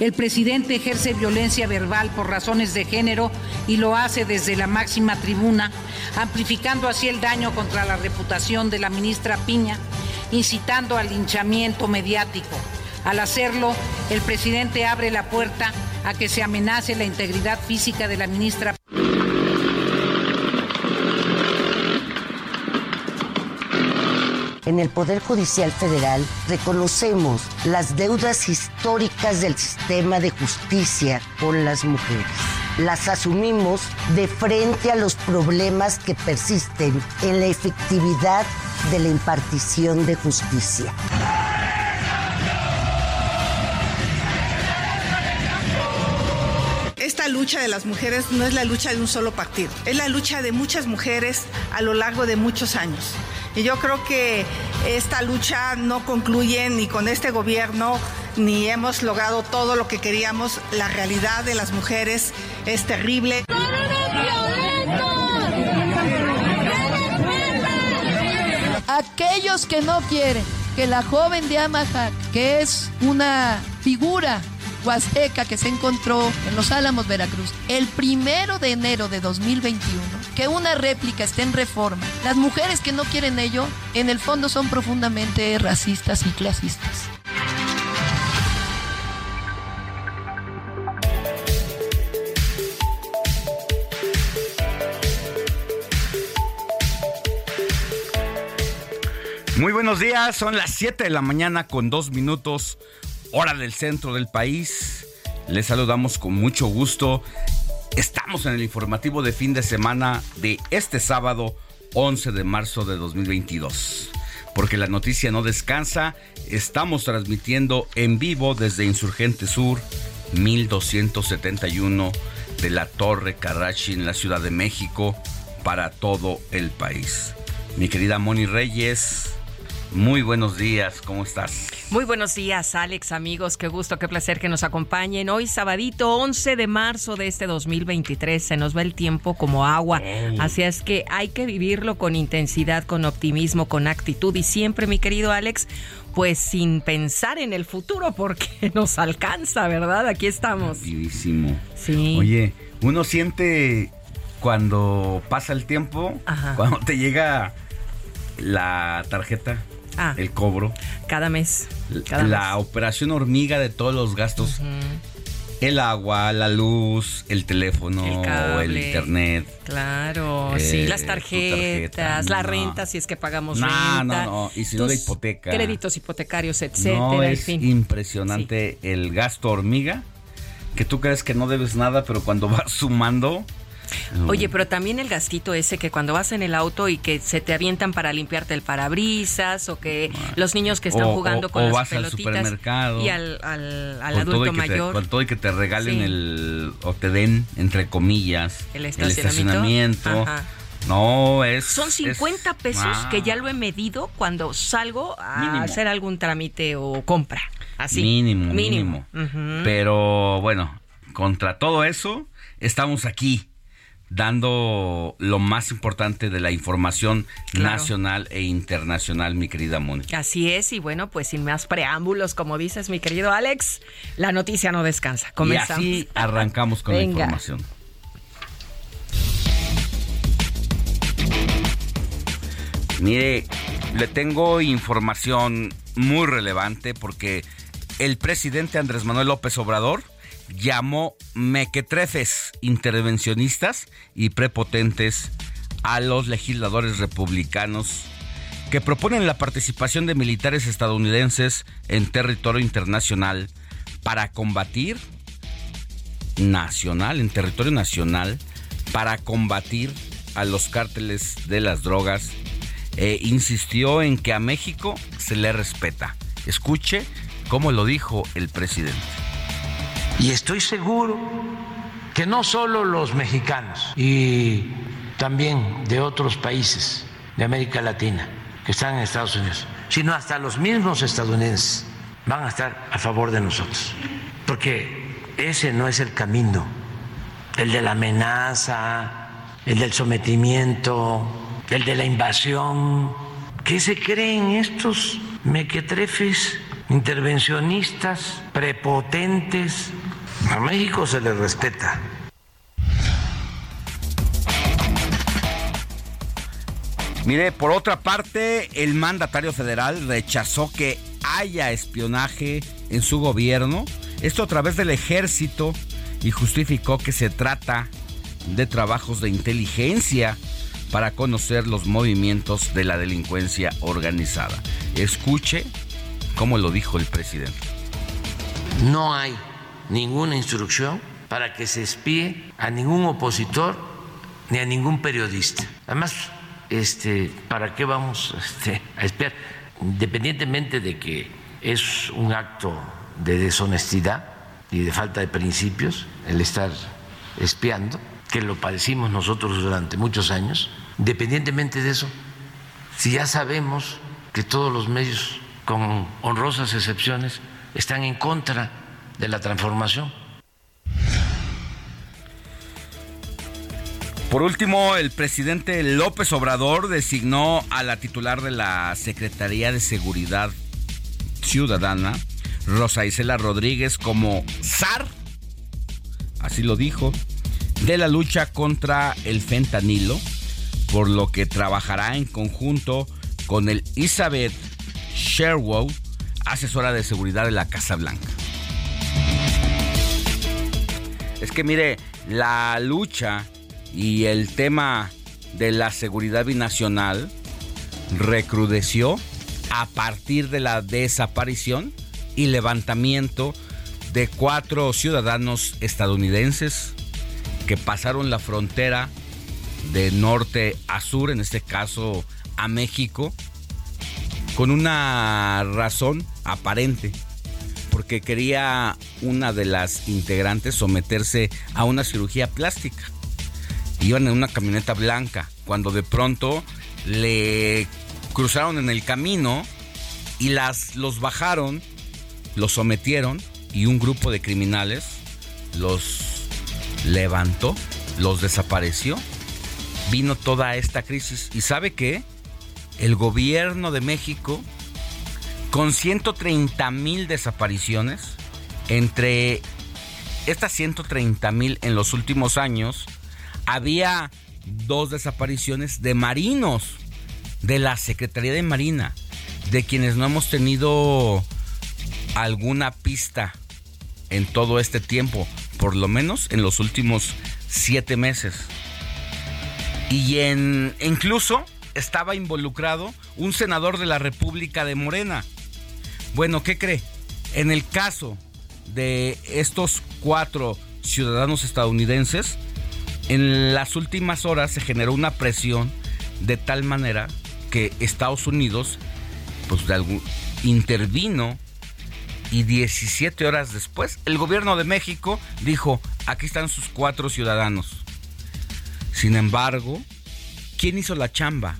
El presidente ejerce violencia verbal por razones de género y lo hace desde la máxima tribuna, amplificando así el daño contra la reputación de la ministra Piña, incitando al linchamiento mediático. Al hacerlo, el presidente abre la puerta a que se amenace la integridad física de la ministra. En el Poder Judicial Federal reconocemos las deudas históricas del sistema de justicia con las mujeres. Las asumimos de frente a los problemas que persisten en la efectividad de la impartición de justicia. Esta lucha de las mujeres no es la lucha de un solo partido, es la lucha de muchas mujeres a lo largo de muchos años. Y yo creo que esta lucha no concluye ni con este gobierno, ni hemos logrado todo lo que queríamos. La realidad de las mujeres es terrible. Aquellos que no quieren que la joven de Amajac, que es una figura huasteca que se encontró en Los Álamos, Veracruz, el primero de enero de 2021, que una réplica esté en reforma. Las mujeres que no quieren ello, en el fondo son profundamente racistas y clasistas. Muy buenos días, son las 7 de la mañana con dos minutos, hora del centro del país. Les saludamos con mucho gusto. Estamos en el informativo de fin de semana de este sábado 11 de marzo de 2022. Porque la noticia no descansa, estamos transmitiendo en vivo desde Insurgente Sur 1271 de la Torre Carrachi en la Ciudad de México para todo el país. Mi querida Moni Reyes, muy buenos días, ¿cómo estás? Muy buenos días, Alex, amigos, qué gusto, qué placer que nos acompañen. Hoy sabadito 11 de marzo de este 2023, se nos va el tiempo como agua, así es que hay que vivirlo con intensidad, con optimismo, con actitud y siempre, mi querido Alex, pues sin pensar en el futuro porque nos alcanza, ¿verdad? Aquí estamos. Vivísimo. Sí. Oye, uno siente cuando pasa el tiempo, Ajá. cuando te llega la tarjeta, Ah. el cobro, Cada mes. Cada la mes. operación hormiga de todos los gastos. El agua, la luz, el teléfono, El el internet. Claro, Eh, sí, las tarjetas, tarjeta, la no. renta si es que pagamos No, renta. no, no, y si no la hipoteca. Créditos hipotecarios, etcétera, no, en es fin. impresionante el gasto hormiga. Que tú crees que no debes nada, pero cuando vas sumando. Oye, pero también el gastito ese que cuando vas en el auto y que se te avientan para limpiarte el parabrisas o que los niños que están O- jugando o- con o las vas al pelotitas supermercado. y al, al- al todo adulto te- mayor. con todo y que te regalen Sí. el. o te den, entre comillas, El estacionamiento. No, es. Son es- 50 pesos Ah, que ya lo he medido cuando salgo a Mínimo. hacer algún trámite o compra. Así. Mínimo, mínimo. Ujú. Pero bueno, contra todo eso, estamos aquí dando lo más importante de la información nacional e internacional, mi querida Mónica. Así es, y bueno, pues sin más preámbulos, como dices, mi querido Alex, la noticia no descansa. Comenzamos. Y así arrancamos con la información. Mire, le tengo información muy relevante porque el presidente Andrés Manuel López Obrador llamó mequetrefes intervencionistas y prepotentes a los legisladores republicanos que proponen la participación de militares estadounidenses en territorio internacional para combatir nacional, en territorio nacional, para combatir a los cárteles de las drogas e insistió en que a México se le respeta. Escuche cómo lo dijo el presidente. Y estoy seguro que no solo los mexicanos y también de otros países de América Latina que están en Estados Unidos, sino hasta los mismos estadounidenses van a estar a favor de nosotros. Porque ese no es el camino, el de la amenaza, el del sometimiento, el de la invasión. ¿Qué se creen estos mequetrefes intervencionistas, prepotentes, a México se le respeta. Mire, por otra parte, el mandatario federal rechazó que haya espionaje en su gobierno, esto a través del ejército, y justificó que se trata de trabajos de inteligencia para conocer los movimientos de la delincuencia organizada. Escuche cómo lo dijo el presidente. No hay ninguna instrucción para que se espíe a ningún opositor ni a ningún periodista. Además, este, ¿para qué vamos este, a espiar? Independientemente de que es un acto de deshonestidad y de falta de principios el estar espiando, que lo padecimos nosotros durante muchos años, independientemente de eso, si ya sabemos que todos los medios, con honrosas excepciones, están en contra de la transformación. Por último, el presidente López Obrador designó a la titular de la Secretaría de Seguridad Ciudadana, Rosa Isela Rodríguez, como SAR, así lo dijo, de la lucha contra el fentanilo, por lo que trabajará en conjunto con el Elizabeth Sherwood, asesora de seguridad de la Casa Blanca. Es que mire, la lucha y el tema de la seguridad binacional recrudeció a partir de la desaparición y levantamiento de cuatro ciudadanos estadounidenses que pasaron la frontera de norte a sur, en este caso a México, con una razón aparente, porque quería una de las integrantes someterse a una cirugía plástica. Iban en una camioneta blanca, cuando de pronto le cruzaron en el camino y las, los bajaron, los sometieron y un grupo de criminales los levantó, los desapareció. Vino toda esta crisis. ¿Y sabe qué? El gobierno de México, con 130 mil desapariciones, entre estas 130 mil en los últimos años, había dos desapariciones de marinos de la Secretaría de Marina, de quienes no hemos tenido alguna pista en todo este tiempo, por lo menos en los últimos siete meses. Y en, incluso estaba involucrado un senador de la República de Morena. Bueno, ¿qué cree? En el caso de estos cuatro ciudadanos estadounidenses, en las últimas horas se generó una presión de tal manera que Estados Unidos pues, intervino y 17 horas después el gobierno de México dijo, aquí están sus cuatro ciudadanos. Sin embargo, ¿quién hizo la chamba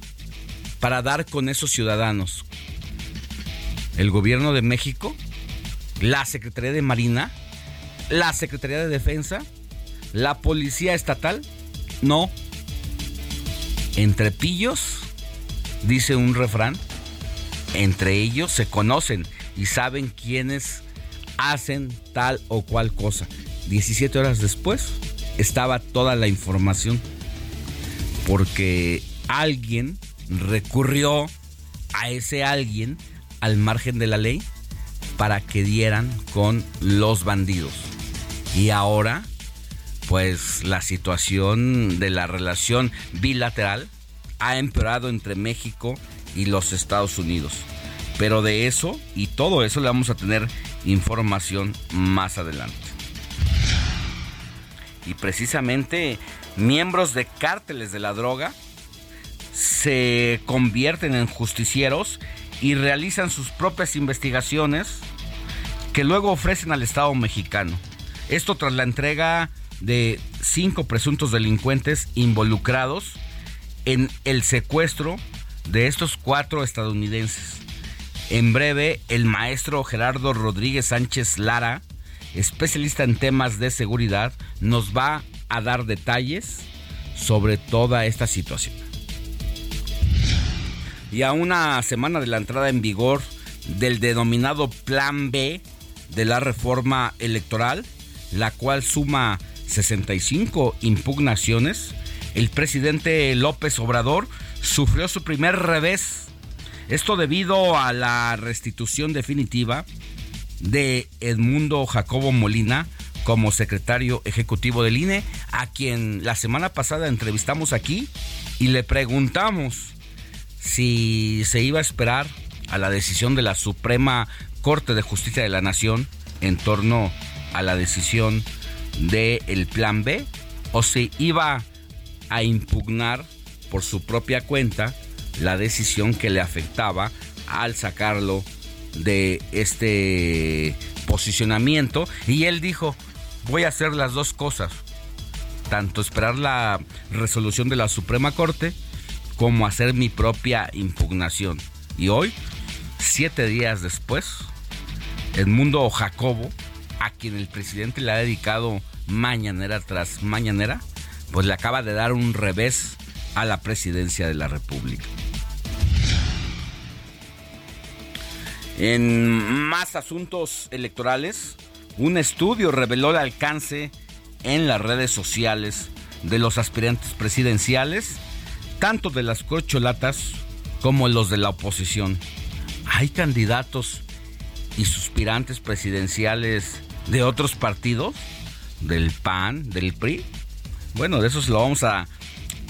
para dar con esos ciudadanos? ¿El gobierno de México? ¿La Secretaría de Marina? ¿La Secretaría de Defensa? ¿La Policía Estatal? No. Entre pillos, dice un refrán, entre ellos se conocen y saben quiénes hacen tal o cual cosa. 17 horas después estaba toda la información porque alguien recurrió a ese alguien al margen de la ley para que dieran con los bandidos. Y ahora, pues la situación de la relación bilateral ha empeorado entre México y los Estados Unidos. Pero de eso y todo eso le vamos a tener información más adelante. Y precisamente miembros de cárteles de la droga se convierten en justicieros y realizan sus propias investigaciones que luego ofrecen al Estado mexicano. Esto tras la entrega de cinco presuntos delincuentes involucrados en el secuestro de estos cuatro estadounidenses. En breve, el maestro Gerardo Rodríguez Sánchez Lara, especialista en temas de seguridad, nos va a dar detalles sobre toda esta situación. Y a una semana de la entrada en vigor del denominado Plan B de la reforma electoral, la cual suma 65 impugnaciones, el presidente López Obrador sufrió su primer revés esto debido a la restitución definitiva de Edmundo Jacobo Molina como secretario ejecutivo del INE, a quien la semana pasada entrevistamos aquí y le preguntamos si se iba a esperar a la decisión de la Suprema Corte de Justicia de la Nación en torno a la decisión del Plan B o si iba a impugnar por su propia cuenta la decisión que le afectaba al sacarlo de este posicionamiento. Y él dijo, voy a hacer las dos cosas, tanto esperar la resolución de la Suprema Corte como hacer mi propia impugnación. Y hoy, siete días después, Edmundo Jacobo, a quien el presidente le ha dedicado mañanera tras mañanera, pues le acaba de dar un revés a la presidencia de la República. En más asuntos electorales, un estudio reveló el alcance en las redes sociales de los aspirantes presidenciales, tanto de las corcholatas como los de la oposición. Hay candidatos y suspirantes presidenciales de otros partidos, del PAN, del PRI. Bueno, de eso se lo vamos a,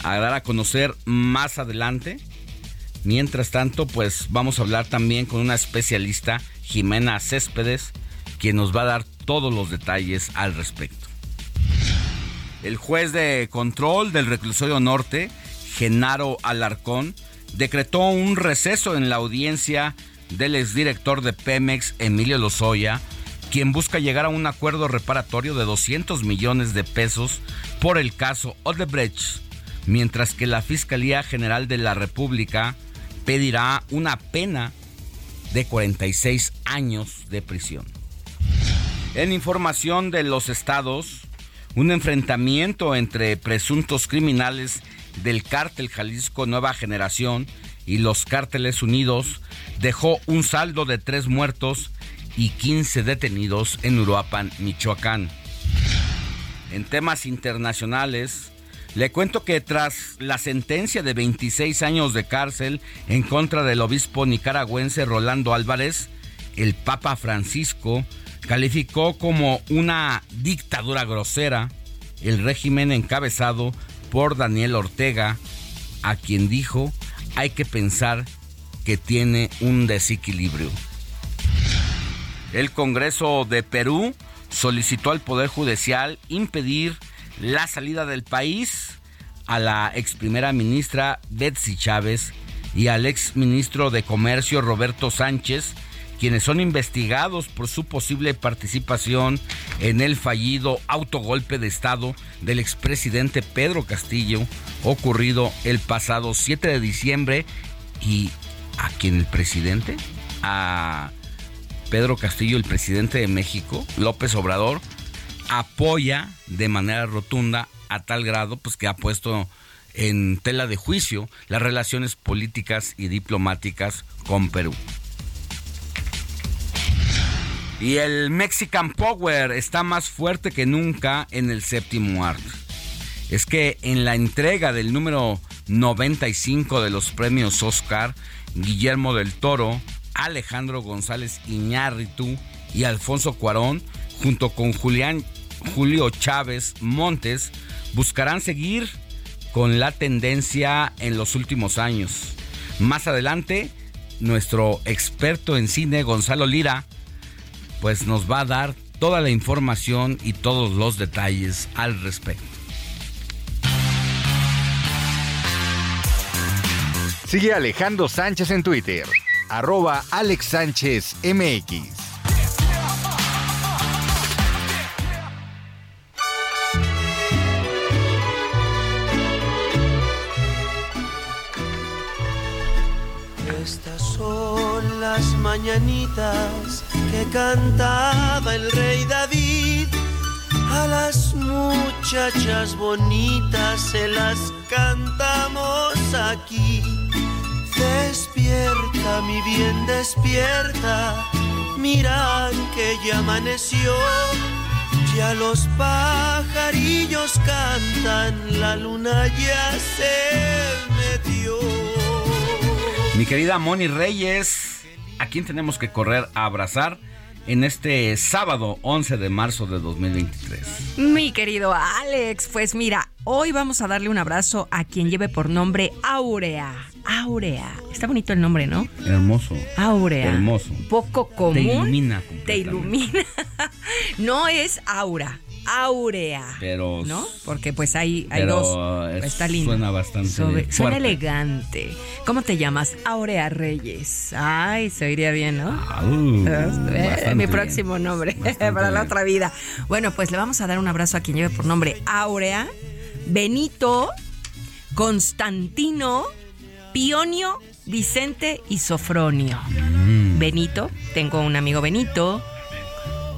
a dar a conocer más adelante. Mientras tanto, pues vamos a hablar también con una especialista, Jimena Céspedes, quien nos va a dar todos los detalles al respecto. El juez de control del reclusorio norte, Genaro Alarcón, decretó un receso en la audiencia del exdirector de Pemex, Emilio Lozoya, quien busca llegar a un acuerdo reparatorio de 200 millones de pesos por el caso Odebrecht, mientras que la Fiscalía General de la República pedirá una pena de 46 años de prisión. En información de los estados, un enfrentamiento entre presuntos criminales del cártel Jalisco Nueva Generación y los cárteles unidos dejó un saldo de tres muertos y 15 detenidos en Uruapan, Michoacán. En temas internacionales, le cuento que tras la sentencia de 26 años de cárcel en contra del obispo nicaragüense Rolando Álvarez, el Papa Francisco calificó como una dictadura grosera el régimen encabezado por Daniel Ortega, a quien dijo hay que pensar que tiene un desequilibrio. El Congreso de Perú solicitó al Poder Judicial impedir la salida del país a la ex primera ministra Betsy Chávez y al ex ministro de Comercio Roberto Sánchez, quienes son investigados por su posible participación en el fallido autogolpe de Estado del expresidente Pedro Castillo, ocurrido el pasado 7 de diciembre, y a quien el presidente, a Pedro Castillo, el presidente de México, López Obrador, apoya de manera rotunda a tal grado pues que ha puesto en tela de juicio las relaciones políticas y diplomáticas con Perú. Y el Mexican Power está más fuerte que nunca en el séptimo arte. Es que en la entrega del número 95 de los premios Oscar, Guillermo del Toro, Alejandro González Iñárritu y Alfonso Cuarón, junto con Julián, Julio Chávez Montes, buscarán seguir con la tendencia en los últimos años. Más adelante, nuestro experto en cine, Gonzalo Lira, pues nos va a dar toda la información y todos los detalles al respecto. Sigue Alejandro Sánchez en Twitter, arroba Alex Sánchez MX. Estas son las mañanitas que cantaba el rey David. A las muchachas bonitas se las cantamos aquí. Despierta, mi bien, despierta. Mira que ya amaneció. Ya los pajarillos cantan, la luna ya se metió. Mi querida Moni Reyes, ¿a quién tenemos que correr a abrazar en este sábado 11 de marzo de 2023? Mi querido Alex, pues mira, hoy vamos a darle un abrazo a quien lleve por nombre Aurea. Aurea. Está bonito el nombre, ¿no? Hermoso. Aurea. Hermoso. Poco común. Te ilumina. Te ilumina. no es aura. Aurea. Pero. ¿No? Porque pues hay, hay pero dos. es- Está lindo. Suena bastante. Sobre- suena elegante. ¿Cómo te llamas? Aurea Reyes. Ay, se oiría bien, ¿no? Ah, uh, Eh, bastante mi bien. próximo nombre Bastante para la otra vida. Bueno, pues le vamos a dar un abrazo a quien lleve por nombre Aurea, Benito, Constantino, Pionio, Vicente y Sofronio. Mm. Benito, tengo un amigo Benito.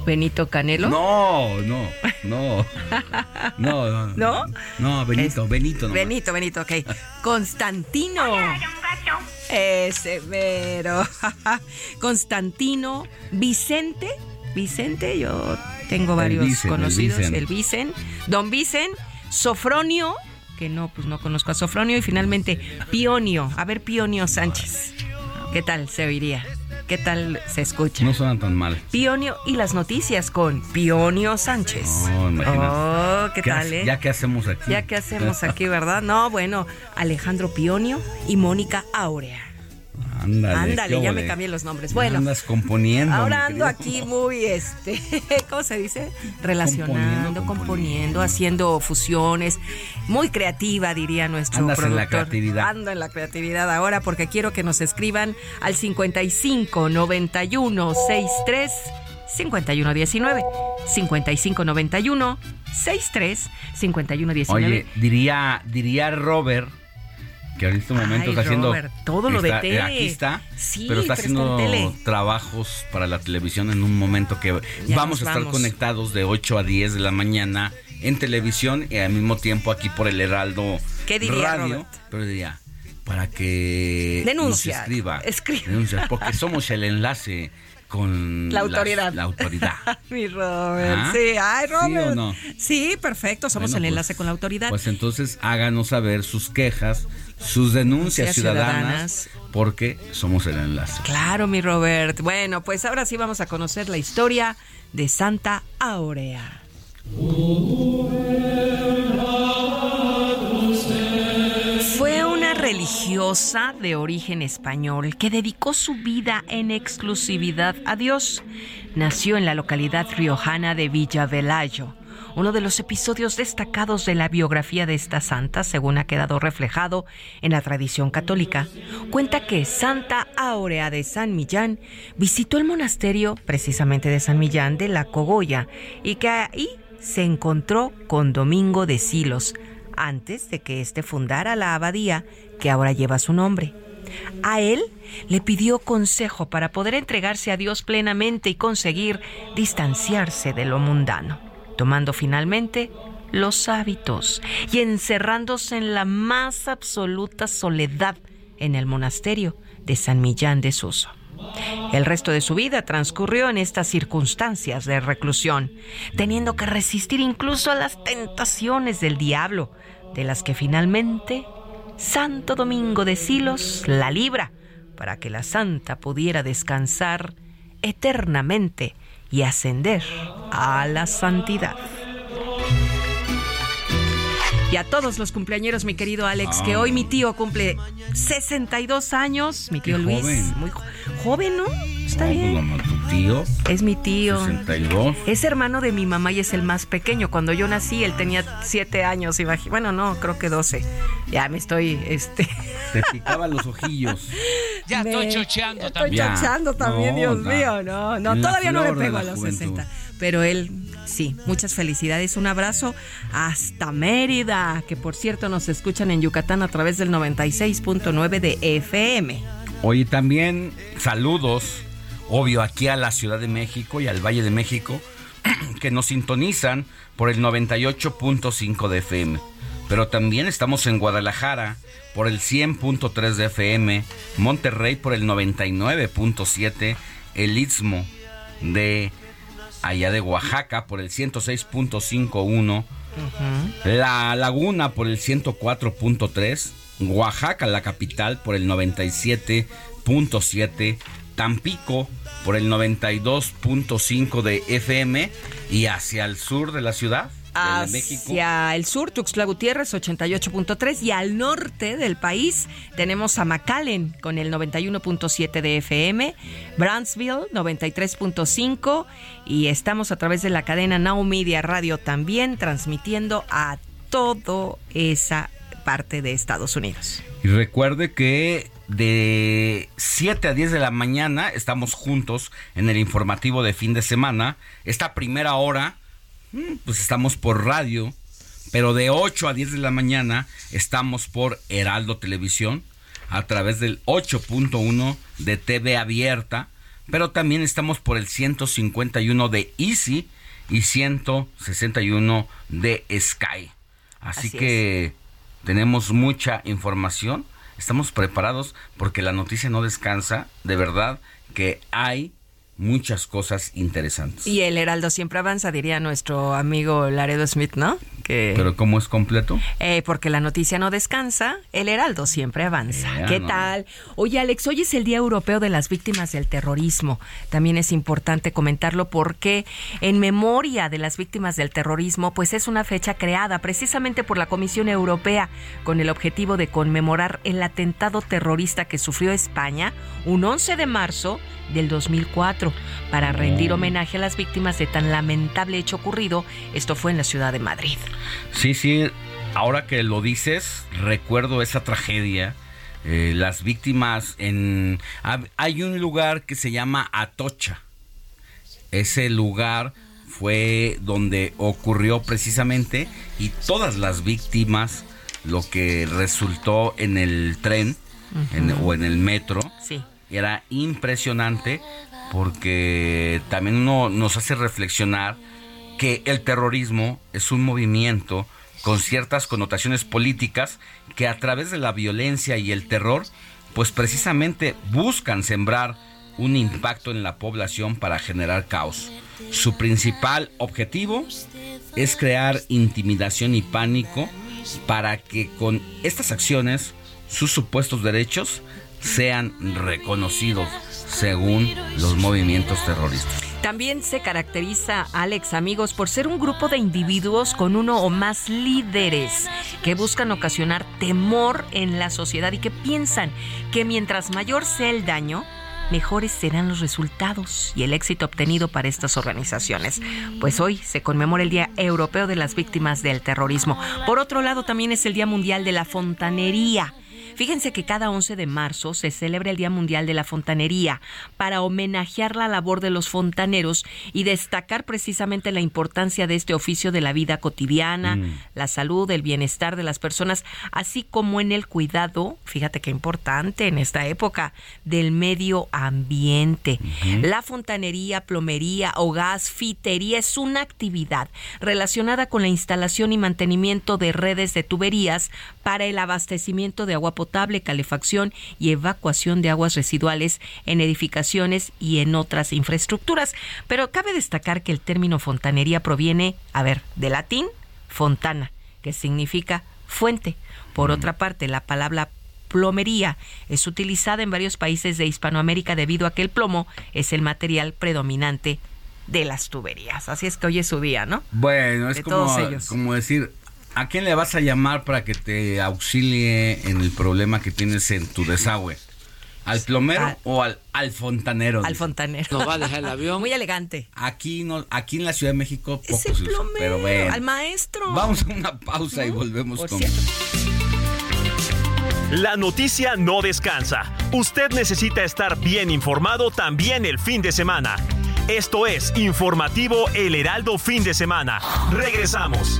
Benito Canelo. No, no, no. No, no. ¿No? No, Benito, Es- Benito. nomás. Benito, Benito, ok. Constantino. Ese mero. Constantino. Vicente. Vicente, yo tengo El varios el conocidos. Vicen. El Vicen. Don Vicen. Sofronio. Que no, pues no conozco a Sofronio. Y finalmente, Pionio. A ver, Pionio Sánchez. ¿Qué tal se oiría? ¿Qué tal se escucha? No suenan tan mal. Pionio y las noticias con Pionio Sánchez. No, imagínate. Oh, ¿qué, tal, hace- eh? Ya que hacemos aquí. Ya que hacemos aquí, ¿verdad? No, bueno, Alejandro Pionio y Mónica Aurea. Ándale. Ándale, ya me cambié los nombres. Bueno, Andas componiendo. ahora ando aquí muy, este, ¿cómo se dice? Relacionando, Componiendo, componiendo, haciendo fusiones. Muy creativa, diría nuestro Andas en la productor. creatividad. Ando en la creatividad ahora porque quiero que nos escriban al 55 91 63 51 19. 55 91 63 51 19. Oye, diría, diría Robert que en este momento Ay, está haciendo. Robert, todo lo de está- tele. Aquí está. Sí, pero está pero está en haciendo tele. trabajos para la televisión en un momento que Ya vamos a estar vamos. conectados de 8 a 10 de la mañana en televisión y al mismo tiempo aquí por el Heraldo ¿Qué diría Radio. Robert? Pero diría. Para que Denuncia, nos escriba. escriba. Denuncia, porque somos el enlace con La las- autoridad. la autoridad. Mi Robert, ¿Ah? sí, ay, ¿Sí Robert. o no? Sí, perfecto, somos Bueno, el pues- enlace con la autoridad. Pues entonces háganos saber sus quejas, sus denuncias ciudadanas, ciudadanas. porque somos el enlace. Claro, mi Robert. Bueno, pues ahora sí vamos a conocer la historia de Santa Aurea. Fue una religiosa de origen español que dedicó su vida en exclusividad a Dios. Nació en la localidad riojana de Villavelayo. Uno de los episodios destacados de la biografía de esta santa, según ha quedado reflejado en la tradición católica, cuenta que Santa Aurea de San Millán visitó el monasterio precisamente de San Millán de la Cogolla y que ahí se encontró con Domingo de Silos, antes de que éste fundara la abadía que ahora lleva su nombre. A él le pidió consejo para poder entregarse a Dios plenamente y conseguir distanciarse de lo mundano. Tomando finalmente los hábitos y encerrándose en la más absoluta soledad en el monasterio de San Millán de Suso. El resto de su vida transcurrió en estas circunstancias de reclusión, teniendo que resistir incluso a las tentaciones del diablo, de las que finalmente Santo Domingo de Silos la libra para que la santa pudiera descansar eternamente y ascender a la santidad. Y a todos los cumpleañeros, mi querido Alex, que hoy mi tío cumple 62 años, mi tío Luis, muy joven, ¿no? Está bien. Pues, tu tío. Es mi tío. 62. Es hermano de mi mamá y es el más pequeño. Cuando yo nací, él tenía 7 años. Bueno, no, creo que 12. Ya me estoy, este... Te picaban los ojillos. Ya estoy chocheando también. Estoy chocheando también, Dios mío. No, no, todavía no le pego a los 60. Pero él Sí, muchas felicidades. Un abrazo hasta Mérida, que por cierto nos escuchan en Yucatán a través del 96.9 de FM. Hoy también saludos, obvio, aquí a la Ciudad de México y al Valle de México, que nos sintonizan por el 98.5 de FM. Pero también estamos en Guadalajara por el 100.3 de FM, Monterrey por el 99.7, el Istmo de allá de Oaxaca por el 106.51, La Laguna por el 104.3, Oaxaca, la capital, por el 97.7, Tampico por el 92.5 de FM y hacia el sur de la ciudad Hacia el sur, Tuxtla Gutiérrez 88.3 y al norte del país tenemos a McAllen con el 91.7 de FM, Brownsville 93.5 y estamos a través de la cadena Now Media Radio también transmitiendo a toda esa parte de Estados Unidos. Y recuerde que de 7 a 10 de la mañana estamos juntos en el informativo de fin de semana. Esta primera hora pues estamos por radio, pero de 8 a 10 de la mañana estamos por Heraldo Televisión a través del 8.1 de TV abierta, pero también estamos por el 151 de Easy y 161 de Sky. Así, que tenemos mucha información, estamos preparados porque la noticia no descansa, de verdad que hay muchas cosas interesantes. Y el Heraldo siempre avanza, diría nuestro amigo Laredo Smith, ¿no? Que, ¿Pero cómo es completo? Eh, porque la noticia no descansa, el Heraldo siempre avanza. ¿Qué tal? Oye, Alex, hoy es el Día Europeo de las Víctimas del Terrorismo. También es importante comentarlo porque en memoria de las víctimas del terrorismo, pues es una fecha creada precisamente por la Comisión Europea con el objetivo de conmemorar el atentado terrorista que sufrió España un 11 de marzo del 2004 para rendir homenaje a las víctimas de tan lamentable hecho ocurrido. Esto fue en la ciudad de Madrid. Sí, sí, ahora que lo dices, recuerdo esa tragedia. Eh, las víctimas en... Hay un lugar que se llama Atocha. Ese lugar fue donde ocurrió precisamente y todas las víctimas, lo que resultó en el tren o en el metro, sí era impresionante porque también uno nos hace reflexionar que el terrorismo es un movimiento con ciertas connotaciones políticas que a través de la violencia y el terror pues precisamente buscan sembrar un impacto en la población para generar caos. Su principal objetivo es crear intimidación y pánico para que con estas acciones sus supuestos derechos sean reconocidos según los movimientos terroristas. También se caracteriza, Alex, amigos, por ser un grupo de individuos con uno o más líderes que buscan ocasionar temor en la sociedad y que piensan que mientras mayor sea el daño, mejores serán los resultados y el éxito obtenido para estas organizaciones. Pues hoy se conmemora el Día Europeo de las Víctimas del Terrorismo. Por otro lado, también es el Día Mundial de la Fontanería Fíjense que cada 11 de marzo se celebra el Día Mundial de la Fontanería para homenajear la labor de los fontaneros y destacar precisamente la importancia de este oficio de la vida cotidiana, mm. la salud, el bienestar de las personas, así como en el cuidado, fíjate qué importante en esta época, del medio ambiente. La fontanería, plomería o gasfitería es una actividad relacionada con la instalación y mantenimiento de redes de tuberías para el abastecimiento de agua potable, calefacción y evacuación de aguas residuales en edificaciones y en otras infraestructuras. Pero cabe destacar que el término fontanería proviene, a ver, de latín fontana, que significa fuente. Por otra parte, la palabra plomería es utilizada en varios países de Hispanoamérica debido a que el plomo es el material predominante de las tuberías. Así es que hoy es su día, ¿no? Bueno, es como, como decir, ¿a quién le vas a llamar para que te auxilie en el problema que tienes en tu desagüe? ¿Al plomero ah. o al, al fontanero? Al fontanero. Nos va a dejar el avión. Muy elegante. Aquí no, aquí en la Ciudad de México es el plomero, pero bueno, al maestro. Vamos a una pausa y volvemos con La noticia no descansa. Usted necesita estar bien informado también el fin de semana. Esto es Informativo El Heraldo Fin de Semana. Regresamos.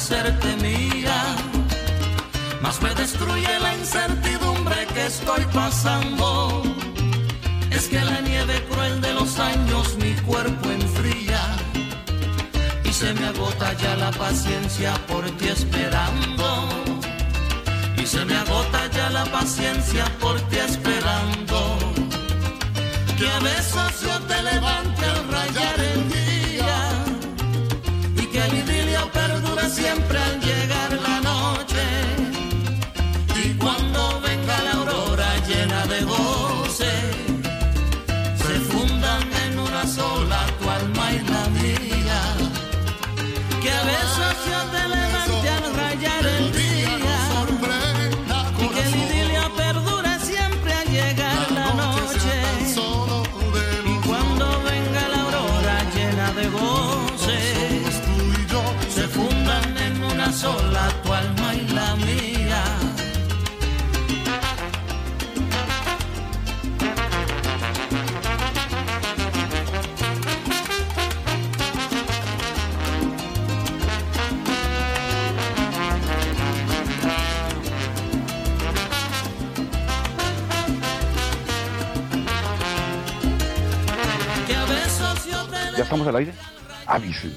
Hacerte mía, más me destruye la incertidumbre que estoy pasando. Es que la nieve cruel de los años mi cuerpo enfría y se me agota ya la paciencia por ti esperando. Y se me agota ya la paciencia por ti esperando. Que a veces yo te levante al rayar el siempre al llegar ¿Ya estamos al aire? Avíseme.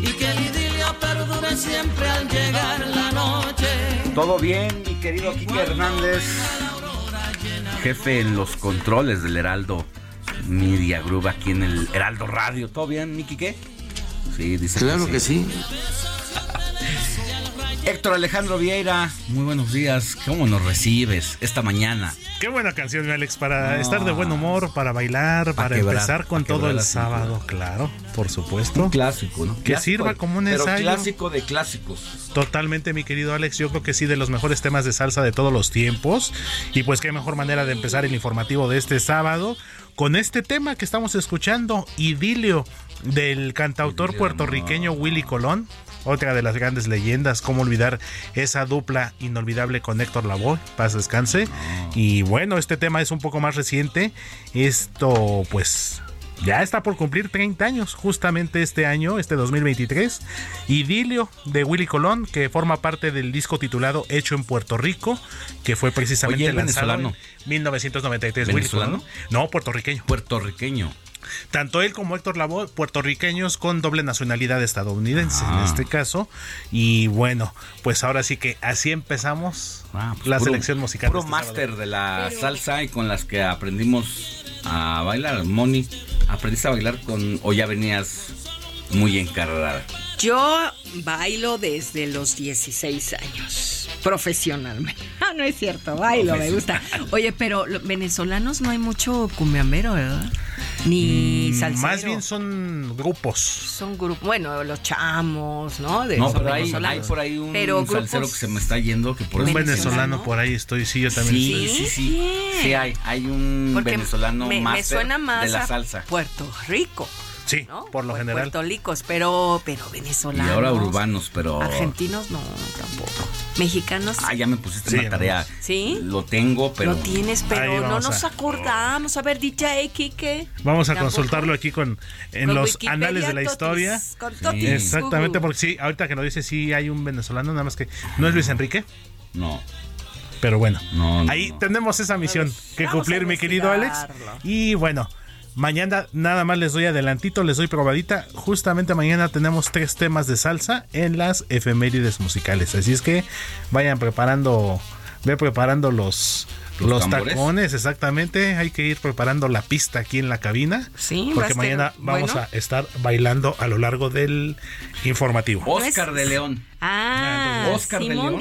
y que el idilio perdure siempre al llegar la noche. Todo bien, mi querido Kike Hernández, jefe en los controles del Heraldo Media Group aquí en el Heraldo Radio. ¿Todo bien, mi Quique? Sí, dice Claro que sí. Héctor Alejandro Vieira, muy buenos días. ¿Cómo nos recibes esta mañana? Qué buena canción, mi Alex, para estar de buen humor, para bailar, para quebrar, empezar con todo el cintura. sábado, claro, por supuesto. Un clásico, ¿no? Que Clásico, sirva como un pero ensayo. clásico de clásicos. Totalmente, mi querido Alex. Yo creo que sí, de los mejores temas de salsa de todos los tiempos. Y pues qué mejor manera de empezar el informativo de este sábado con este tema que estamos escuchando, Idilio, del cantautor puertorriqueño Willy Colón. Otra de las grandes leyendas, cómo olvidar esa dupla inolvidable con Héctor Lavoe, paz descanse. Y bueno, este tema es un poco más reciente. Esto pues ya está por cumplir 30 años, justamente este año, este 2023. Idilio de Willy Colón, que forma parte del disco titulado Hecho en Puerto Rico, que fue precisamente Oye, ¿es lanzado venezolano? en 1993. Willy ¿Venezolano? Colón. No, puertorriqueño. Puertorriqueño. Tanto él como Héctor Lavoe, puertorriqueños con doble nacionalidad estadounidense Ah. en este caso. Y bueno, pues ahora sí que así empezamos Ah, pues la puro- selección musical. Puro de este máster de la salsa y con las que aprendimos a bailar. Moni, ¿aprendiste a bailar con o ya venías muy encarrada? Yo bailo desde los 16 años, profesionalmente. Ah, no es cierto, bailo, me gusta. Oye, pero los venezolanos no hay mucho cumbiambero, ¿verdad? Ni Mm, salsero. Más bien son grupos. Son grupos, bueno, los chamos, ¿no? De- No, pero hay, por ahí un Pero salsero que se me está yendo que por Un venezolano por ahí estoy, sí, yo también Sí, estoy. sí, sí. Sí, hay, hay un Porque venezolano me, me máster suena más de la salsa. Puerto Rico. Sí, por lo Pu- general. Puertorricos, pero, pero Y venezolanos. ahora urbanos, pero... Argentinos no, tampoco. Mexicanos. Ah, ya me pusiste Sí, una tarea. ¿Sí? Lo tengo, pero... Lo tienes, pero no nos a- acordamos. A ver, DJ Kike. Vamos a Tampoco. consultarlo aquí con en Con los Wikipedia anales de la totis, historia. con totis, Exactamente, porque sí, ahorita que lo dice, sí hay un venezolano, nada más que no es Luis Enrique. No. Pero bueno, No, no, ahí no. tenemos esa misión que vamos cumplir, mi querido Alex. Y bueno, mañana nada más les doy adelantito, les doy probadita. Justamente mañana tenemos tres temas de salsa en las efemérides musicales. Así es que vayan preparando, ve preparando los, ¿Los tacones, exactamente. Hay que ir preparando la pista aquí en la cabina. Sí, va a Porque ser mañana vamos bueno. a estar bailando a lo largo del informativo. Oscar de León. Ah, Oscar de León.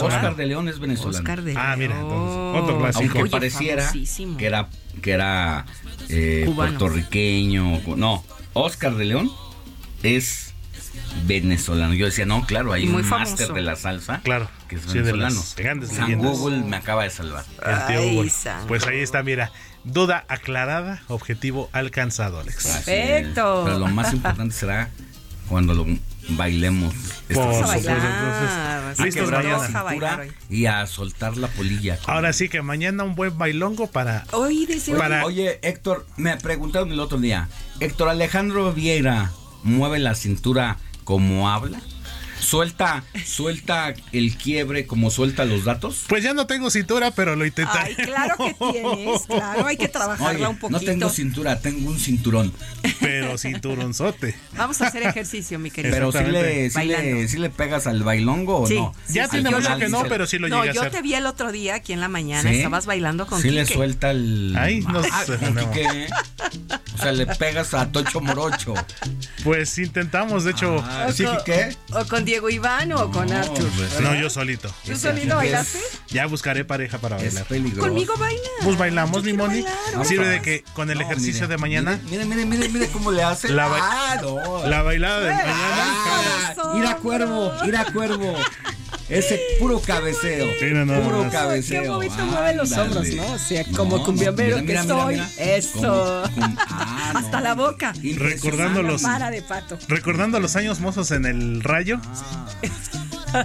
Oscar de León es venezolano. Oscar de Ah, mira, entonces, otro clásico. Aunque Oye, pareciera que era, que era eh, puertorriqueño. No, Oscar de León es venezolano. Yo decía, no, claro, hay muy un famoso. máster de la salsa Claro, que es sí, de venezolano. las grandes San leyendas. Google me acaba de salvar. El tío Ay, Google. San Pues ahí está, mira. Duda aclarada, objetivo alcanzado, Alex. Perfecto. Pero lo más importante será cuando lo bailemos. Por salsa. supuesto, entonces, A listos mañana. cintura bailar hoy. y a soltar la polilla. Ahora sí que mañana un buen bailongo para Hoy desde hoy. Para- Oye, Héctor, me preguntaron el otro día. Héctor Alejandro Vieira mueve la cintura como habla. Suelta, suelta el quiebre como suelta los datos. Pues ya no tengo cintura, pero lo intentaré. Ay, claro que tienes, claro, hay que trabajarla Oye, un poquito. no tengo cintura, tengo un cinturón. Pero cinturonzote. Vamos a hacer ejercicio, mi querido. Pero si le, sí le, sí le pegas al bailongo o Sí, no. Ya sí, tiene yo mucho que no, pero sí lo No, llegué a yo hacer. te vi el otro día aquí en la mañana, ¿Sí? estabas bailando con Sí le suelta el. Ay, no Ah, no. Quique. O sea, le pegas a Tocho Morocho. Pues intentamos, de hecho. Ah, ¿Sí, Quique? O con Diego Iván o con Arthur. pues, No, yo solito. ¿Tú solito bailaste? Ya buscaré pareja para Es bailar. peligroso. Conmigo baila. Pues bailamos, mi Moni. Sirve de que con el No, ejercicio mire, de mañana, Mire, mire, mire, mire cómo le hace. La ba- ah, no. la bailada de mañana. Ah, ir a cuervo, ir a cuervo. Ese puro cabeceo. Sí, no, no, puro no. cabeceo. Qué bonito mueve los hombros, ¿no? O sea, como No, cumbiambero no, mira, que mira, soy. mira, mira. Eso. Como- como- ah, no. Hasta la boca. Recordando los, Para de pato. recordando los años mozos en el rayo,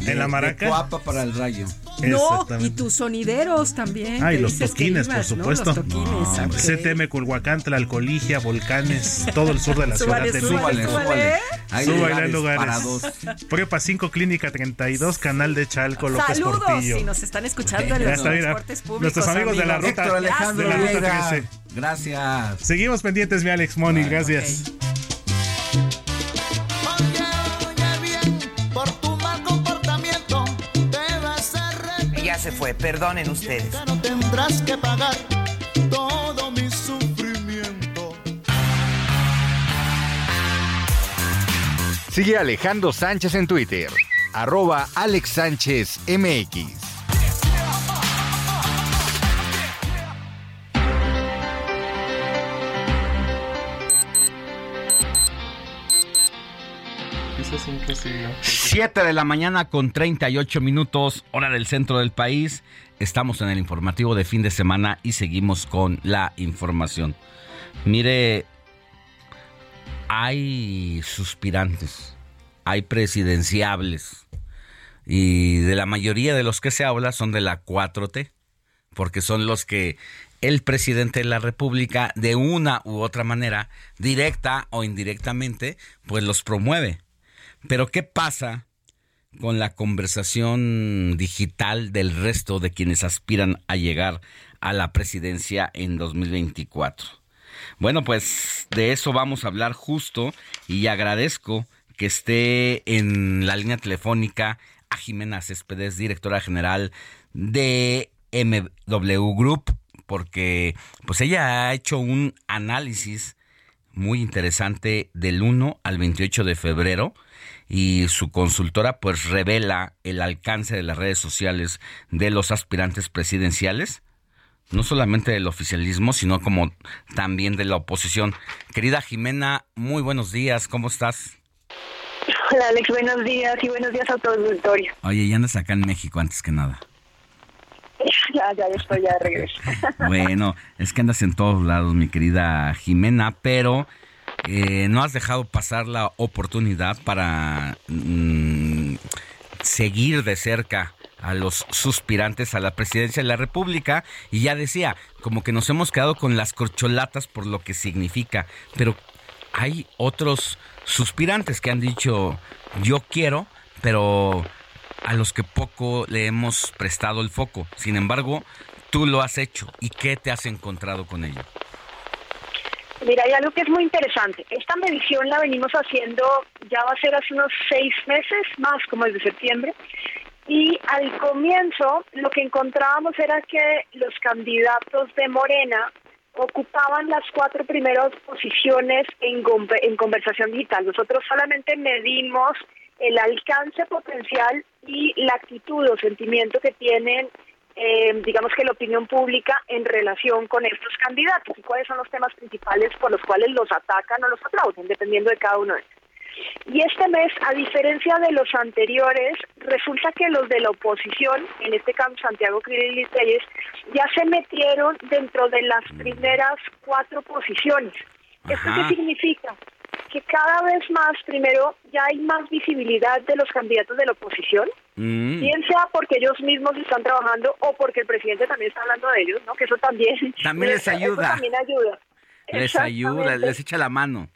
en la maraca. Guapa para el rayo. No, y tus sonideros también. Ay, que los toquines, por supuesto. Los toquines, ok. CTM, Culhuacán, Tlalcoligia, volcanes, todo el sur de la Súbale, ciudad de súbale, México. Hay Súbale lugares lugares. para dos. Prepa 5, Clínica 32, Canal de Chalco, López Saludos Portillo. si nos están escuchando en los está, mira. transportes públicos. Nuestros amigos de la amigos. ruta, Héctor Alejandro de la ruta Vieira. 13. Gracias. Seguimos pendientes, mi Alex gracias. Mal comportamiento debes ser Ya se fue, perdonen ustedes. no tendrás que pagar Sigue a Alejandro Sánchez en Twitter. Arroba Alex Sánchez MX. Siete de la mañana con 38 minutos, hora del centro del país. Estamos en el informativo de fin de semana y seguimos con la información. Mire, hay suspirantes, hay presidenciables y de la mayoría de los que se habla son de la 4T, porque son los que el presidente de la República de una u otra manera, directa o indirectamente, pues los promueve. Pero ¿qué pasa con la conversación digital del resto de quienes aspiran a llegar a la presidencia en 2024? Bueno, pues de eso vamos a hablar justo y agradezco que esté en la línea telefónica a Jimena Céspedes, directora general de MW Group, porque pues ella ha hecho un análisis muy interesante del 1 al 28 de febrero y su consultora pues revela el alcance de las redes sociales de los aspirantes presidenciales, no solamente del oficialismo, sino como también de la oposición. Querida Jimena, muy buenos días, ¿cómo estás? Hola Alex, buenos días y buenos días a todo el auditorio. Oye, ya andas acá en México antes que nada. Ya, ya estoy ya de regreso. Bueno, es que andas en todos lados, mi querida Jimena, pero eh, no has dejado pasar la oportunidad para mm, seguir de cerca a los suspirantes a la presidencia de la República y ya decía, como que nos hemos quedado con las corcholatas por lo que significa, pero hay otros suspirantes que han dicho yo quiero, pero a los que poco le hemos prestado el foco. Sin embargo, tú lo has hecho y ¿qué te has encontrado con ello? Mira, hay algo que es muy interesante. Esta medición la venimos haciendo, ya va a ser hace unos seis meses, más como desde septiembre. Y al comienzo lo que encontrábamos era que los candidatos de Morena ocupaban las cuatro primeras posiciones en, conversación digital. Nosotros solamente medimos el alcance potencial y la actitud o sentimiento que tienen eh, digamos que la opinión pública en relación con estos candidatos y cuáles son los temas principales por los cuales los atacan o los aplauden, dependiendo de cada uno de ellos. Y este mes, a diferencia de los anteriores, resulta que los de la oposición, en este caso Santiago Krill y Reyes, ya se metieron dentro de las primeras cuatro posiciones. ¿Esto qué significa? que cada vez más, primero, ya hay más visibilidad de los candidatos de la oposición, mm. bien sea porque ellos mismos están trabajando o porque el presidente también está hablando de ellos, ¿no? Que eso también, también les ayuda. también ayuda. Les ayuda, les echa la mano.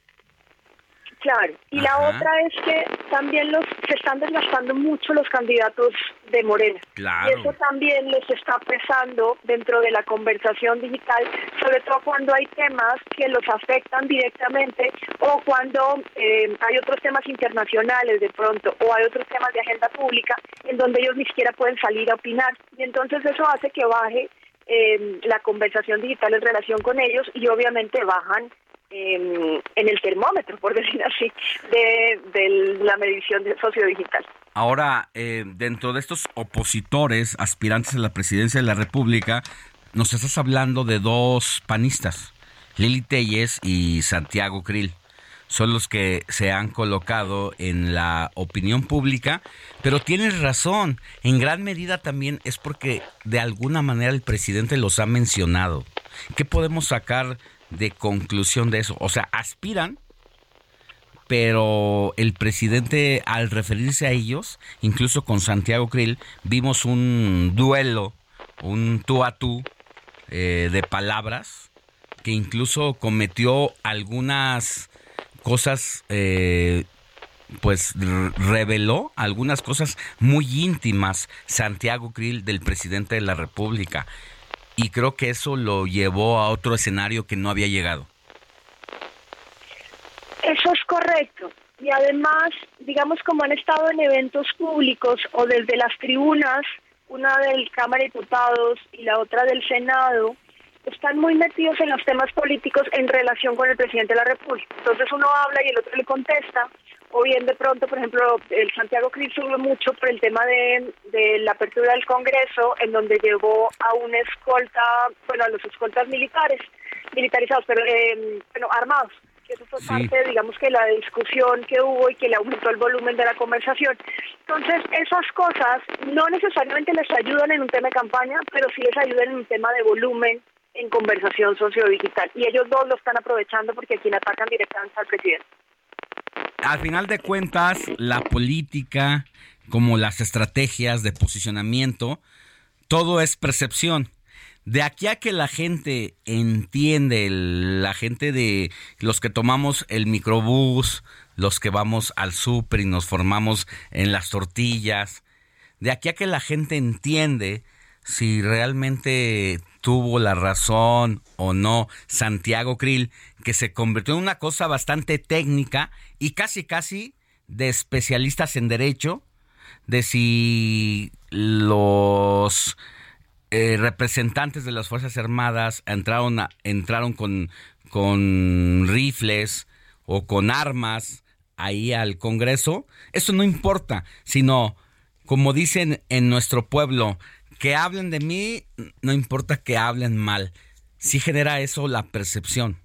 Claro, y la otra es que también los se están desgastando mucho los candidatos de Morena. Claro. Y eso también les está pesando dentro de la conversación digital, sobre todo cuando hay temas que los afectan directamente o cuando eh, hay otros temas internacionales de pronto o hay otros temas de agenda pública en donde ellos ni siquiera pueden salir a opinar. Y entonces eso hace que baje eh, la conversación digital en relación con ellos y obviamente bajan en, el termómetro, por decir así, de, la medición de sociodigital. Ahora, eh, dentro de estos opositores, aspirantes a la presidencia de la República, nos estás hablando de dos panistas, Lili Telles y Santiago Krill. Son los que se han colocado en la opinión pública, pero tienes razón, en gran medida también es porque de alguna manera el presidente los ha mencionado. ¿Qué podemos sacar de conclusión de eso. O sea, aspiran, pero el presidente al referirse a ellos, incluso con Santiago Krill, vimos un duelo, un tú a tú eh, de palabras, que incluso cometió algunas cosas, eh, pues reveló algunas cosas muy íntimas Santiago Krill del presidente de la República y creo que eso lo llevó a otro escenario que no había llegado. Eso es correcto. Y además, digamos, como han estado en eventos públicos o desde las tribunas, una del Cámara de Diputados y la otra del Senado, están muy metidos en los temas políticos en relación con el presidente de la República. Entonces uno habla y el otro le contesta o bien de pronto, por ejemplo, el Santiago Cris subió mucho por el tema de, la apertura del Congreso, en donde llevó a una escolta, bueno, a los escoltas militares, militarizados, pero eh, bueno, armados. Que eso fue parte, digamos, que la discusión que hubo y que le aumentó el volumen de la conversación. Entonces, esas cosas no necesariamente les ayudan en un tema de campaña, pero sí les ayudan en un tema de volumen en conversación sociodigital. Y ellos dos lo están aprovechando porque a quien atacan directamente al presidente al final de cuentas, la política, como las estrategias de posicionamiento, todo es percepción. De aquí a que la gente entiende, la gente de los que tomamos el microbús, los que vamos al súper y nos formamos en las tortillas, de aquí a que la gente entiende si realmente tuvo la razón o no Santiago Krill, que se convirtió en una cosa bastante técnica y casi casi de especialistas en derecho, de si los eh, representantes de las Fuerzas Armadas entraron, entraron con, con rifles o con armas ahí al Congreso, eso no importa, sino, como dicen en nuestro pueblo, que hablen de mí, no importa que hablen mal, sí genera eso la percepción.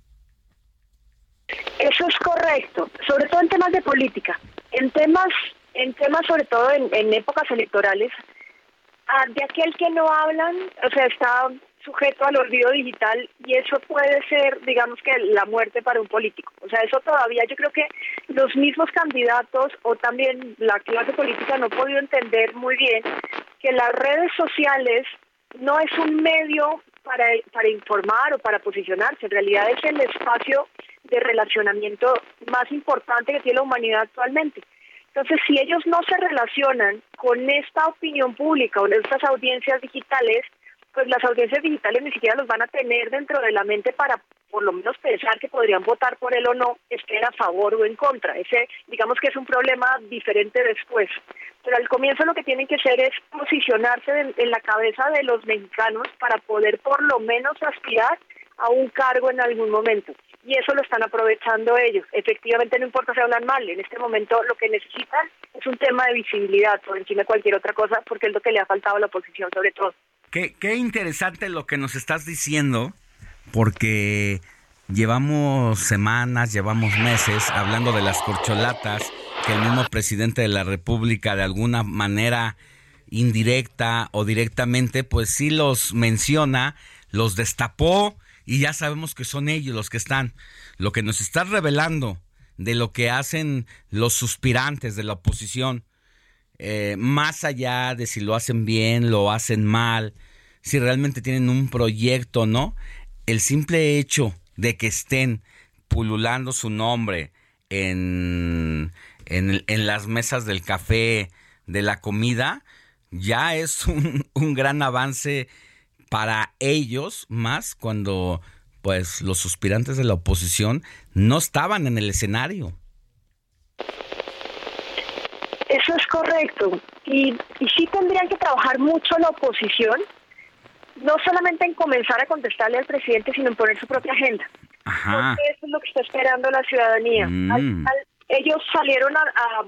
Eso es correcto, sobre todo en temas de política. En temas, en temas sobre todo en, épocas electorales, ah, de aquel que no hablan, o sea, está sujeto al olvido digital y eso puede ser, digamos que, la muerte para un político. O sea, eso todavía yo creo que los mismos candidatos o también la clase política no han podido entender muy bien que las redes sociales no es un medio para, para informar o para posicionarse, en realidad es el espacio de relacionamiento más importante que tiene la humanidad actualmente. Entonces, si ellos no se relacionan con esta opinión pública o estas audiencias digitales, pues las audiencias digitales ni siquiera los van a tener dentro de la mente para por lo menos pensar que podrían votar por él o no, estén a favor o en contra. Ese, digamos que es un problema diferente después. Pero al comienzo lo que tienen que hacer es posicionarse en, la cabeza de los mexicanos para poder por lo menos aspirar a un cargo en algún momento. Y eso lo están aprovechando ellos. Efectivamente, no importa si hablan mal, en este momento lo que necesitan es un tema de visibilidad por encima de cualquier otra cosa, porque es lo que le ha faltado a la oposición sobre todo. Qué, qué interesante lo que nos estás diciendo, porque llevamos semanas, llevamos meses hablando de las corcholatas que el mismo presidente de la República de alguna manera indirecta o directamente, pues sí los menciona, los destapó y ya sabemos que son ellos los que están. Lo que nos está revelando de lo que hacen los suspirantes de la oposición eh, más allá de si lo hacen bien, lo hacen mal, si realmente tienen un proyecto, ¿no? El simple hecho de que estén pululando su nombre en, en, las mesas del café, de la comida, ya es un, un gran avance para ellos, más cuando pues los suspirantes de la oposición no estaban en el escenario. Eso es correcto. Y, y sí tendrían que trabajar mucho la oposición, no solamente en comenzar a contestarle al presidente, sino en poner su propia agenda. Porque eso es lo que está esperando la ciudadanía. Mm. ellos salieron a,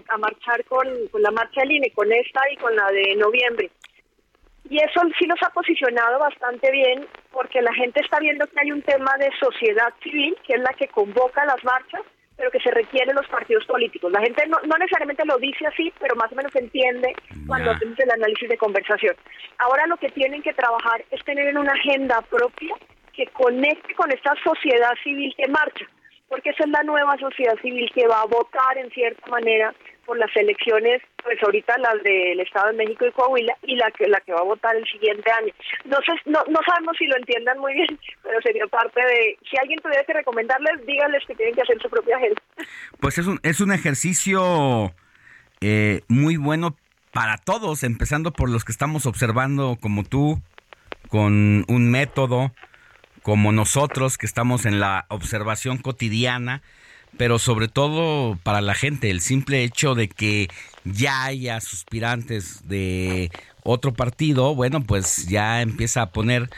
a, marchar con, con, la marcha del INE, con esta y con la de noviembre. Y eso sí nos ha posicionado bastante bien porque la gente está viendo que hay un tema de sociedad civil, que es la que convoca las marchas, pero que se requieren los partidos políticos. La gente no, necesariamente lo dice así, pero más o menos entiende cuando hacemos el análisis de conversación. Ahora lo que tienen que trabajar es tener una agenda propia que conecte con esta sociedad civil que marcha, porque esa es la nueva sociedad civil que va a votar en cierta manera por las elecciones, pues ahorita las del Estado de México y Coahuila y la que la que va a votar el siguiente año. No sé, no, no sabemos si lo entiendan muy bien, pero sería parte de si alguien tuviera que recomendarles, díganles que tienen que hacer su propia agenda. Pues es un es un ejercicio eh, muy bueno para todos, empezando por los que estamos observando como tú, con un método, como nosotros que estamos en la observación cotidiana pero sobre todo para la gente, el simple hecho de que ya haya suspirantes de otro partido, bueno, pues ya empieza a poner,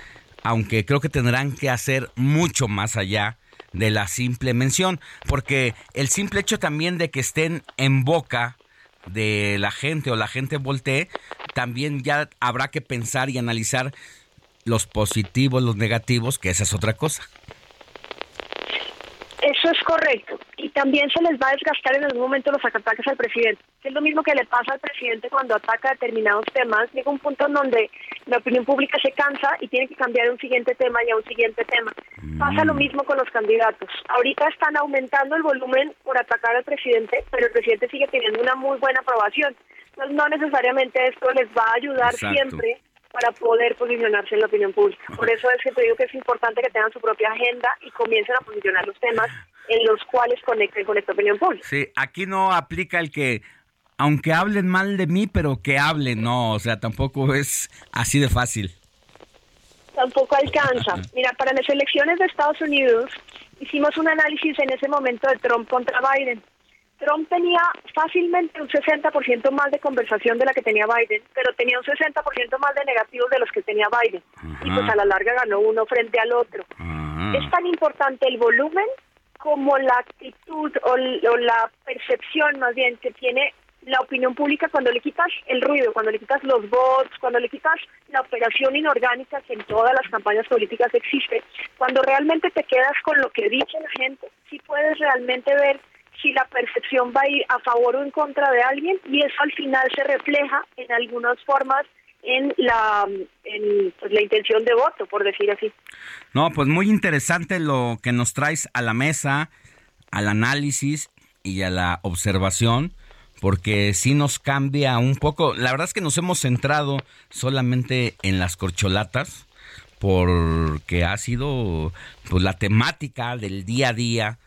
aunque creo que tendrán que hacer mucho más allá de la simple mención, porque el simple hecho también de que estén en boca de la gente o la gente voltee, también ya habrá que pensar y analizar los positivos, los negativos, que esa es otra cosa. Eso es correcto. Y también se les va a desgastar en algún momento los ataques al presidente. Es lo mismo que le pasa al presidente cuando ataca determinados temas. Llega un punto en donde la opinión pública se cansa y tiene que cambiar un siguiente tema y a un siguiente tema. Pasa lo mm. mismo con los candidatos. Ahorita están aumentando el volumen por atacar al presidente, pero el presidente sigue teniendo una muy buena aprobación. Entonces, no necesariamente esto les va a ayudar siempre para poder posicionarse en la opinión pública. Por eso es que te digo que es importante que tengan su propia agenda y comiencen a posicionar los temas en los cuales conecten con esta opinión pública. Sí, aquí no aplica el que aunque hablen mal de mí, pero que hablen, no, o sea, tampoco es así de fácil. tampoco alcanza. Mira, para las elecciones de Estados Unidos hicimos un análisis en ese momento de Trump contra Biden. Trump tenía fácilmente un 60% más de conversación de la que tenía Biden, pero tenía un 60% más de negativos de los que tenía Biden. Y pues a la larga ganó uno frente al otro. Es tan importante el volumen como la actitud o, o la percepción más bien que tiene la opinión pública cuando le quitas el ruido, cuando le quitas los votos, cuando le quitas la operación inorgánica que en todas las campañas políticas existe, cuando realmente te quedas con lo que dice la gente, si puedes realmente ver si la percepción va a ir a favor o en contra de alguien y eso al final se refleja en algunas formas en la, en, pues, la intención de voto, por decir así. No, pues muy interesante lo que nos traes a la mesa, al análisis y a la observación porque sí nos cambia un poco. La verdad es que nos hemos centrado solamente en las corcholatas, porque ha sido pues, la temática del día a día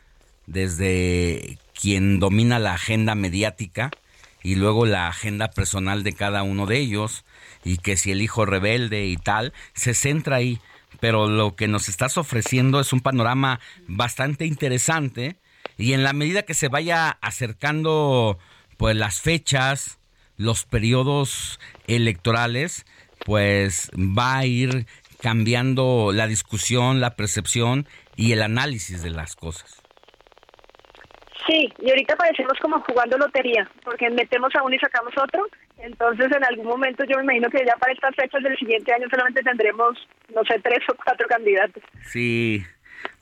desde quien domina la agenda mediática y luego la agenda personal de cada uno de ellos y que si el hijo rebelde y tal, se centra ahí. Pero lo que nos estás ofreciendo es un panorama bastante interesante y en la medida que se vaya acercando pues las fechas, los periodos electorales, pues va a ir cambiando la discusión, la percepción y el análisis de las cosas. Sí, y ahorita parecemos como jugando lotería, porque metemos a uno y sacamos otro. Entonces, en algún momento yo me imagino que ya para estas fechas del siguiente año solamente tendremos, no sé, tres o cuatro candidatos. Sí.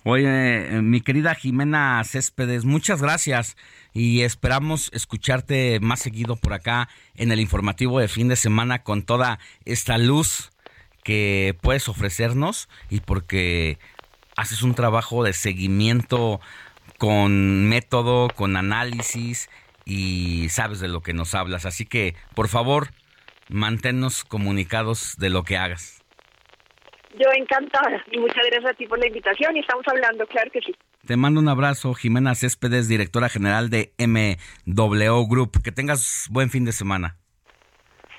Oye, mi querida Jimena Céspedes, muchas gracias y esperamos escucharte más seguido por acá en el informativo de fin de semana con toda esta luz que puedes ofrecernos y porque haces un trabajo de seguimiento con método, con análisis y sabes de lo que nos hablas. Así que, por favor, manténnos comunicados de lo que hagas. Yo encantada y muchas gracias a ti por la invitación y estamos hablando, claro que sí. Te mando un abrazo, Jimena Céspedes, directora general de MW Group. Que tengas buen fin de semana.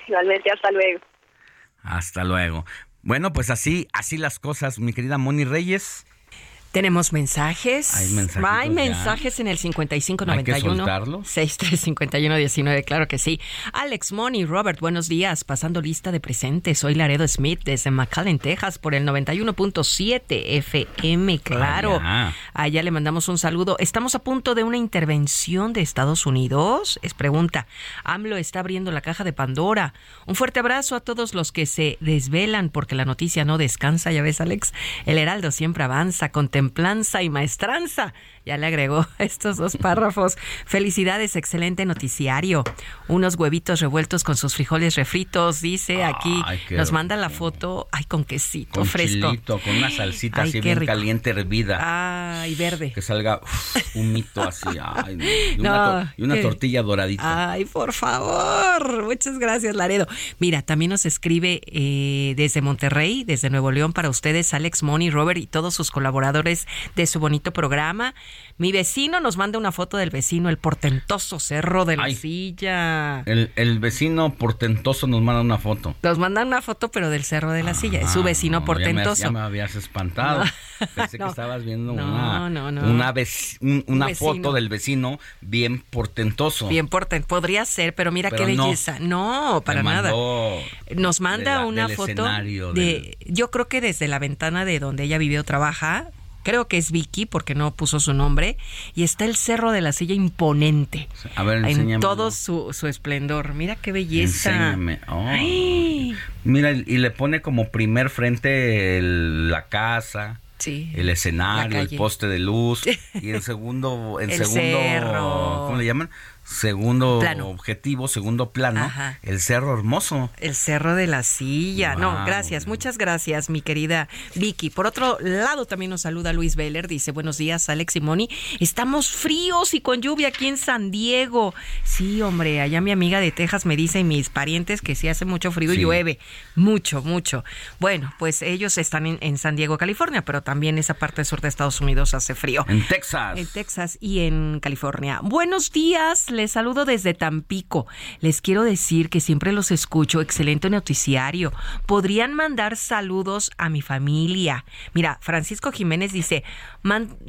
Igualmente, hasta luego. Hasta luego. Bueno, pues así, así las cosas, mi querida Moni Reyes. Tenemos mensajes. Hay mensajes. Hay mensajes en el 5591 635119, claro que sí. Alex Money, Robert, buenos días. Pasando lista de presentes. Soy Laredo Smith desde McAllen, Texas, por el 91.7 FM, claro. Allá le mandamos un saludo. Estamos a punto de una intervención de Estados Unidos. Es pregunta. AMLO está abriendo la caja de Pandora. Un fuerte abrazo a todos los que se desvelan porque la noticia no descansa. Ya ves, Alex. El Heraldo siempre avanza con templanza y maestranza. Ya le agregó estos dos párrafos. Felicidades, excelente noticiario. Unos huevitos revueltos con sus frijoles refritos, dice aquí. nos manda la foto, ay, con quesito con fresco. Chilito, con una salsita así bien caliente, hervida. Ay, verde. Que salga un mito así. Ay, y, una, y una tortilla doradita. Ay, por favor. Muchas gracias, Laredo. Mira, también nos escribe eh, desde Monterrey, desde Nuevo León, para ustedes, Alex Money, Robert y todos sus colaboradores de su bonito programa. Mi vecino nos manda una foto del vecino, el portentoso cerro de la silla. El, el, vecino portentoso nos manda una foto. Nos manda una foto, pero del cerro de la silla. Es su vecino portentoso. Ya me, habías espantado. Pensé que estabas viendo una, una, una foto del vecino bien portentoso. Bien portentoso. Podría ser, pero mira qué belleza. No, para nada. Nos manda una foto de. Yo creo que desde la ventana de donde ella vive o trabaja, creo que es Vicky porque no puso su nombre, y está el Cerro de la Silla imponente. A ver, En todo su, su esplendor. Mira qué belleza. Enséñame. Mira, y le pone como primer frente la casa. Sí, el escenario, el poste de luz y el segundo, el, segundo, ¿cómo le llaman? Segundo objetivo, segundo plano, el Cerro Hermoso. El Cerro de la Silla. No, gracias, muchas gracias, mi querida Vicky. Por otro lado, también nos saluda Luis Veller, dice, buenos días, Alex y Moni. Estamos fríos y con lluvia aquí en San Diego. Sí, hombre, allá mi amiga de Texas me dice y mis parientes que sí hace mucho frío y llueve. Mucho, mucho. Bueno, pues ellos están en, en San Diego, California, pero también esa parte sur de Estados Unidos hace frío. En Texas. En Texas y en California. Buenos días, les saludo desde Tampico. Les quiero decir que siempre los escucho. Excelente noticiario. Podrían mandar saludos a mi familia. Mira, Francisco Jiménez dice,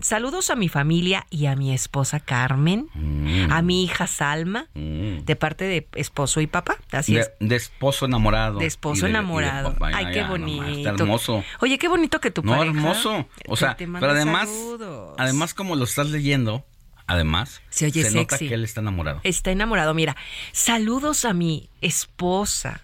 saludos a mi familia y a mi esposa Carmen, Mm. a mi hija Salma, de parte de esposo y papá. Así de, es. de esposo enamorado. De esposo de- de enamorado. Ay, qué nomás, bonito. Está hermoso. Oye, qué bonito que tu No, pareja hermoso. O sea, pero además, saludos. además como lo estás leyendo, además, Se oye nota sexy. que él está enamorado. Está enamorado. Mira, saludos a mi esposa,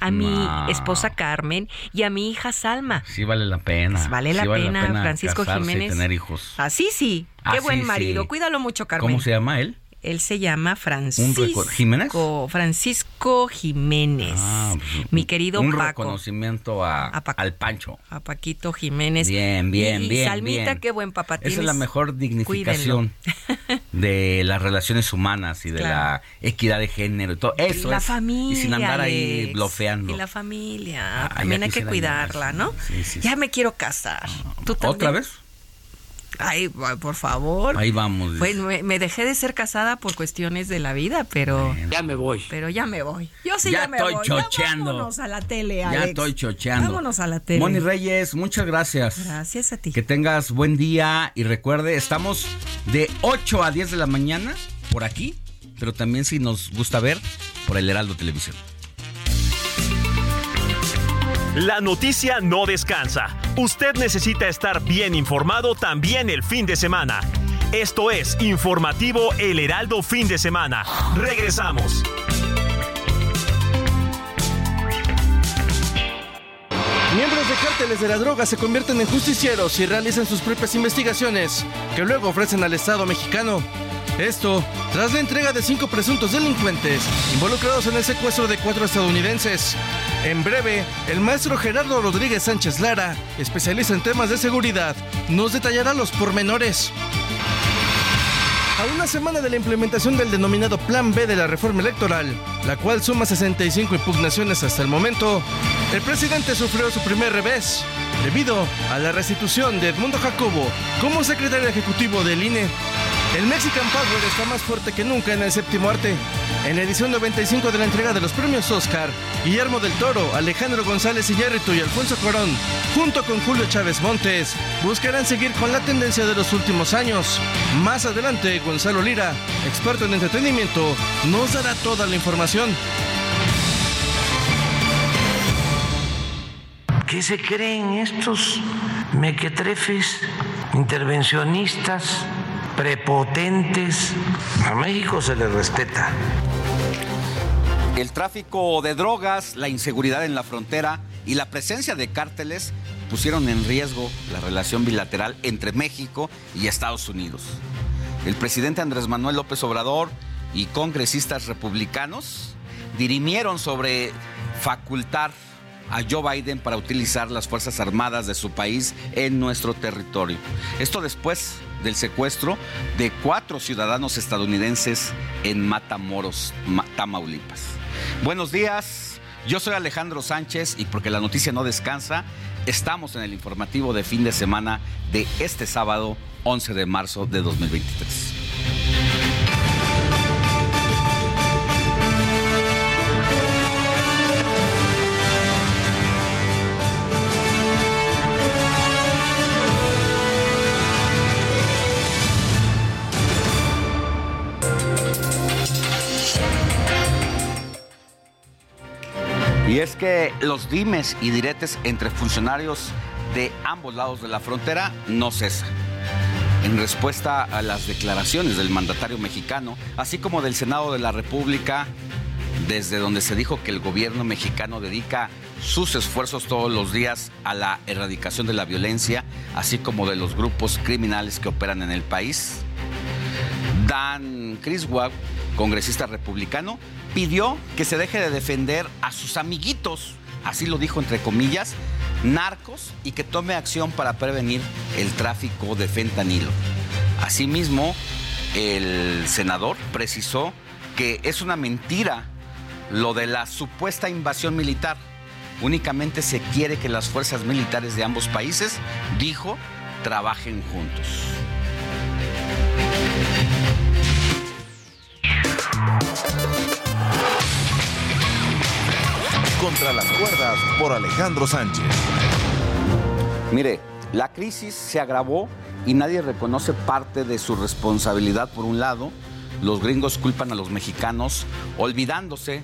a mi esposa Carmen y a mi hija Salma. Sí vale la pena. Vale la Sí pena, Francisco casarse Jiménez. Y tener hijos. Así sí. Qué Así buen sí. marido. Cuídalo mucho, Carmen. ¿Cómo se llama él? Él se llama Francisco. ¿Jiménez? Francisco Jiménez. Ah, pues, mi querido un Paco. reconocimiento a, al Pancho. A Paquito Jiménez. Bien, bien, y, bien, Salmita, bien. qué buen papá Esa es tienes. la mejor dignificación de las relaciones humanas y de Claro. la equidad de género y todo. Eso y la es. familia. y sin andar ahí Alex. blofeando. Y la familia. Ah, También hay que cuidarla, ¿no? Sí, sí, Ya me quiero casar. ¿Tú también? ¿Otra vez? Ay, por favor. Ahí vamos. dice. Bueno, me, me dejé de ser casada por cuestiones de la vida, pero Ya me voy. pero ya me voy. Yo sí ya, Ya me estoy voy. chocheando. Ya vámonos a la tele, Ya Alex. estoy chocheando. Vámonos a la tele. Moni Reyes, muchas gracias. Gracias a ti. Que tengas buen día y recuerde, estamos de 8 a 10 de la mañana por aquí, pero también si nos gusta ver por el Heraldo Televisión. La noticia no descansa. Usted necesita estar bien informado también el fin de semana. Esto es Informativo El Heraldo Fin de Semana. Regresamos. Miembros de cárteles de la droga se convierten en justicieros y realizan sus propias investigaciones, que luego ofrecen al Estado mexicano. Esto tras la entrega de cinco presuntos delincuentes involucrados en el secuestro de cuatro estadounidenses. En breve, el maestro Gerardo Rodríguez Sánchez Lara, especialista en temas de seguridad, nos detallará los pormenores. A una semana de la implementación del denominado Plan B de la reforma electoral, la cual suma 65 impugnaciones hasta el momento, el presidente sufrió su primer revés debido a la restitución de Edmundo Jacobo como secretario ejecutivo del INE. El Mexican Power está más fuerte que nunca en el séptimo arte. En la edición 95 de la entrega de los premios Oscar, Guillermo del Toro, Alejandro González Iñárritu y Alfonso Corón, junto con Julio Chávez Montes, buscarán seguir con la tendencia de los últimos años. Más adelante, Gonzalo Lira, experto en entretenimiento, nos dará toda la información. ¿Qué se creen estos mequetrefes, intervencionistas, prepotentes? A México se le respeta. El tráfico de drogas, la inseguridad en la frontera y la presencia de cárteles pusieron en riesgo la relación bilateral entre México y Estados Unidos. El presidente Andrés Manuel López Obrador y congresistas republicanos dirimieron sobre facultar a Joe Biden para utilizar las Fuerzas Armadas de su país en nuestro territorio. Esto después del secuestro de cuatro ciudadanos estadounidenses en Matamoros, Ma- Tamaulipas. Buenos días, yo soy Alejandro Sánchez y porque la noticia no descansa, estamos en el informativo de fin de semana de este sábado 11 de marzo de 2023. Y es que los dimes y diretes entre funcionarios de ambos lados de la frontera no cesan. En respuesta a las declaraciones del mandatario mexicano, así como del Senado de la República, desde donde se dijo que el gobierno mexicano dedica sus esfuerzos todos los días a la erradicación de la violencia, así como de los grupos criminales que operan en el país, Dan Criswell, congresista republicano, pidió que se deje de defender a sus amiguitos, así lo dijo entre comillas, narcos y que tome acción para prevenir el tráfico de fentanilo. Asimismo, el senador precisó que es una mentira lo de la supuesta invasión militar. Únicamente se quiere que las fuerzas militares de ambos países, dijo, trabajen juntos. Contra las cuerdas por Alejandro Sánchez. Mire, la crisis se agravó y nadie reconoce parte de su responsabilidad por un lado. Los gringos culpan a los mexicanos olvidándose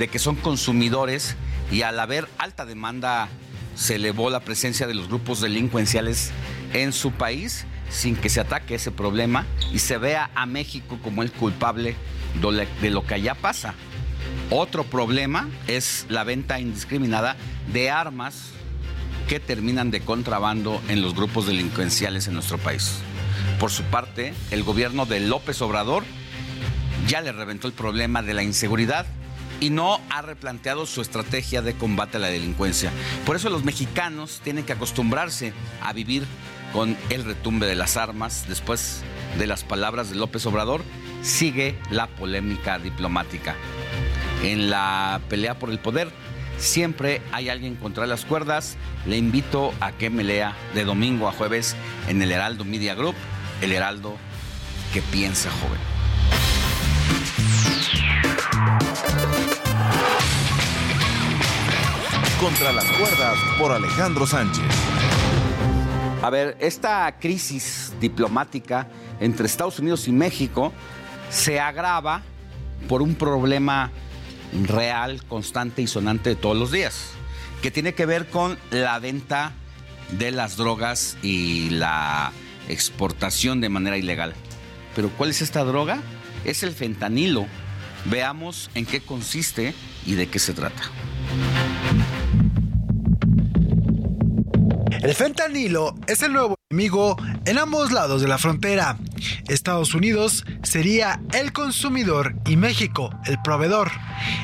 de que son consumidores y al haber alta demanda se elevó la presencia de los grupos delincuenciales en su país sin que se ataque ese problema y se vea a México como el culpable de lo que allá pasa. Otro problema es la venta indiscriminada de armas que terminan de contrabando en los grupos delincuenciales en nuestro país. Por su parte, el gobierno de López Obrador ya le reventó el problema de la inseguridad y no ha replanteado su estrategia de combate a la delincuencia. Por eso los mexicanos tienen que acostumbrarse a vivir con el retumbe de las armas. Después de las palabras de López Obrador, sigue la polémica diplomática. En la pelea por el poder, siempre hay alguien contra las cuerdas. Le invito a que me lea de domingo a jueves en el Heraldo Media Group, el Heraldo que piensa joven. Contra las cuerdas por Alejandro Sánchez. A ver, esta crisis diplomática entre Estados Unidos y México se agrava por un problema real, constante y sonante de todos los días, que tiene que ver con la venta de las drogas y la exportación de manera ilegal. Pero ¿cuál es esta droga? Es el fentanilo. Veamos en qué consiste y de qué se trata. El fentanilo es el nuevo enemigo en ambos lados de la frontera. Estados Unidos sería el consumidor y México el proveedor.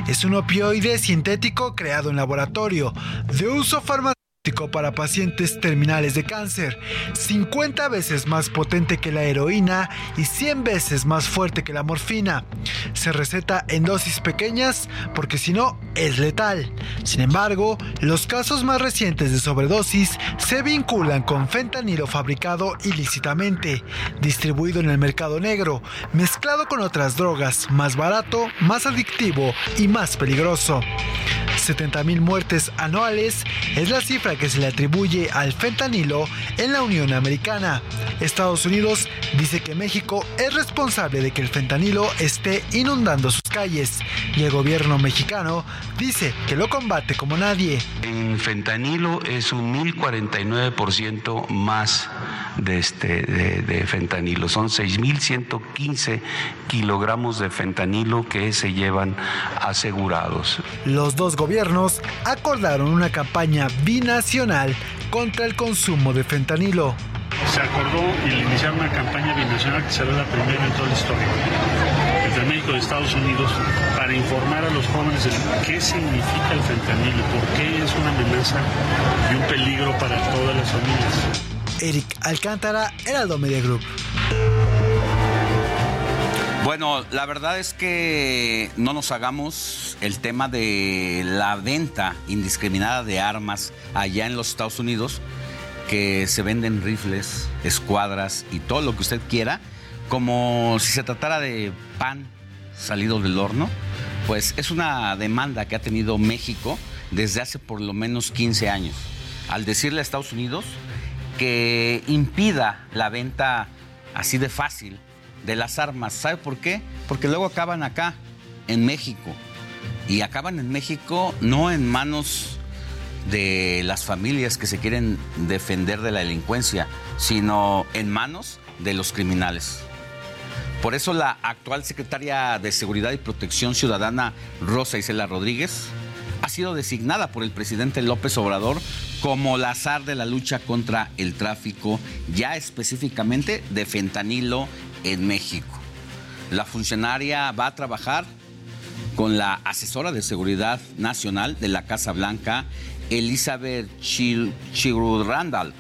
Es un opioide sintético creado en laboratorio de uso farmacéutico para pacientes terminales de cáncer, 50 veces más potente que la heroína y 100 veces más fuerte que la morfina. Se receta en dosis pequeñas porque si no es letal. Sin embargo, los casos más recientes de sobredosis se vinculan con fentanilo fabricado ilícitamente, distribuido en el mercado negro, mezclado con otras drogas, más barato, más adictivo y más peligroso. 70.000 muertes anuales es la cifra que se le atribuye al fentanilo en la Unión Americana. Estados Unidos dice que México es responsable de que el fentanilo esté inundando sus calles y el gobierno mexicano dice que lo combate como nadie. En fentanilo es un 1049% más de, este, de, de fentanilo. Son 6.115 kilogramos de fentanilo que se llevan asegurados. Los dos gobiernos acordaron una campaña binacional contra el consumo de fentanilo. Se acordó iniciar una campaña binacional que será la primera en toda la historia entre México y Estados Unidos para informar a los jóvenes de qué significa el fentanilo, por qué es una amenaza y un peligro para todas las familias. Eric Alcántara, Heraldo Media Group. Bueno, la verdad es que no nos hagamos el tema de la venta indiscriminada de armas allá en los Estados Unidos, que se venden rifles, escuadras y todo lo que usted quiera, como si se tratara de pan salido del horno. Pues es una demanda que ha tenido México desde hace por lo menos 15 años. Al decirle a Estados Unidos que impida la venta así de fácil de las armas. ¿Sabe por qué? Porque luego acaban acá, en México. Y acaban en México no en manos de las familias que se quieren defender de la delincuencia, sino en manos de los criminales. Por eso la actual secretaria de Seguridad y Protección Ciudadana, Rosa Isela Rodríguez, ha sido designada por el presidente López Obrador como la azar de la lucha contra el tráfico, ya específicamente de fentanilo en México. La funcionaria va a trabajar con la asesora de seguridad nacional de la Casa Blanca, Elizabeth Chirud Randall.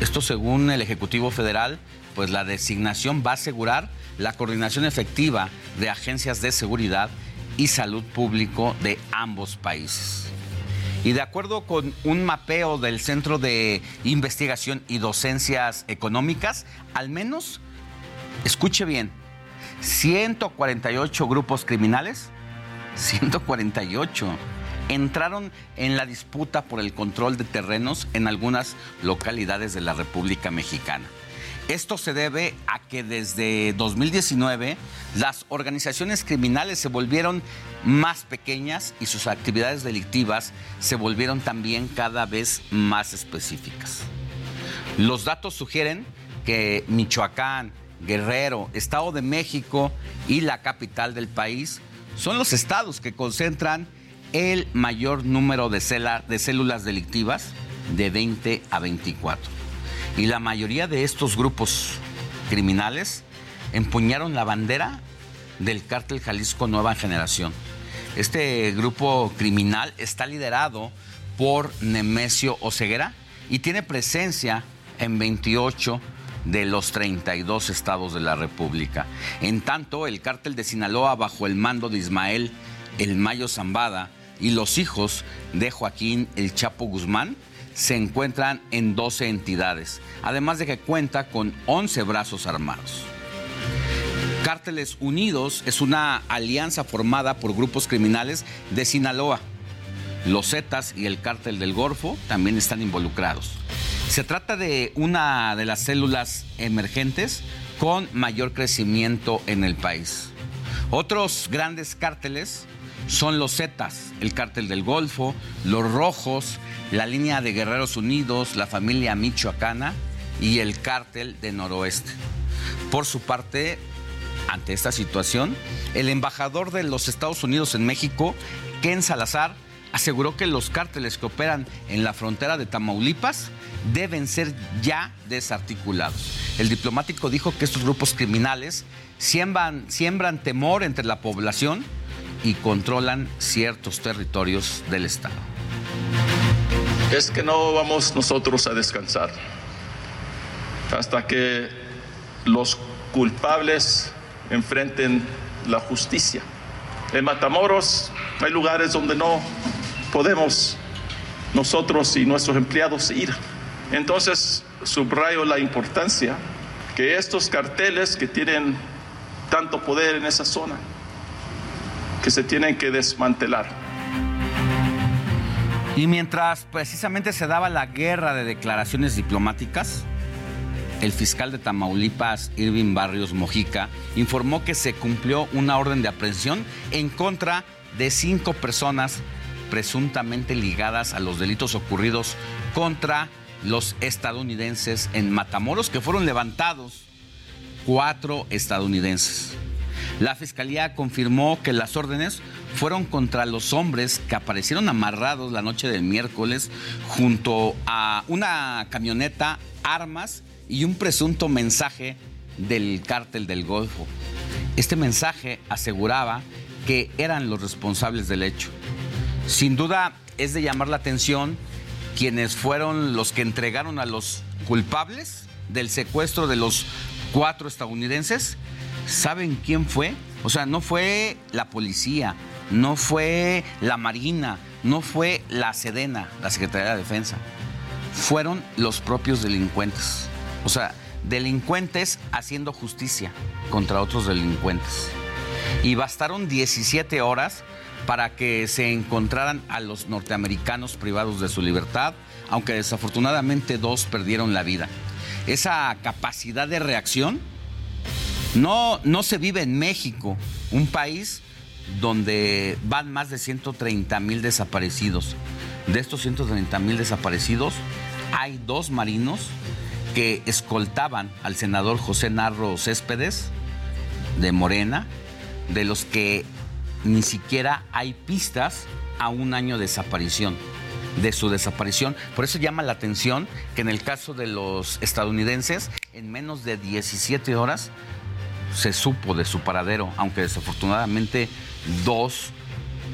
Esto según el Ejecutivo Federal, pues la designación va a asegurar la coordinación efectiva de agencias de seguridad y salud público de ambos países. Y de acuerdo con un mapeo del Centro de Investigación y Docencias Económicas, al menos, escuche bien, 148 grupos criminales, 148 entraron en la disputa por el control de terrenos en algunas localidades de la República Mexicana. Esto se debe a que desde 2019 las organizaciones criminales se volvieron más pequeñas y sus actividades delictivas se volvieron también cada vez más específicas. Los datos sugieren que Michoacán, Guerrero, Estado de México y la capital del país son los estados que concentran el mayor número de, células delictivas de 20 a 24. Y la mayoría de estos grupos criminales empuñaron la bandera del cártel Jalisco Nueva Generación. Este grupo criminal está liderado por Nemesio Oceguera y tiene presencia en 28 de los 32 estados de la República. En tanto, el cártel de Sinaloa, bajo el mando de Ismael El Mayo Zambada y los hijos de Joaquín El Chapo Guzmán, se encuentran en 12 entidades, además de que cuenta con 11 brazos armados. Cárteles Unidos es una alianza formada por grupos criminales de Sinaloa. Los Zetas y el Cártel del Golfo también están involucrados. Se trata de una de las células emergentes con mayor crecimiento en el país. Otros grandes cárteles son los Zetas, el Cártel del Golfo, los Rojos, la línea de Guerreros Unidos, la familia michoacana y el cártel de Noroeste. Por su parte, ante esta situación, el embajador de los Estados Unidos en México, Ken Salazar, aseguró que los cárteles que operan en la frontera de Tamaulipas deben ser ya desarticulados. El diplomático dijo que estos grupos criminales siembran, temor entre la población y controlan ciertos territorios del Estado es que no vamos nosotros a descansar hasta que los culpables enfrenten la justicia. En Matamoros hay lugares donde no podemos nosotros y nuestros empleados ir. Entonces subrayo la importancia que estos carteles que tienen tanto poder en esa zona, que se tienen que desmantelar. Y mientras precisamente se daba la guerra de declaraciones diplomáticas, el fiscal de Tamaulipas, Irving Barrios Mojica, informó que se cumplió una orden de aprehensión en contra de cinco personas presuntamente ligadas a los delitos ocurridos contra los estadounidenses en Matamoros, que fueron levantados cuatro estadounidenses. La fiscalía confirmó que las órdenes fueron contra los hombres que aparecieron amarrados la noche del miércoles junto a una camioneta, armas y un presunto mensaje del cártel del Golfo. Este mensaje aseguraba que eran los responsables del hecho. Sin duda es de llamar la atención quienes fueron los que entregaron a los culpables del secuestro de los cuatro estadounidenses. ¿Saben quién fue? O sea, no fue la policía, no fue la Marina, no fue la Sedena, la Secretaría de Defensa. Fueron los propios delincuentes. O sea, delincuentes haciendo justicia contra otros delincuentes. Y bastaron 17 horas para que se encontraran a los norteamericanos privados de su libertad, aunque desafortunadamente dos perdieron la vida. Esa capacidad de reacción no, no se vive en México, un país donde van más de 130 mil desaparecidos. De estos 130 mil desaparecidos, hay dos marinos que escoltaban al senador José Narro Céspedes de Morena, de los que ni siquiera hay pistas a un año de desaparición, de su desaparición. Por eso llama la atención que en el caso de los estadounidenses, en menos de 17 horas se supo de su paradero, aunque desafortunadamente dos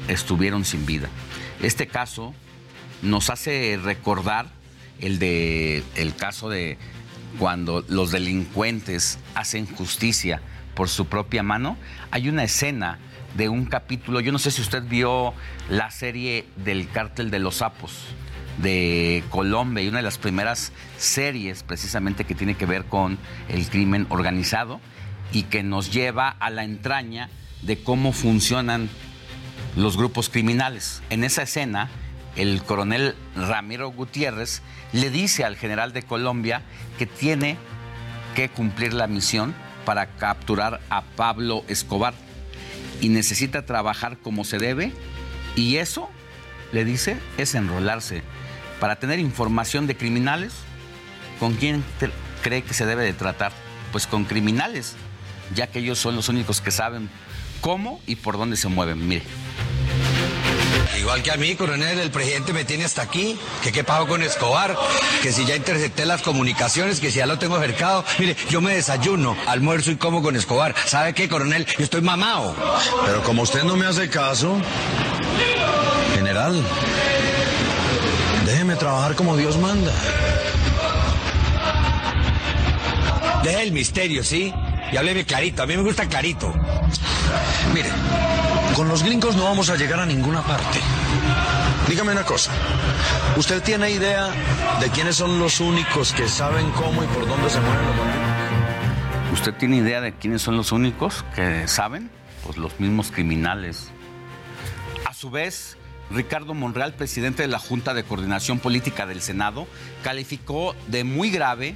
estuvieron sin vida. Este caso nos hace recordar el de el caso de cuando los delincuentes hacen justicia por su propia mano. Hay una escena de un capítulo, yo no sé si usted vio la serie del cártel de los sapos de Colombia y una de las primeras series precisamente que tiene que ver con el crimen organizado y que nos lleva a la entraña de cómo funcionan los grupos criminales. En esa escena, el coronel Ramiro Gutiérrez le dice al general de Colombia que tiene que cumplir la misión para capturar a Pablo Escobar y necesita trabajar como se debe y eso, le dice, es enrolarse para tener información de criminales. ¿Con quién cree que se debe de tratar? Pues con criminales, ya que ellos son los únicos que saben cómo y por dónde se mueven. Mire. Igual que a mí, coronel, el presidente me tiene hasta aquí. Que qué pago con Escobar. Que si ya intercepté las comunicaciones, que si ya lo tengo cercado. Mire, yo me desayuno, almuerzo y como con Escobar. ¿Sabe qué, coronel? Yo estoy mamado. Pero como usted no me hace caso, general, déjeme trabajar como Dios manda. Deje el misterio, ¿sí? Y hábleme clarito. A mí me gusta clarito. Mire, con los gringos no vamos a llegar a ninguna parte. Dígame una cosa. ¿Usted tiene idea de quiénes son los únicos que saben cómo y por dónde se mueven los bandidos? ¿Usted tiene idea de quiénes son los únicos que saben? Pues los mismos criminales. A su vez, Ricardo Monreal, presidente de la Junta de Coordinación Política del Senado, calificó de muy grave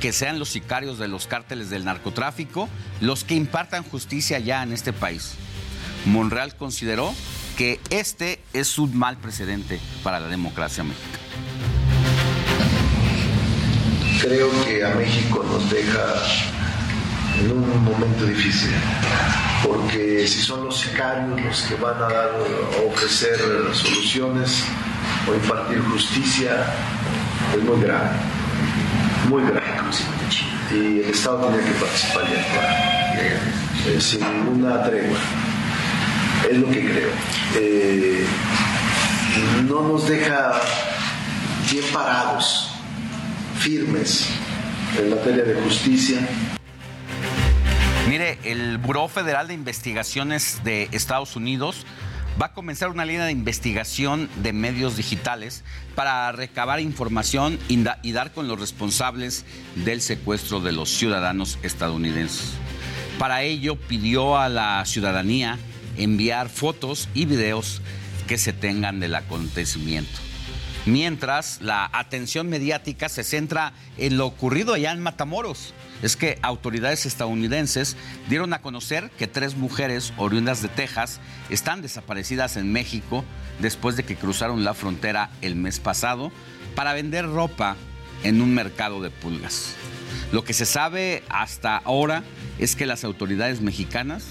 que sean los sicarios de los cárteles del narcotráfico los que impartan justicia ya en este país. Monreal consideró que este es un mal precedente para la democracia mexicana. Creo que a México nos deja en un momento difícil, porque si son los sicarios los que van a dar ofrecer soluciones o impartir justicia, es muy grave, muy grave. Y el Estado tiene que participar y eh, sin ninguna tregua es lo que creo. Eh, no nos deja bien parados, firmes en materia de justicia. Mire, el Buró Federal de Investigaciones de Estados Unidos va a comenzar una línea de investigación de medios digitales para recabar información y, y dar con los responsables del secuestro de los ciudadanos estadounidenses. Para ello pidió a la ciudadanía enviar fotos y videos que se tengan del acontecimiento. Mientras la atención mediática se centra en lo ocurrido allá en Matamoros. Es que autoridades estadounidenses dieron a conocer que tres mujeres oriundas de Texas están desaparecidas en México después de que cruzaron la frontera el mes pasado para vender ropa en un mercado de pulgas. Lo que se sabe hasta ahora es que las autoridades mexicanas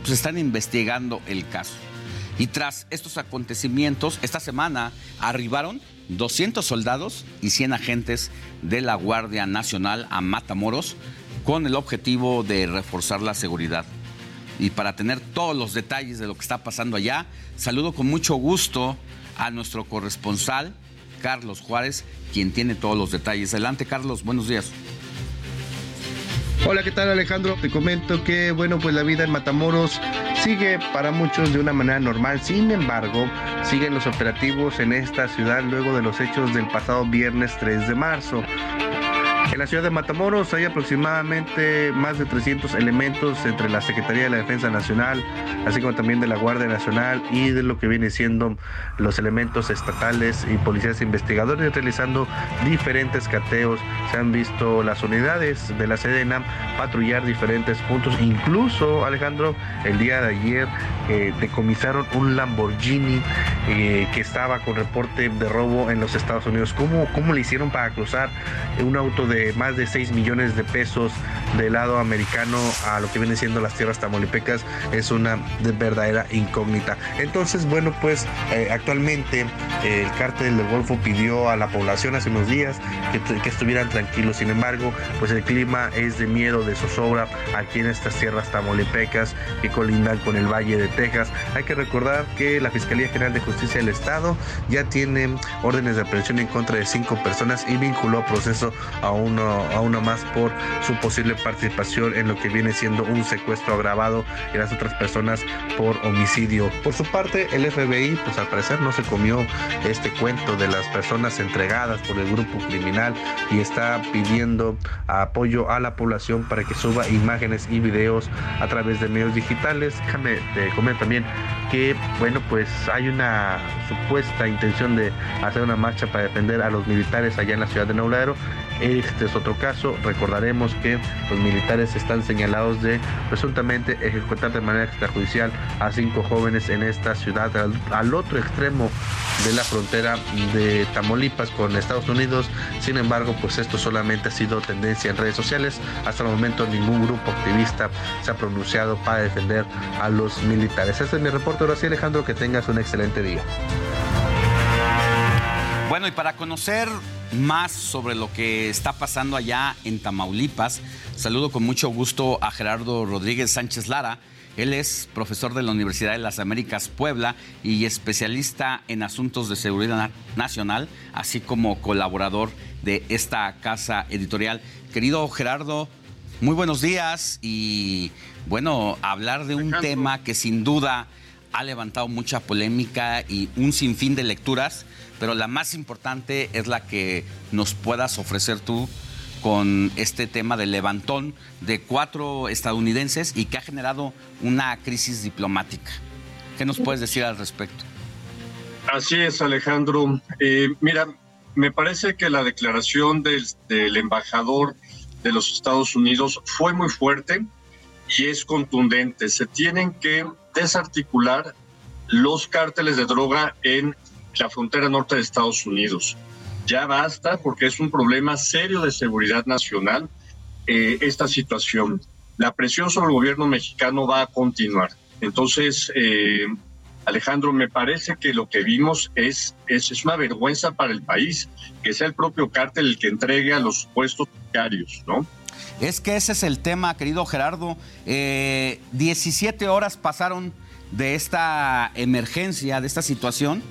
pues están investigando el caso. Y tras estos acontecimientos, esta semana arribaron 200 soldados y 100 agentes de la Guardia Nacional a Matamoros con el objetivo de reforzar la seguridad. Y para tener todos los detalles de lo que está pasando allá, saludo con mucho gusto a nuestro corresponsal, Carlos Juárez, quien tiene todos los detalles. Adelante, Carlos, buenos días. Hola, ¿qué tal Alejandro? Te comento que, bueno, pues la vida en Matamoros sigue para muchos de una manera normal. Sin embargo, siguen los operativos en esta ciudad luego de los hechos del pasado viernes 3 de marzo. En la ciudad de Matamoros hay aproximadamente más de 300 elementos entre la Secretaría de la Defensa Nacional, así como también de la Guardia Nacional y de lo que viene siendo los elementos estatales y policías investigadores realizando diferentes cateos. Se han visto las unidades de la Sedena patrullar diferentes puntos, incluso Alejandro, el día de ayer eh, decomisaron un Lamborghini eh, que estaba con reporte de robo en los Estados Unidos. ¿Cómo, cómo le hicieron para cruzar un auto de más de 6 millones de pesos del lado americano a lo que viene siendo las tierras tamaulipecas es una verdadera incógnita. Entonces, bueno, pues eh, actualmente eh, el cártel del Golfo pidió a la población hace unos días que, estuvieran tranquilos. Sin embargo, pues el clima es de miedo, de zozobra aquí en estas tierras tamaulipecas que colindan con el Valle de Texas. Hay que recordar que la Fiscalía General de Justicia del Estado ya tiene órdenes de aprehensión en contra de cinco personas y vinculó proceso a un a una más por su posible participación en lo que viene siendo un secuestro agravado y las otras personas por homicidio. Por su parte, el FBI, pues al parecer no se comió este cuento de las personas entregadas por el grupo criminal y está pidiendo apoyo a la población para que suba imágenes y videos a través de medios digitales. Déjame te comento también que, bueno, pues hay una supuesta intención de hacer una marcha para defender a los militares allá en la ciudad de Neuladero. Este es otro caso. Recordaremos que los militares están señalados de presuntamente ejecutar de manera extrajudicial a cinco jóvenes en esta ciudad, al, otro extremo de la frontera de Tamaulipas con Estados Unidos. Sin embargo, pues esto solamente ha sido tendencia en redes sociales. Hasta el momento ningún grupo activista se ha pronunciado para defender a los militares. Este es mi reporte. Ahora sí, Alejandro, que tengas un excelente día. Bueno, y para conocer más sobre lo que está pasando allá en Tamaulipas, saludo con mucho gusto a Gerardo Rodríguez Sánchez Lara. Él es profesor de la Universidad de las Américas Puebla y especialista en asuntos de seguridad nacional, así como colaborador de esta casa editorial. Querido Gerardo, muy buenos días y bueno, hablar de un tema que sin duda ha levantado mucha polémica y un sinfín de lecturas pero la más importante es la que nos puedas ofrecer tú con este tema del levantón de cuatro estadounidenses y que ha generado una crisis diplomática. ¿Qué nos puedes decir al respecto? Así es, Alejandro. Eh, mira, me parece que la declaración del, del embajador de los Estados Unidos fue muy fuerte y es contundente. Se tienen que desarticular los cárteles de droga en la frontera norte de Estados Unidos. Ya basta porque es un problema serio de seguridad nacional eh, esta situación. La presión sobre el gobierno mexicano va a continuar. Entonces, eh, Alejandro, me parece que lo que vimos es, es, una vergüenza para el país, que sea el propio cártel el que entregue a los puestos sicarios, ¿no? Es que ese es el tema, querido Gerardo. 17 eh, horas pasaron de esta emergencia, de esta situación,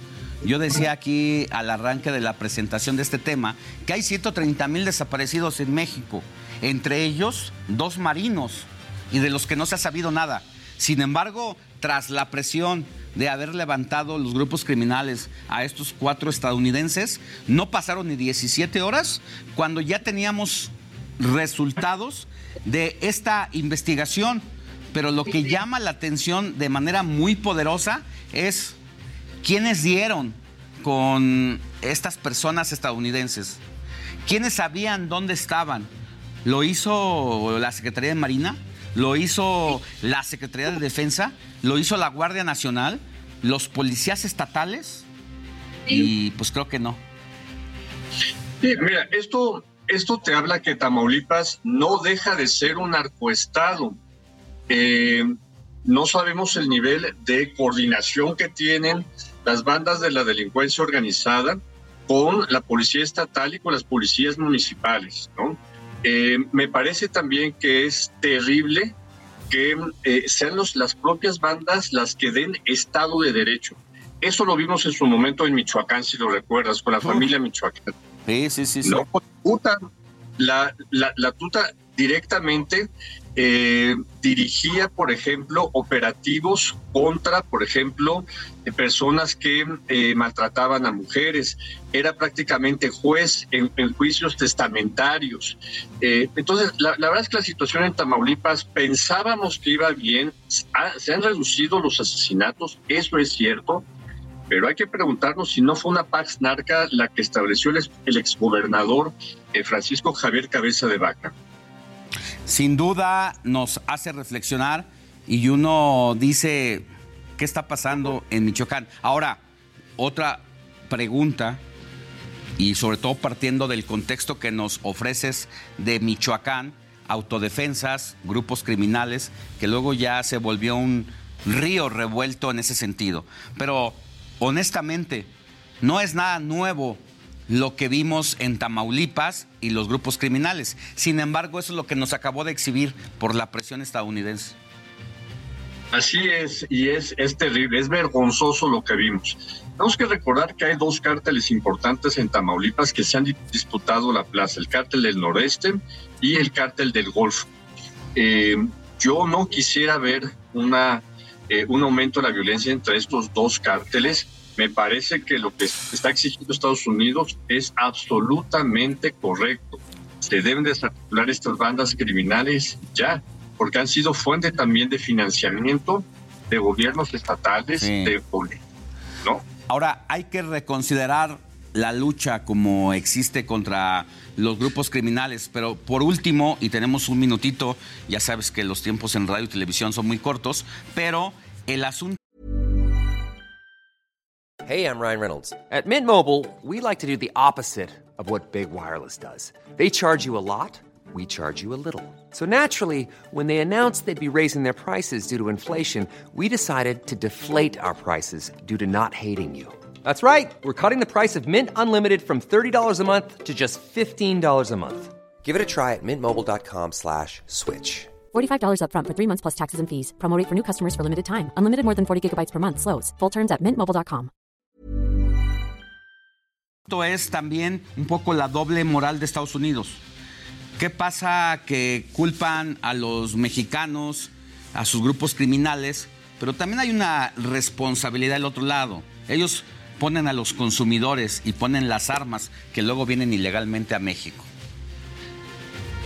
yo decía aquí al arranque de la presentación de este tema que hay 130 mil desaparecidos en México, entre ellos dos marinos y de los que no se ha sabido nada. Sin embargo, tras la presión de haber levantado los grupos criminales a estos cuatro estadounidenses, no pasaron ni 17 horas cuando ya teníamos resultados de esta investigación. Pero lo que llama la atención de manera muy poderosa es ¿Quiénes dieron con estas personas estadounidenses? ¿Quiénes sabían dónde estaban? ¿Lo hizo la Secretaría de Marina? ¿Lo hizo la Secretaría de Defensa? ¿Lo hizo la Guardia Nacional? ¿Los policías estatales? Y pues creo que no. Sí, mira, esto, esto te habla que Tamaulipas no deja de ser un narcoestado. Eh, no sabemos el nivel de coordinación que tienen las bandas de la delincuencia organizada con la policía estatal y con las policías municipales. ¿no? Eh, me parece también que es terrible que eh, sean los, las propias bandas las que den Estado de Derecho. Eso lo vimos en su momento en Michoacán, si lo recuerdas, con la familia Michoacán. Sí, sí, sí. La, la, tuta directamente eh, dirigía, por ejemplo, operativos contra, por ejemplo, personas que eh, maltrataban a mujeres. Era prácticamente juez en, juicios testamentarios. Eh, entonces, la, verdad es que la situación en Tamaulipas pensábamos que iba bien. se han reducido los asesinatos, eso es cierto. Pero hay que preguntarnos si no fue una Pax Narca la que estableció el, exgobernador Francisco Javier Cabeza de Vaca sin duda nos hace reflexionar y uno dice, ¿qué está pasando en Michoacán? Ahora, otra pregunta, y sobre todo partiendo del contexto que nos ofreces de Michoacán, autodefensas, grupos criminales, que luego ya se volvió un río revuelto en ese sentido. Pero honestamente, no es nada nuevo lo que vimos en Tamaulipas y los grupos criminales. Sin embargo, eso es lo que nos acabó de exhibir por la presión estadounidense. Así es, y es, es terrible, es vergonzoso lo que vimos. Tenemos que recordar que hay dos cárteles importantes en Tamaulipas que se han disputado la plaza, el cártel del noreste y el cártel del Golfo. Eh, yo no quisiera ver una, eh, un aumento de la violencia entre estos dos cárteles me parece que lo que está exigiendo Estados Unidos es absolutamente correcto. Se deben desarticular estas bandas criminales ya, porque han sido fuente también de financiamiento de gobiernos estatales, Sí. de. Ahora, hay que reconsiderar la lucha como existe contra los grupos criminales, pero por último, y tenemos un minutito, ya sabes que los tiempos en radio y televisión son muy cortos, pero el asunto Hey, I'm Ryan Reynolds. At Mint Mobile, we like to do the opposite of what Big Wireless does. They charge you a lot, we charge you a little. So naturally, when they announced they'd be raising their prices due to inflation, we decided to deflate our prices due to not hating you. That's right. We're cutting the price of Mint Unlimited from $30 a month to just $15 a month. Give it a try at mintmobile.com slash switch. $45 upfront for three months plus taxes and fees. Promo rate for new customers for limited time. Unlimited more than 40 gigabytes per month. Slows. Full terms at mintmobile.com. es también un poco la doble moral de Estados Unidos. ¿Qué pasa que culpan a los mexicanos, a sus grupos criminales, pero también hay una responsabilidad del otro lado? Ellos ponen a los consumidores y ponen las armas que luego vienen ilegalmente a México.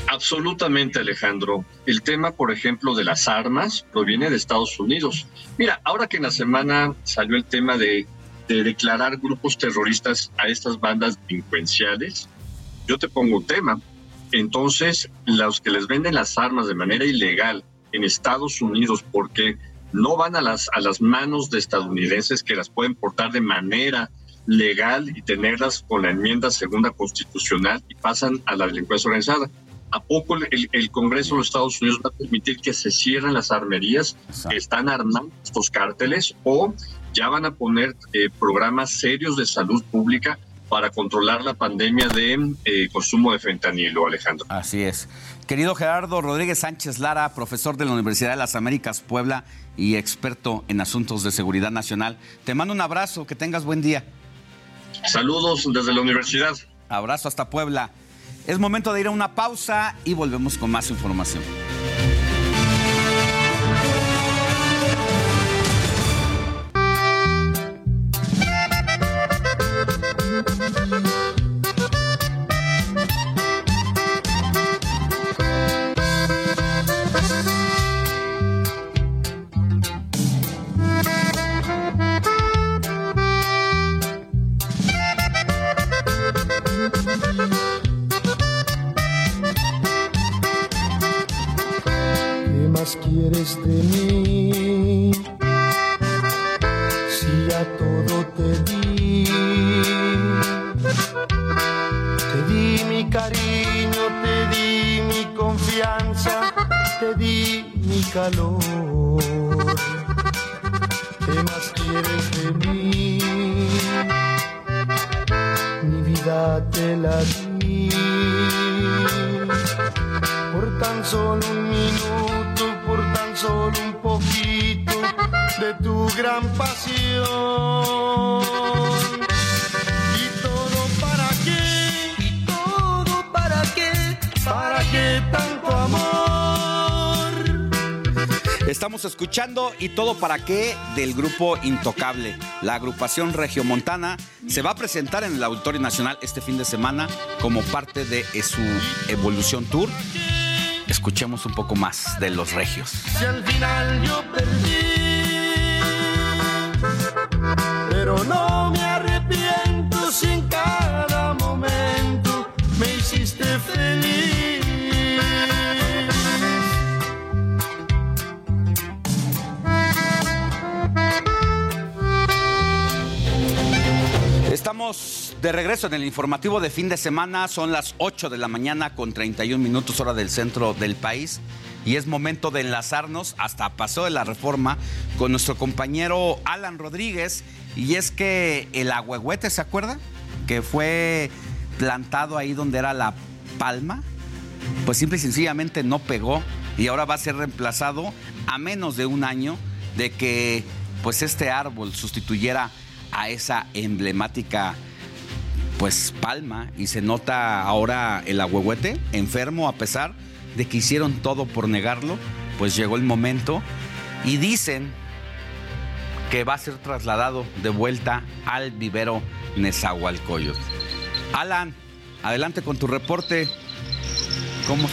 Absolutamente, Alejandro. El tema, por ejemplo, de las armas proviene de Estados Unidos. Mira, ahora que en la semana salió el tema de, de declarar grupos terroristas a estas bandas delincuenciales, yo te pongo un tema. Entonces, los que les venden las armas de manera ilegal en Estados Unidos porque no van a las, a las manos de estadounidenses que las pueden portar de manera legal y tenerlas con la enmienda segunda constitucional y pasan a la delincuencia organizada. ¿A poco el, el Congreso de los Estados Unidos va a permitir que se cierren las armerías que están armando estos cárteles o ya van a poner eh, programas serios de salud pública para controlar la pandemia de eh, consumo de fentanilo, Alejandro? Así es. Querido Gerardo Rodríguez Sánchez Lara, profesor de la Universidad de las Américas Puebla y experto en asuntos de seguridad nacional, te mando un abrazo, que tengas buen día. Saludos desde la universidad. Abrazo hasta Puebla. Es momento de ir a una pausa y volvemos con más información. Quieres de mí? Si ya todo te di. Te di mi cariño, te di mi confianza, te di mi calor. ¿Qué más quieres de mí? Mi vida te la di por tan solo un solo un poquito de tu gran pasión. ¿Y todo para qué? ¿Y todo para qué? ¿Para qué tanto amor? Estamos escuchando Y todo para qué del grupo Intocable. La agrupación regiomontana se va a presentar en el Auditorio Nacional este fin de semana como parte de su Evolución Tour. Escuchemos un poco más de los regios. Si al final yo perdí, pero no me arrepiento si en cada momento me hiciste feliz. Estamos de regreso en el informativo de fin de semana. Son las 8 de la mañana con 31 minutos hora del centro del país. Y es momento de enlazarnos hasta Paso de la Reforma con nuestro compañero Alan Rodríguez. Y es que el agüehuete, ¿se acuerda? Que fue plantado ahí donde era la palma. Pues simple y sencillamente no pegó. Y ahora va a ser reemplazado a menos de un año de que pues este árbol sustituyera a esa emblemática pues palma y se nota ahora el agüehuete enfermo a pesar de que hicieron todo por negarlo, pues llegó el momento y dicen que va a ser trasladado de vuelta al vivero Nezahualcóyotl. Alan, adelante con tu reporte.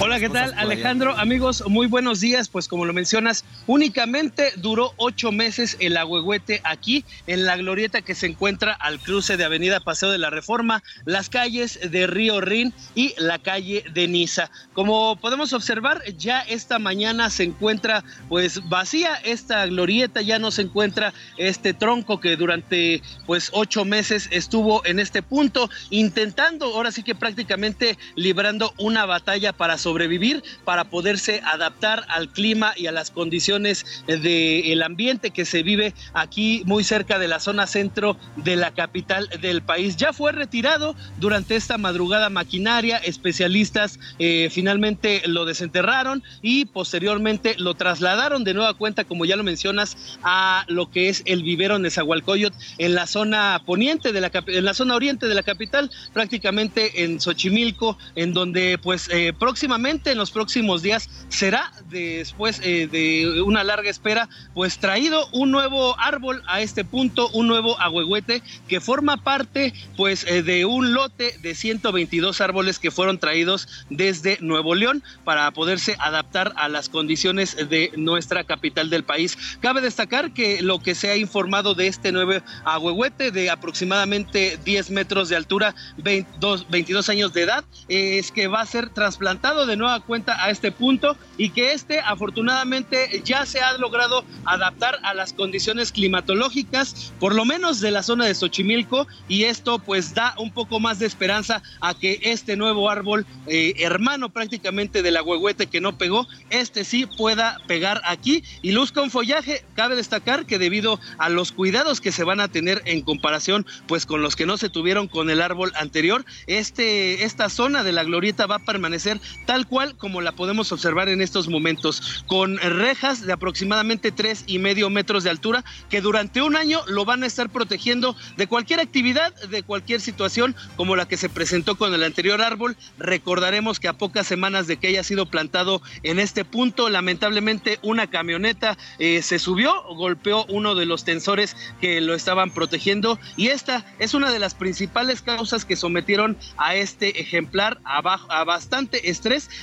Hola, ¿qué tal? Alejandro, amigos, muy buenos días. Pues como lo mencionas, únicamente duró ocho meses el agüehuete aquí en la glorieta que se encuentra al cruce de Avenida Paseo de la Reforma, las calles de Río Rin y la calle de Niza. Como podemos observar, ya esta mañana se encuentra pues vacía esta glorieta, ya no se encuentra este tronco que durante pues ocho meses estuvo en este punto intentando, ahora sí que prácticamente librando una batalla para sobrevivir, para poderse adaptar al clima y a las condiciones del ambiente que se vive aquí muy cerca de la zona centro de la capital del país. Ya fue retirado durante esta madrugada maquinaria, especialistas eh, finalmente lo desenterraron y posteriormente lo trasladaron de nueva cuenta, como ya lo mencionas, a lo que es el vivero Nezahualcóyotl en la zona poniente de la en la zona oriente de la capital, prácticamente en Xochimilco, en donde pues eh, próximamente, en los próximos días, será después eh, de una larga espera, pues traído un nuevo árbol a este punto, un nuevo agüehuete que forma parte pues eh, de un lote de 122 árboles que fueron traídos desde Nuevo León para poderse adaptar a las condiciones de nuestra capital del país. Cabe destacar que lo que se ha informado de este nuevo agüehuete de aproximadamente 10 metros de altura, 22, 22 años de edad, es que va a ser trasplantado de nueva cuenta a este punto y que este afortunadamente ya se ha logrado adaptar a las condiciones climatológicas, por lo menos de la zona de Xochimilco, y esto pues da un poco más de esperanza a que este nuevo árbol, eh, hermano prácticamente del agüehuete que no pegó, este sí pueda pegar aquí y luzca un follaje. Cabe destacar que debido a los cuidados que se van a tener en comparación pues con los que no se tuvieron con el árbol anterior, este, esta zona de la glorieta va a permanecer tal cual como la podemos observar en estos momentos, con rejas de aproximadamente tres y medio metros de altura que durante un año lo van a estar protegiendo de cualquier actividad, de cualquier situación como la que se presentó con el anterior árbol. Recordaremos que a pocas semanas de que haya sido plantado en este punto, lamentablemente una camioneta eh, se subió, golpeó uno de los tensores que lo estaban protegiendo y esta es una de las principales causas que sometieron a este ejemplar a, bastante estrés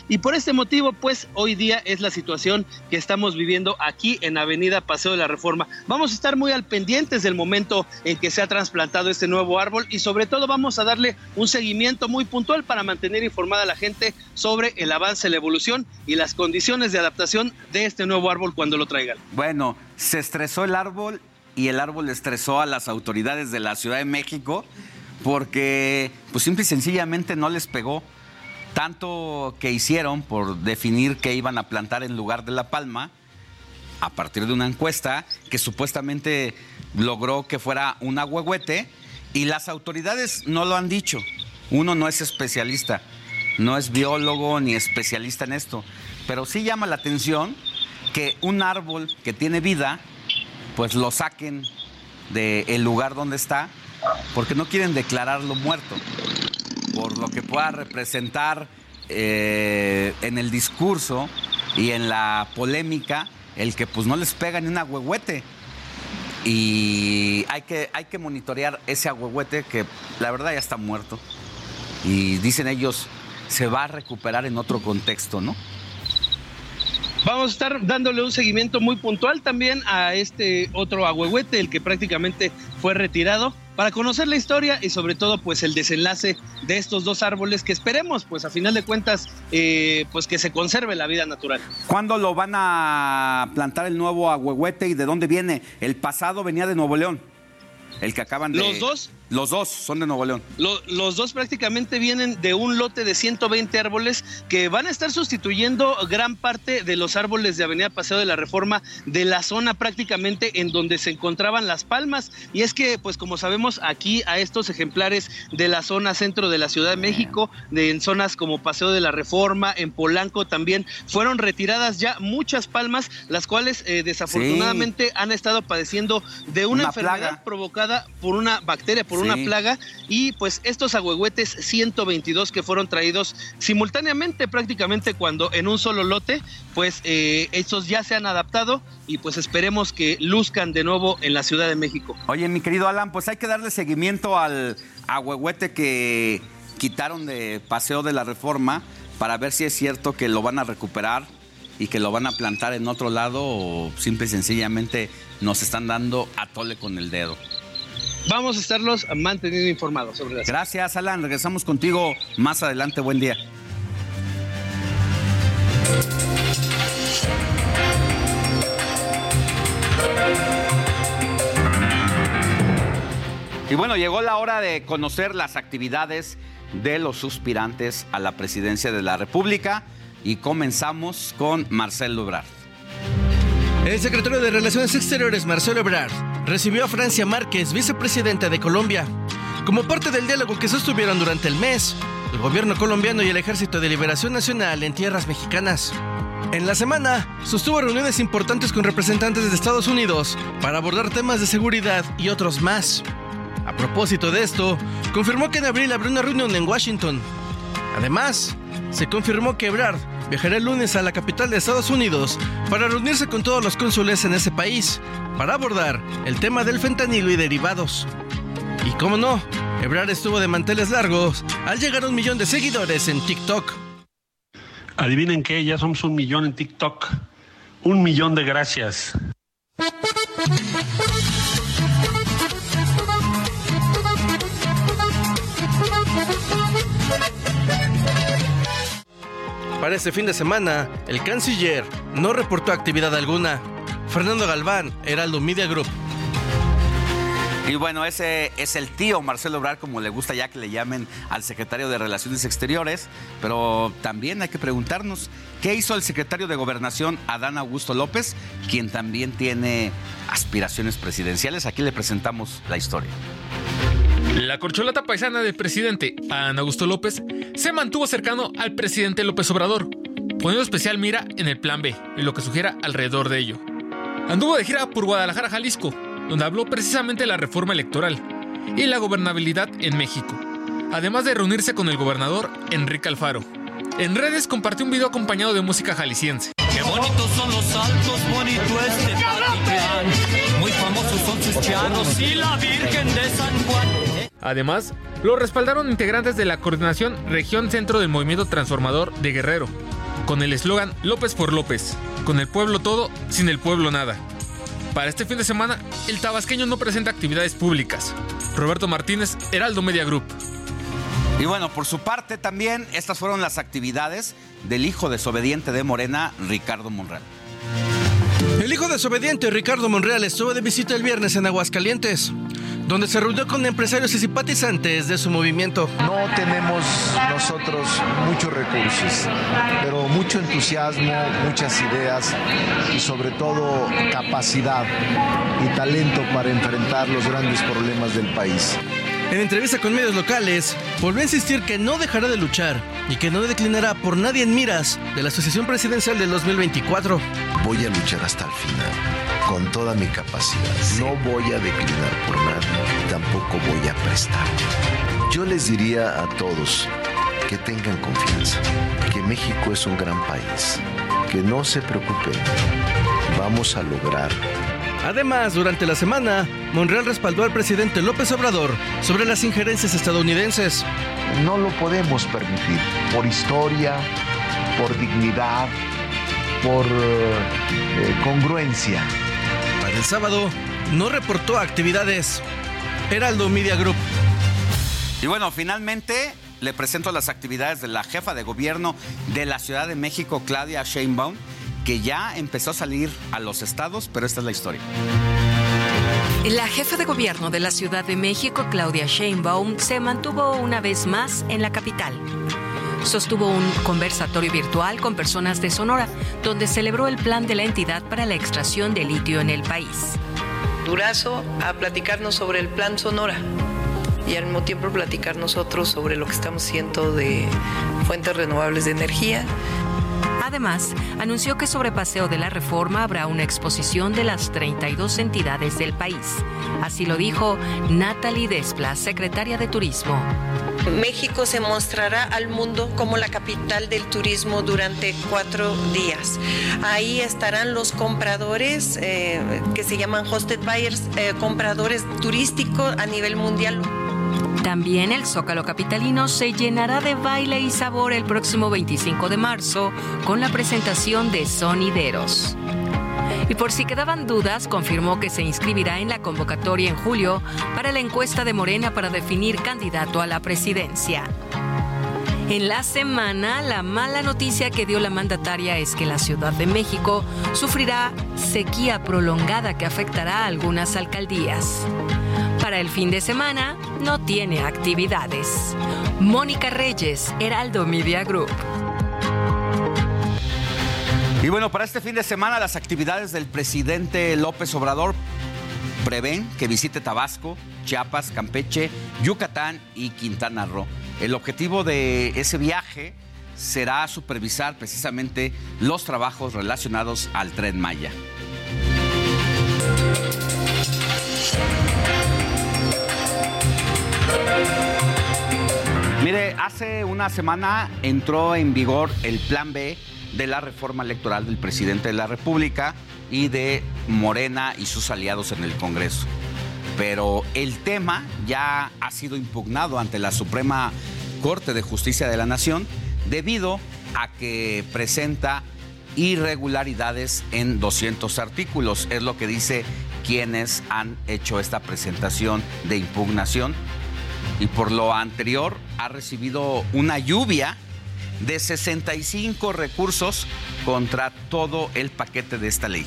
y por este motivo pues hoy día es la situación que estamos viviendo aquí en Avenida Paseo de la Reforma. Vamos a estar muy al pendientes del momento en que se ha trasplantado este nuevo árbol y sobre todo vamos a darle un seguimiento muy puntual para mantener informada a la gente sobre el avance, la evolución y las condiciones de adaptación de este nuevo árbol cuando lo traigan. Bueno, se estresó el árbol y el árbol estresó a las autoridades de la Ciudad de México porque pues simple y sencillamente no les pegó tanto que hicieron por definir que iban a plantar en lugar de la palma, a partir de una encuesta que supuestamente logró que fuera un agüehuete, y las autoridades no lo han dicho. Uno no es especialista, no es biólogo ni especialista en esto, pero sí llama la atención que un árbol que tiene vida, pues lo saquen del lugar donde está, porque no quieren declararlo muerto por lo que pueda representar eh, en el discurso y en la polémica el que pues no les pega ni un agüehuete. Y hay que, hay que monitorear ese agüehuete que la verdad ya está muerto. Y dicen ellos, se va a recuperar en otro contexto, ¿no? Vamos a estar dándole un seguimiento muy puntual también a este otro agüehuete, el que prácticamente fue retirado para conocer la historia y sobre todo pues el desenlace de estos dos árboles que esperemos pues a final de cuentas eh, pues que se conserve la vida natural. ¿Cuándo lo van a plantar el nuevo agüehuete y de dónde viene? El pasado venía de Nuevo León. El que acaban de... Los dos los dos son de Nuevo León. los dos prácticamente vienen de un lote de 120 árboles que van a estar sustituyendo gran parte de los árboles de Avenida Paseo de la Reforma de la zona prácticamente en donde se encontraban las palmas. Y es que, pues como sabemos, aquí a estos ejemplares de la zona centro de la Ciudad de México, de, en zonas como Paseo de la Reforma, en Polanco también, fueron retiradas ya muchas palmas, las cuales eh, desafortunadamente han estado padeciendo de una, enfermedad provocada por una bacteria, por una plaga y pues estos agüehuetes 122 que fueron traídos simultáneamente prácticamente cuando en un solo lote, pues eh, estos ya se han adaptado y pues esperemos que luzcan de nuevo en la Ciudad de México. Oye, mi querido Alan, pues hay que darle seguimiento al agüehuete que quitaron de Paseo de la Reforma para ver si es cierto que lo van a recuperar y que lo van a plantar en otro lado o simple y sencillamente nos están dando a tole con el dedo. Vamos a estarlos manteniendo informados sobre las. Gracias, Alan. Regresamos contigo más adelante. Buen día. Y bueno, llegó la hora de conocer las actividades de los suspirantes a la presidencia de la República y comenzamos con Marcelo Ebrard. El secretario de Relaciones Exteriores, Marcelo Ebrard, recibió a Francia Márquez, vicepresidenta de Colombia. Como parte del diálogo que sostuvieron durante el mes, el gobierno colombiano y el Ejército de Liberación Nacional en tierras mexicanas. En la semana, sostuvo reuniones importantes con representantes de Estados Unidos para abordar temas de seguridad y otros más. A propósito de esto, confirmó que en abril habrá una reunión en Washington. Además, se confirmó que Ebrard viajará el lunes a la capital de Estados Unidos para reunirse con todos los cónsules en ese país para abordar el tema del fentanilo y derivados. Y cómo no, Ebrard estuvo de manteles largos al llegar a un millón de seguidores en TikTok. Adivinen qué, ya somos un millón en TikTok. Un millón de gracias. Para este fin de semana, el canciller no reportó actividad alguna. Fernando Galván, Heraldo Media Group. Y bueno, ese es el tío Marcelo Obrar, como le gusta ya que le llamen al secretario de Relaciones Exteriores. Pero también hay que preguntarnos, ¿qué hizo el secretario de Gobernación, Adán Augusto López, quien también tiene aspiraciones presidenciales? Aquí le presentamos la historia. La corcholata paisana del presidente, Ana Augusto López, se mantuvo cercano al presidente López Obrador, poniendo especial mira en el plan B y lo que sugiera alrededor de ello. Anduvo de gira por Guadalajara, Jalisco, donde habló precisamente de la reforma electoral y la gobernabilidad en México, además de reunirse con el gobernador Enrique Alfaro. En redes compartió un video acompañado de música jalisciense. Qué bonitos son los altos, bonito este Muy famosos son sus y la Virgen de San Juan. Además, lo respaldaron integrantes de la coordinación Región Centro del Movimiento Transformador de Guerrero, con el eslogan López por López, con el pueblo todo, sin el pueblo nada. Para este fin de semana, el tabasqueño no presenta actividades públicas. Roberto Martínez, Heraldo Media Group. Y bueno, por su parte también, estas fueron las actividades del hijo desobediente de Morena, Ricardo Monreal. El hijo desobediente, Ricardo Monreal, estuvo de visita el viernes en Aguascalientes donde se reunió con empresarios y simpatizantes de su movimiento. No tenemos nosotros muchos recursos, pero mucho entusiasmo, muchas ideas y sobre todo capacidad y talento para enfrentar los grandes problemas del país. En entrevista con medios locales, volvió a insistir que no dejará de luchar y que no declinará por nadie en miras de la Asociación Presidencial del 2024. Voy a luchar hasta el final con toda mi capacidad. No voy a declinar por nadie, tampoco voy a prestar. Yo les diría a todos que tengan confianza, que México es un gran país, que no se preocupen, vamos a lograr. Además, durante la semana, Monreal respaldó al presidente López Obrador sobre las injerencias estadounidenses. No lo podemos permitir, por historia, por dignidad, por eh, congruencia el sábado no reportó actividades. Heraldo Media Group. Y bueno, finalmente le presento las actividades de la jefa de gobierno de la Ciudad de México, Claudia Sheinbaum, que ya empezó a salir a los estados, pero esta es la historia. La jefa de gobierno de la Ciudad de México, Claudia Sheinbaum, se mantuvo una vez más en la capital sostuvo un conversatorio virtual con personas de Sonora, donde celebró el plan de la entidad para la extracción de litio en el país. Durazo a platicarnos sobre el plan Sonora y al mismo tiempo platicar nosotros sobre lo que estamos haciendo de fuentes renovables de energía. Además, anunció que sobre Paseo de la Reforma habrá una exposición de las 32 entidades del país. Así lo dijo Natalie Despla, secretaria de Turismo. México se mostrará al mundo como la capital del turismo durante cuatro días. Ahí estarán los compradores eh, que se llaman hosted buyers, eh, compradores turísticos a nivel mundial. También el Zócalo Capitalino se llenará de baile y sabor el próximo 25 de marzo con la presentación de Sonideros. Y por si quedaban dudas, confirmó que se inscribirá en la convocatoria en julio para la encuesta de Morena para definir candidato a la presidencia. En la semana, la mala noticia que dio la mandataria es que la Ciudad de México sufrirá sequía prolongada que afectará a algunas alcaldías. Para el fin de semana, no tiene actividades. Mónica Reyes, Heraldo Media Group. Y bueno, para este fin de semana las actividades del presidente López Obrador prevén que visite Tabasco, Chiapas, Campeche, Yucatán y Quintana Roo. El objetivo de ese viaje será supervisar precisamente los trabajos relacionados al tren Maya. Mire, hace una semana entró en vigor el Plan B de la reforma electoral del presidente de la República y de Morena y sus aliados en el Congreso pero el tema ya ha sido impugnado ante la Suprema Corte de Justicia de la Nación debido a que presenta irregularidades en 200 artículos. Es lo que dice quienes han hecho esta presentación de impugnación. Y por lo anterior ha recibido una lluvia de 65 recursos contra todo el paquete de esta ley.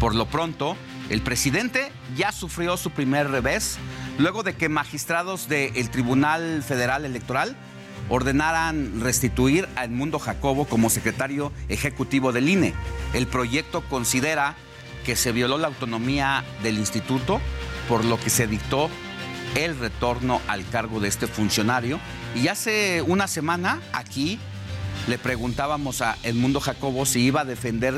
Por lo pronto, el presidente ya sufrió su primer revés luego de que magistrados del Tribunal Federal Electoral ordenaran restituir a Edmundo Jacobo como secretario ejecutivo del INE. El proyecto considera que se violó la autonomía del instituto, por lo que se dictó el retorno al cargo de este funcionario. Y hace una semana aquí le preguntábamos a Edmundo Jacobo si iba a defender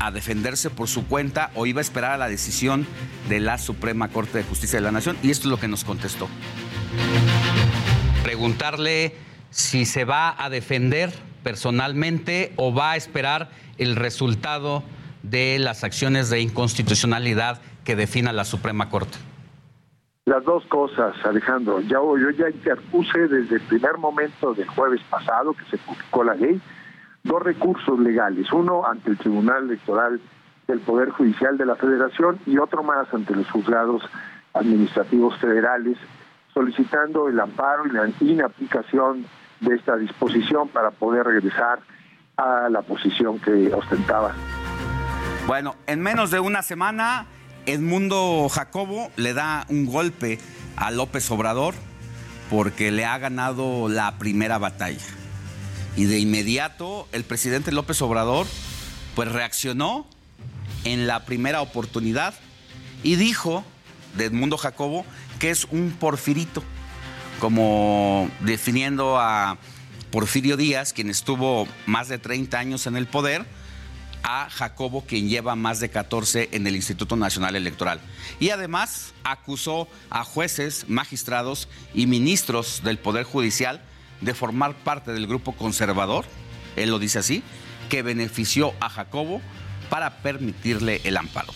a defenderse por su cuenta o iba a esperar a la decisión de la Suprema Corte de Justicia de la Nación. Y esto es lo que nos contestó. Preguntarle si se va a defender personalmente o va a esperar el resultado de las acciones de inconstitucionalidad que defina la Suprema Corte. Las dos cosas, Alejandro. Ya, yo ya interpuse desde el primer momento del jueves pasado que se publicó la ley dos recursos legales, uno ante el Tribunal Electoral del Poder Judicial de la Federación y otro más ante los juzgados administrativos federales, solicitando el amparo y la inaplicación de esta disposición para poder regresar a la posición que ostentaba. Bueno, en menos de una semana, Edmundo Jacobo le da un golpe a López Obrador porque le ha ganado la primera batalla. Y de inmediato el presidente López Obrador pues reaccionó en la primera oportunidad y dijo de Edmundo Jacobo que es un porfirito, como definiendo a Porfirio Díaz, quien estuvo más de 30 años en el poder, a Jacobo, quien lleva más de 14 en el Instituto Nacional Electoral. Y además acusó a jueces, magistrados y ministros del Poder Judicial de formar parte del grupo conservador, él lo dice así, que benefició a Jacobo para permitirle el amparo.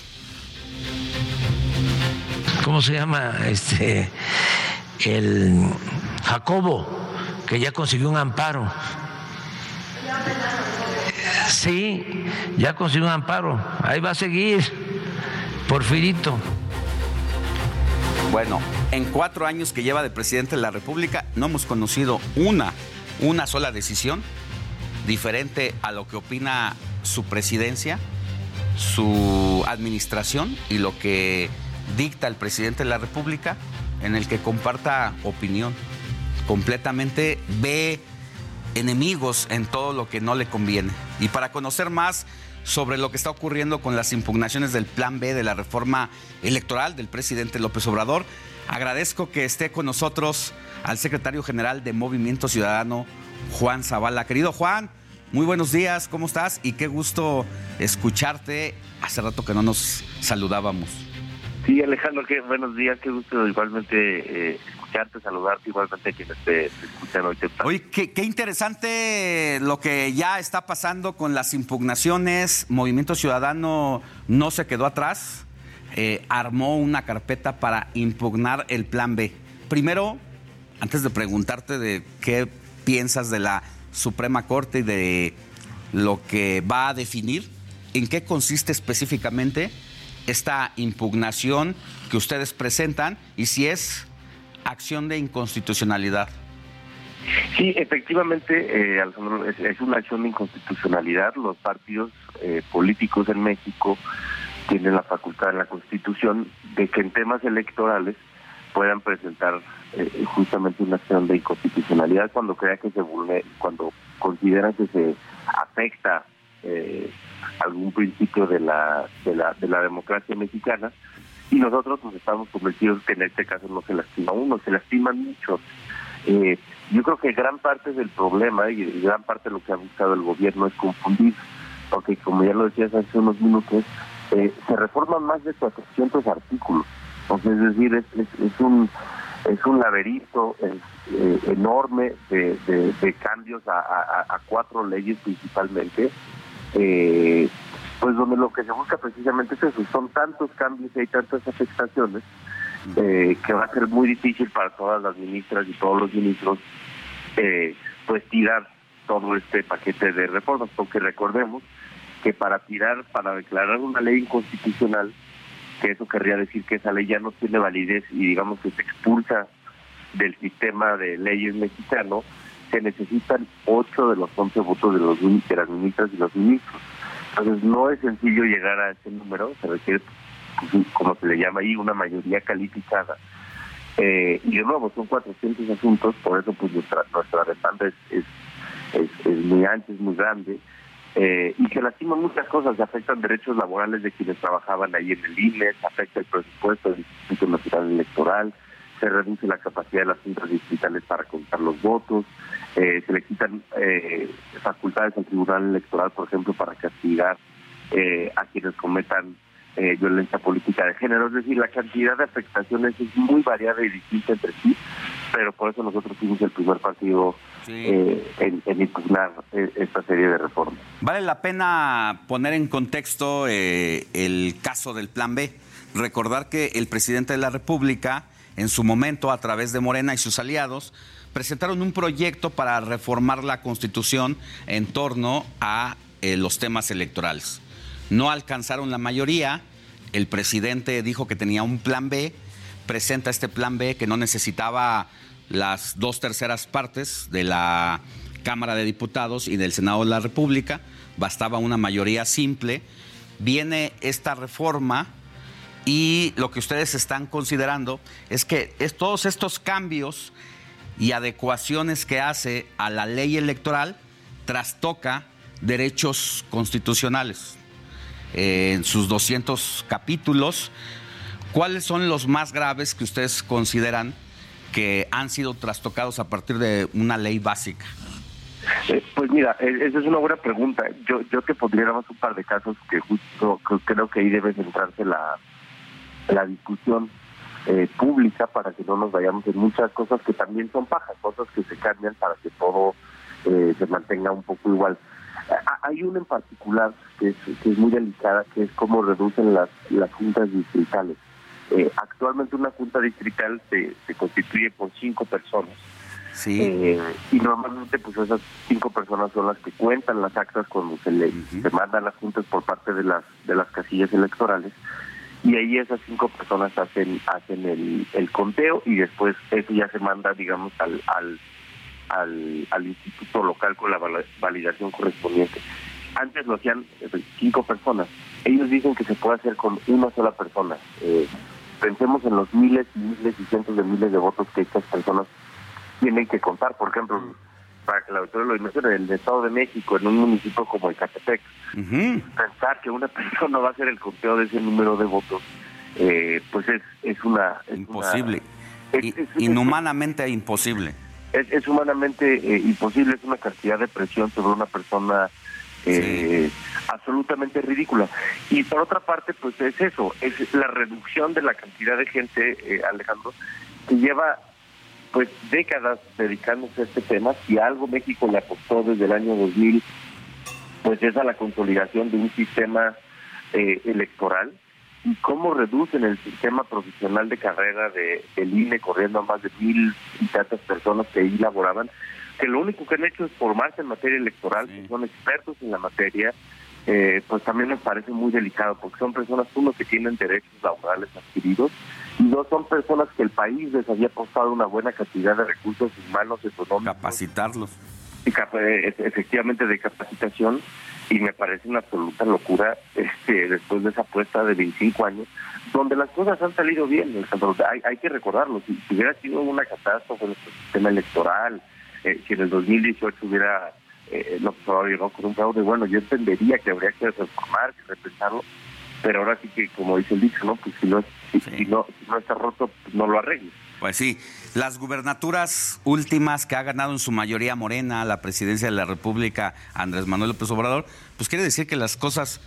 ¿Cómo se llama? Este, el Jacobo, que ya consiguió un amparo. Sí, ya consiguió un amparo. Ahí va a seguir, Porfirito. Bueno, en cuatro años que lleva de presidente de la República no hemos conocido una, una sola decisión diferente a lo que opina su presidencia, su administración y lo que dicta el presidente de la República en el que comparta opinión. Completamente ve enemigos en todo lo que no le conviene. Y para conocer más sobre lo que está ocurriendo con las impugnaciones del Plan B de la reforma electoral del presidente López Obrador. Agradezco que esté con nosotros al secretario general de Movimiento Ciudadano, Juan Zavala. Querido Juan, muy buenos días, ¿cómo estás? Y qué gusto escucharte. Hace rato que no nos saludábamos. Sí, Alejandro, qué buenos días, qué gusto igualmente eh, escucharte, saludarte, igualmente a quienes te, escuchan hoy. Oye, qué, qué, interesante lo que ya está pasando con las impugnaciones. Movimiento Ciudadano no se quedó atrás, eh, armó una carpeta para impugnar el plan B. primero, antes de preguntarte de qué piensas de la Suprema Corte y de lo que va a definir, ¿en qué consiste específicamente esta impugnación que ustedes presentan y si es acción de inconstitucionalidad? Sí, efectivamente, eh, Alejandro, es, una acción de inconstitucionalidad. Los partidos eh, políticos en México tienen la facultad en la Constitución de que en temas electorales puedan presentar eh, justamente una acción de inconstitucionalidad cuando crea que se vulnera, cuando consideran que se afecta eh, algún principio de la, de la de la democracia mexicana y nosotros pues estamos convencidos que en este caso no se lastima uno, se lastiman muchos. Eh, yo creo que gran parte del problema y gran parte de lo que ha buscado el gobierno es confundir, porque como ya lo decías hace unos minutos, eh, se reforman más de 400 artículos. Entonces, es decir, es, es, un es un laberinto eh, enorme de, de, cambios a, a, cuatro leyes principalmente, eh, pues donde lo que se busca precisamente es eso, son tantos cambios y hay tantas afectaciones eh, que va a ser muy difícil para todas las ministras y todos los ministros eh, pues tirar todo este paquete de reformas, porque recordemos que para tirar, para declarar una ley inconstitucional, que eso querría decir que esa ley ya no tiene validez y digamos que se expulsa del sistema de leyes mexicano, se necesitan ocho de los once votos de, los, de las ministras y los ministros. Entonces no es sencillo llegar a ese número, se requiere, pues, como se le llama ahí, una mayoría calificada. Eh, y de nuevo, son 400 asuntos, por eso pues nuestra, nuestra demanda es, es, muy ancha, es muy grande eh, y se lastiman muchas cosas, se afectan derechos laborales de quienes trabajaban ahí en el INE, afecta el presupuesto del Instituto Nacional Electoral, se reduce la capacidad de las juntas distritales para contar los votos, eh, se le quitan eh, facultades al Tribunal Electoral, por ejemplo, para castigar eh, a quienes cometan eh, violencia política de género. Es decir, la cantidad de afectaciones es muy variada y distinta entre sí, pero por eso nosotros fuimos el primer partido eh, en, impugnar eh, esta serie de reformas. Vale la pena poner en contexto el caso del Plan B. Recordar que el presidente de la República, en su momento, a través de Morena y sus aliados, presentaron un proyecto para reformar la Constitución en torno a los temas electorales. No alcanzaron la mayoría. El presidente dijo que tenía un plan B. Presenta este plan B que no necesitaba las dos terceras partes de la Cámara de Diputados y del Senado de la República. Bastaba una mayoría simple. Viene esta reforma y lo que ustedes están considerando es que es todos estos cambios y adecuaciones que hace a la ley electoral trastoca derechos constitucionales en sus 200 capítulos. ¿Cuáles son los más graves que ustedes consideran que han sido trastocados a partir de una ley básica? Eh, pues mira, e, esa es una buena pregunta. Yo yo te podría dar un par de casos que justo creo que ahí debe centrarse la, la discusión eh, pública para que no nos vayamos en muchas cosas que también son pajas, cosas que se cambian para que todo eh, se mantenga un poco igual. Hay una en particular que es, que es muy delicada, que es cómo reducen las, las juntas distritales. Eh, actualmente una junta distrital se, se constituye por cinco personas. Sí. Eh, y normalmente pues esas cinco personas son las que cuentan las actas cuando se le se mandan las juntas por parte de las de las casillas electorales y ahí esas cinco personas hacen hacen el, conteo y después eso ya se manda digamos al, al al, al instituto local con la validación correspondiente. Antes lo hacían eh, cinco personas. Ellos dicen que se puede hacer con una sola persona. Eh, pensemos en los miles y miles y cientos de miles de votos que estas personas tienen que contar. Por ejemplo, para que la autoridad lo mencione, en el Estado de México, en un municipio como Ecatepec, pensar que una persona va a hacer el conteo de ese número de votos, eh, pues es, es una... imposible. inhumanamente imposible es, humanamente eh, imposible, es una cantidad de presión sobre una persona eh, absolutamente ridícula. Y por otra parte, pues es eso, es la reducción de la cantidad de gente, eh, Alejandro, que lleva pues décadas dedicándose a este tema. Si algo México le apostó desde el año 2000, pues es a la consolidación de un sistema electoral y cómo reducen el sistema profesional de carrera de, del INE corriendo a más de mil y tantas personas que ahí laboraban, que lo único que han hecho es formarse en materia electoral, que son expertos en la materia, eh, pues también nos parece muy delicado, porque son personas, uno, que tienen derechos laborales adquiridos, y dos, son personas que el país les había costado una buena cantidad de recursos humanos, económicos. Capacitarlos. Y e, efectivamente de capacitación, y me parece una absoluta locura este después de esa apuesta de 25 años, donde las cosas han salido bien, hay, hay que recordarlo, si, hubiera sido una catástrofe en el sistema electoral, eh, si en el 2018 hubiera eh, lo que llegado con un fraude, bueno, yo entendería que habría que reformar, que repensarlo, pero ahora sí que, como dice el dicho, ¿no? Pues si no, si, no, si no está roto, pues no lo arregles. Pues sí, las gubernaturas últimas que ha ganado en su mayoría Morena, la presidencia de la República, Andrés Manuel López Obrador, pues quiere decir que las cosas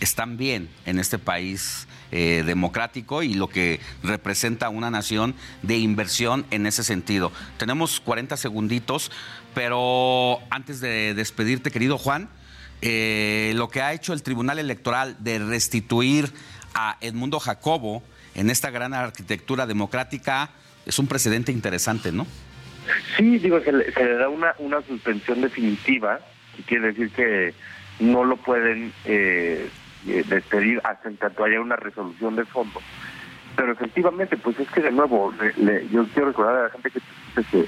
están bien en este país eh, democrático y lo que representa una nación de inversión en ese sentido. Tenemos 40 segunditos, pero antes de despedirte, querido Juan, eh, lo que ha hecho el Tribunal Electoral de restituir a Edmundo Jacobo en esta gran arquitectura democrática es un precedente interesante, ¿no? Sí, digo, se le, da una, una suspensión definitiva, que quiere decir que no lo pueden eh, eh, despedir hasta en tanto haya una resolución de fondo. Pero efectivamente, pues es que de nuevo, yo quiero recordar a la gente que, que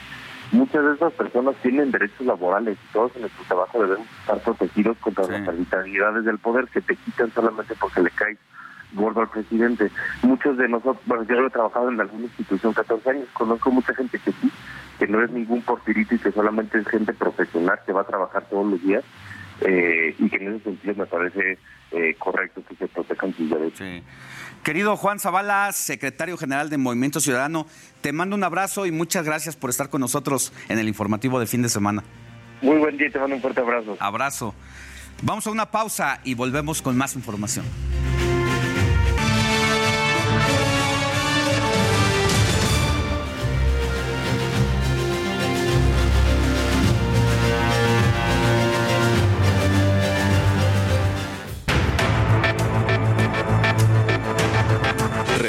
muchas de esas personas tienen derechos laborales y todos en nuestro trabajo debemos estar protegidos contra las arbitrariedades del poder que te quitan solamente porque le caes gordo al presidente. Muchos de nosotros, bueno, yo he trabajado en alguna institución 14 años, conozco mucha gente que sí, que no es ningún portirito y que solamente es gente profesional que va a trabajar todos los días eh, y que en ese sentido me parece eh, correcto que se protejan sus derechos. Querido Juan Zavala, secretario general de Movimiento Ciudadano, te mando un abrazo y muchas gracias por estar con nosotros en el informativo de fin de semana. Muy buen día, te mando un fuerte abrazo. Abrazo. Vamos a una pausa y volvemos con más información.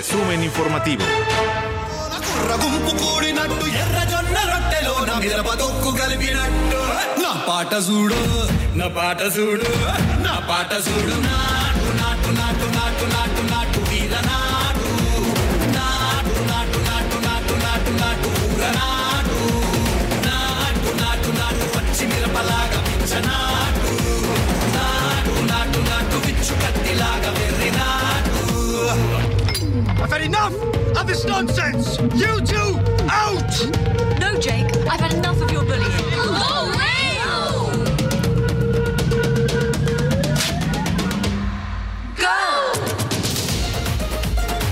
resumen informativo. నాటు నాటు నాటు విచ్చు కత్తిలాగా వెర్రినాటు I've had enough of this nonsense! You two, out! No, Jake, I've had enough of your bullying.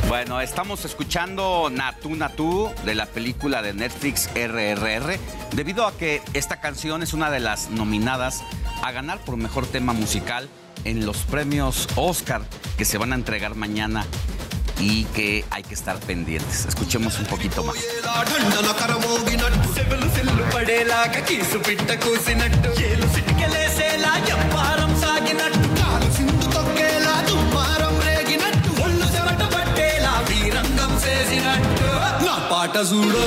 Bueno, estamos escuchando Natu Natu de la película de Netflix RRR, debido a que esta canción es una de las nominadas a ganar por mejor tema musical en los premios Oscar que se van a entregar mañana y que hay que estar pendientes. Escuchemos un poquito más. నా పాట చూడు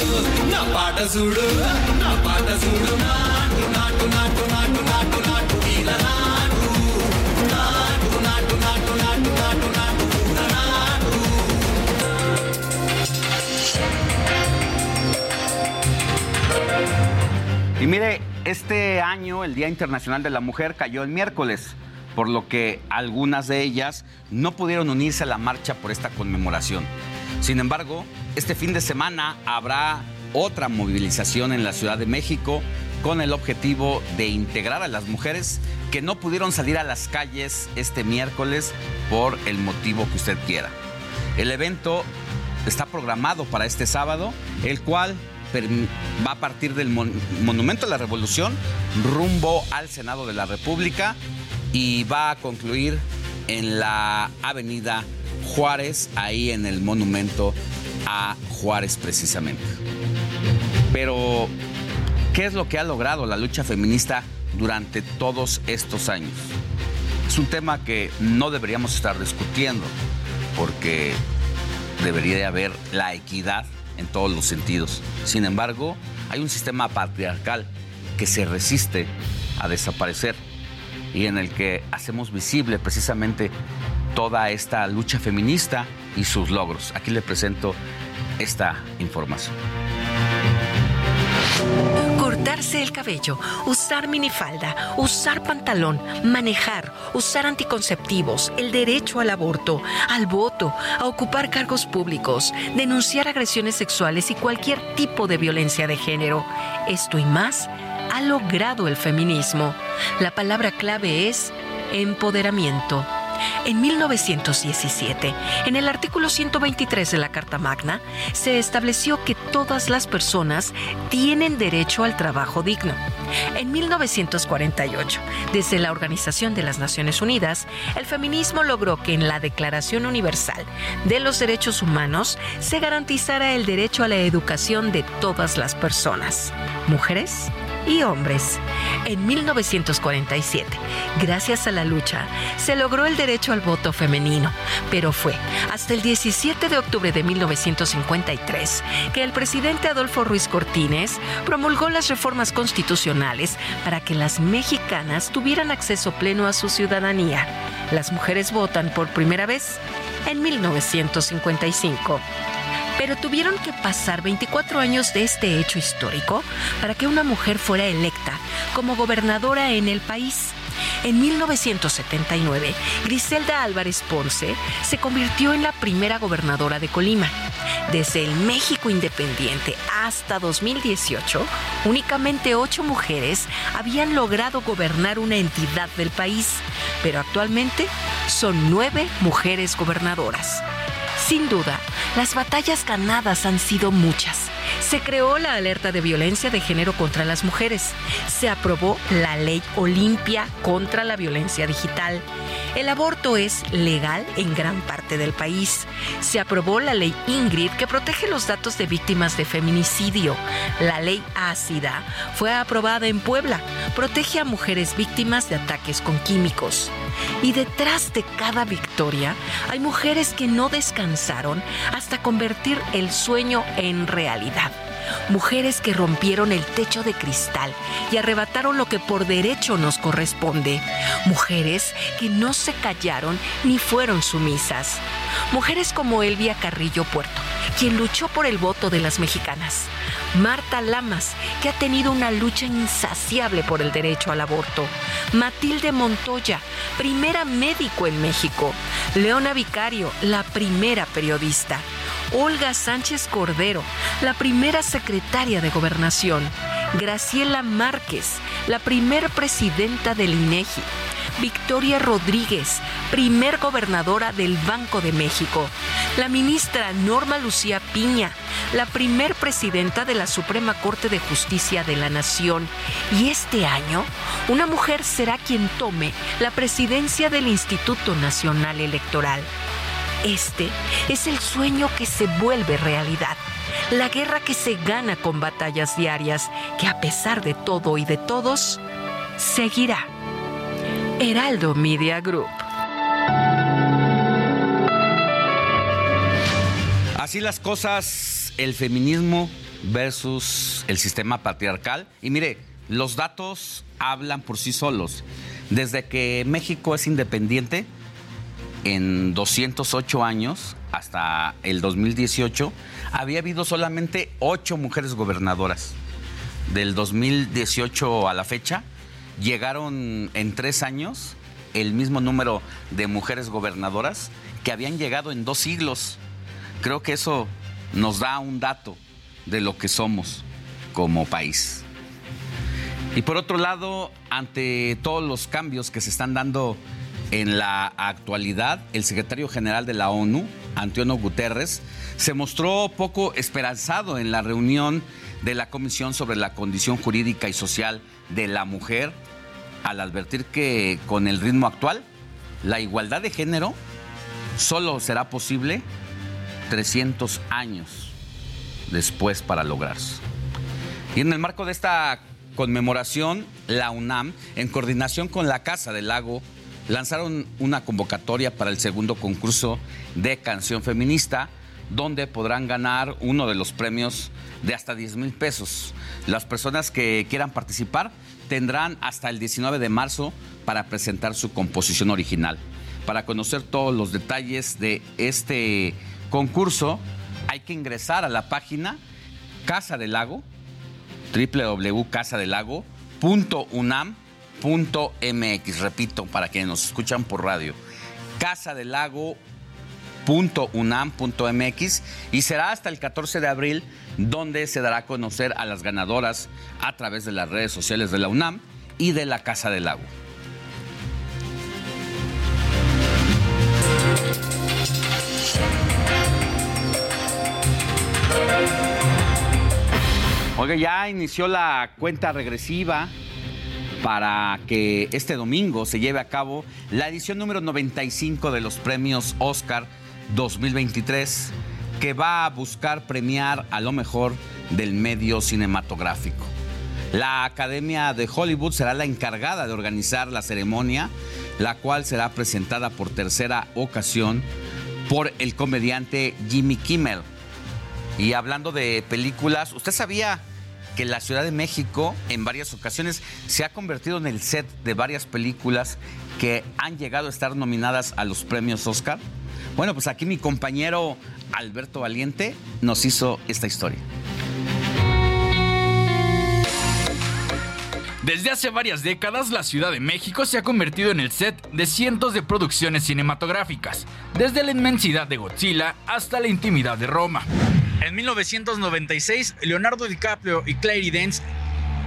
నా పాట చూడు నా పాట చూడు నాటు నాటు నాటు నాటు నాటు నాటు వీల Y mire, este año el Día Internacional de la Mujer cayó el miércoles, por lo que algunas de ellas no pudieron unirse a la marcha por esta conmemoración. Sin embargo, este fin de semana habrá otra movilización en la Ciudad de México con el objetivo de integrar a las mujeres que no pudieron salir a las calles este miércoles por el motivo que usted quiera. El evento está programado para este sábado, el cual va a partir del Monumento a la Revolución rumbo al Senado de la República y va a concluir en la Avenida Juárez, ahí en el monumento a Juárez precisamente. Pero, ¿qué es lo que ha logrado la lucha feminista durante todos estos años? Es un tema que no deberíamos estar discutiendo. porque debería de haber la equidad en todos los sentidos. Sin embargo, hay un sistema patriarcal que se resiste a desaparecer y en el que hacemos visible precisamente toda esta lucha feminista y sus logros. Aquí le presento esta información cortarse el cabello, usar minifalda, usar pantalón, manejar, usar anticonceptivos, el derecho al aborto, al voto, a ocupar cargos públicos, denunciar agresiones sexuales y cualquier tipo de violencia de género. Esto y más ha logrado el feminismo. La palabra clave es empoderamiento. En 1917, en el artículo 123 de la Carta Magna, se estableció que todas las personas tienen derecho al trabajo digno. En 1948, desde la Organización de las Naciones Unidas, el feminismo logró que en la Declaración Universal de los Derechos Humanos se garantizara el derecho a la educación de todas las personas, mujeres y hombres. En 1947, gracias a la lucha, se logró el derecho al voto femenino, pero fue hasta el 17 de octubre de 1953 que el presidente Adolfo Ruiz Cortines promulgó las reformas constitucionales para que las mexicanas tuvieran acceso pleno a su ciudadanía. Las mujeres votan por primera vez en 1955 pero tuvieron que pasar 24 años de este hecho histórico para que una mujer fuera electa como gobernadora en el país. En 1979, Griselda Álvarez Ponce se convirtió en la primera gobernadora de Colima. Desde el México independiente hasta 2018, únicamente ocho mujeres habían logrado gobernar una entidad del país, pero actualmente son nueve mujeres gobernadoras. Sin duda, las batallas ganadas han sido muchas. Se creó la alerta de violencia de género contra las mujeres. Se aprobó la ley Olimpia contra la violencia digital. El aborto es legal en gran parte del país. Se aprobó la ley Ingrid que protege los datos de víctimas de feminicidio. La ley Ácida fue aprobada en Puebla. Protege a mujeres víctimas de ataques con químicos. Y detrás de cada victoria hay mujeres que no descansaron hasta convertir el sueño en realidad. 감사합니다. Mujeres que rompieron el techo de cristal y arrebataron lo que por derecho nos corresponde. Mujeres que no se callaron ni fueron sumisas. Mujeres como Elvia Carrillo Puerto, quien luchó por el voto de las mexicanas. Marta Lamas, que ha tenido una lucha insaciable por el derecho al aborto. Matilde Montoya, primera médico en México. Leona Vicario, la primera periodista. Olga Sánchez Cordero, la primera de Gobernación. Graciela Márquez, la primer presidenta del INEGI. Victoria Rodríguez, primer gobernadora del Banco de México. La ministra Norma Lucía Piña, la primer presidenta de la Suprema Corte de Justicia de la Nación. Y este año, una mujer será quien tome la presidencia del Instituto Nacional Electoral. Este es el sueño que se vuelve realidad. La guerra que se gana con batallas diarias, que a pesar de todo y de todos, seguirá. Heraldo Media Group. Así las cosas, el feminismo versus el sistema patriarcal. Y mire, los datos hablan por sí solos. Desde que México es independiente, en 208 años, hasta el 2018, había habido solamente 8 mujeres gobernadoras. Del 2018 a la fecha, llegaron en tres años el mismo número de mujeres gobernadoras que habían llegado en dos siglos. Creo que eso nos da un dato de lo que somos como país. Y por otro lado, ante todos los cambios que se están dando en la actualidad, el secretario general de la ONU, Antonio Guterres, se mostró poco esperanzado en la reunión de la Comisión sobre la Condición Jurídica y Social de la Mujer al advertir que con el ritmo actual, la igualdad de género solo será posible 300 años después para lograrse. Y en el marco de esta conmemoración, la UNAM, en coordinación con la Casa del Lago lanzaron una convocatoria para el segundo concurso de canción feminista, donde podrán ganar uno de los premios de hasta 10 mil pesos. Las personas que quieran participar tendrán hasta el 19 de marzo para presentar su composición original. Para conocer todos los detalles de este concurso, hay que ingresar a la página Casa del Lago, www.casadelago.unam.mx. Repito, para quienes nos escuchan por radio, casadelago.unam.mx y será hasta el 14 de abril donde se dará a conocer a las ganadoras a través de las redes sociales de la UNAM y de la Casa del Lago. Oiga, ya inició la cuenta regresiva para que este domingo se lleve a cabo la edición número 95 de los premios Oscar 2023, que va a buscar premiar a lo mejor del medio cinematográfico. La Academia de Hollywood será la encargada de organizar la ceremonia, la cual será presentada por tercera ocasión por el comediante Jimmy Kimmel. Y hablando de películas, ¿usted sabía que la Ciudad de México en varias ocasiones se ha convertido en el set de varias películas que han llegado a estar nominadas a los premios Oscar? Bueno, pues aquí mi compañero Alberto Valiente nos hizo esta historia. Desde hace varias décadas, la Ciudad de México se ha convertido en el set de cientos de producciones cinematográficas, desde la inmensidad de Godzilla hasta la intimidad de Roma. En 1996, Leonardo DiCaprio y Clary Dance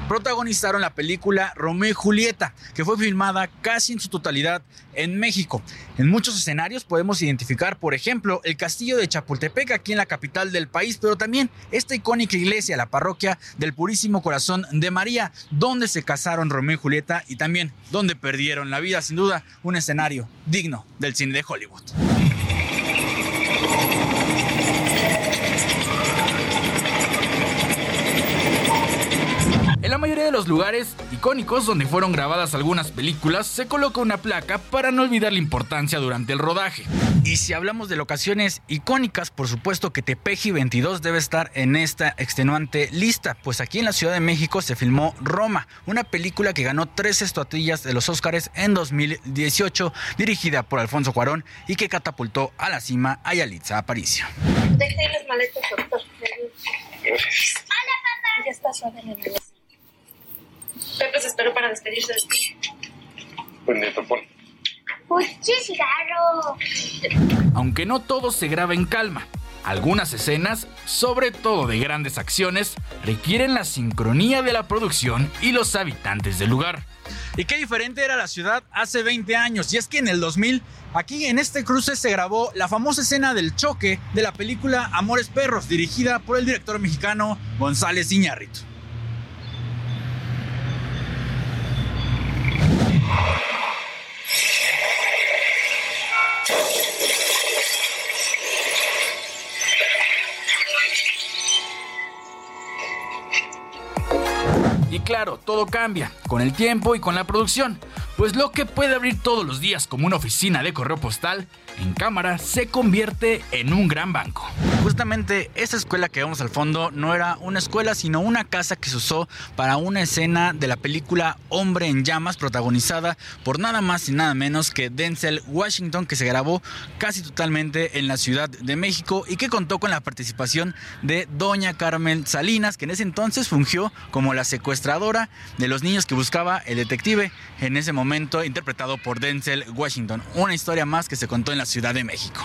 protagonizaron la película Romeo y Julieta, que fue filmada casi en su totalidad en México. En muchos escenarios podemos identificar, por ejemplo, el castillo de Chapultepec aquí en la capital del país, pero también esta icónica iglesia, la parroquia del Purísimo Corazón de María, donde se casaron Romeo y Julieta y también donde perdieron la vida, sin duda, un escenario digno del cine de Hollywood. Mayoría de los lugares icónicos donde fueron grabadas algunas películas se coloca una placa para no olvidar la importancia durante el rodaje. Y si hablamos de locaciones icónicas, por supuesto que Tepeji 22 debe estar en esta extenuante lista, pues aquí en la Ciudad de México se filmó Roma, una película que ganó tres estatuillas de los Óscares en 2018, dirigida por Alfonso Cuarón y que catapultó a la cima a Yalitza Aparicio. Deje las maletas, doctor. Hola, papá. Ya está suave en el Pepe se esperó para despedirse de ti. Pues pon. ¡Uy, qué cigarro! Aunque no todo se graba en calma, algunas escenas, sobre todo de grandes acciones, requieren la sincronía de la producción y los habitantes del lugar. Y qué diferente era la ciudad hace 20 años. Y es que en el 2000, aquí en este cruce se grabó la famosa escena del choque de la película Amores Perros, dirigida por el director mexicano González Iñárritu. Claro, todo cambia, con el tiempo y con la producción, pues lo que puede abrir todos los días como una oficina de correo postal, en cámara se convierte en un gran banco. Justamente esa escuela que vemos al fondo no era una escuela, sino una casa que se usó para una escena de la película Hombre en Llamas, protagonizada por nada más y nada menos que Denzel Washington, que se grabó casi totalmente en la Ciudad de México y que contó con la participación de Doña Carmen Salinas, que en ese entonces fungió como la secuestradora de los niños que buscaba el detective, en ese momento interpretado por Denzel Washington. Una historia más que se contó en la Ciudad de México.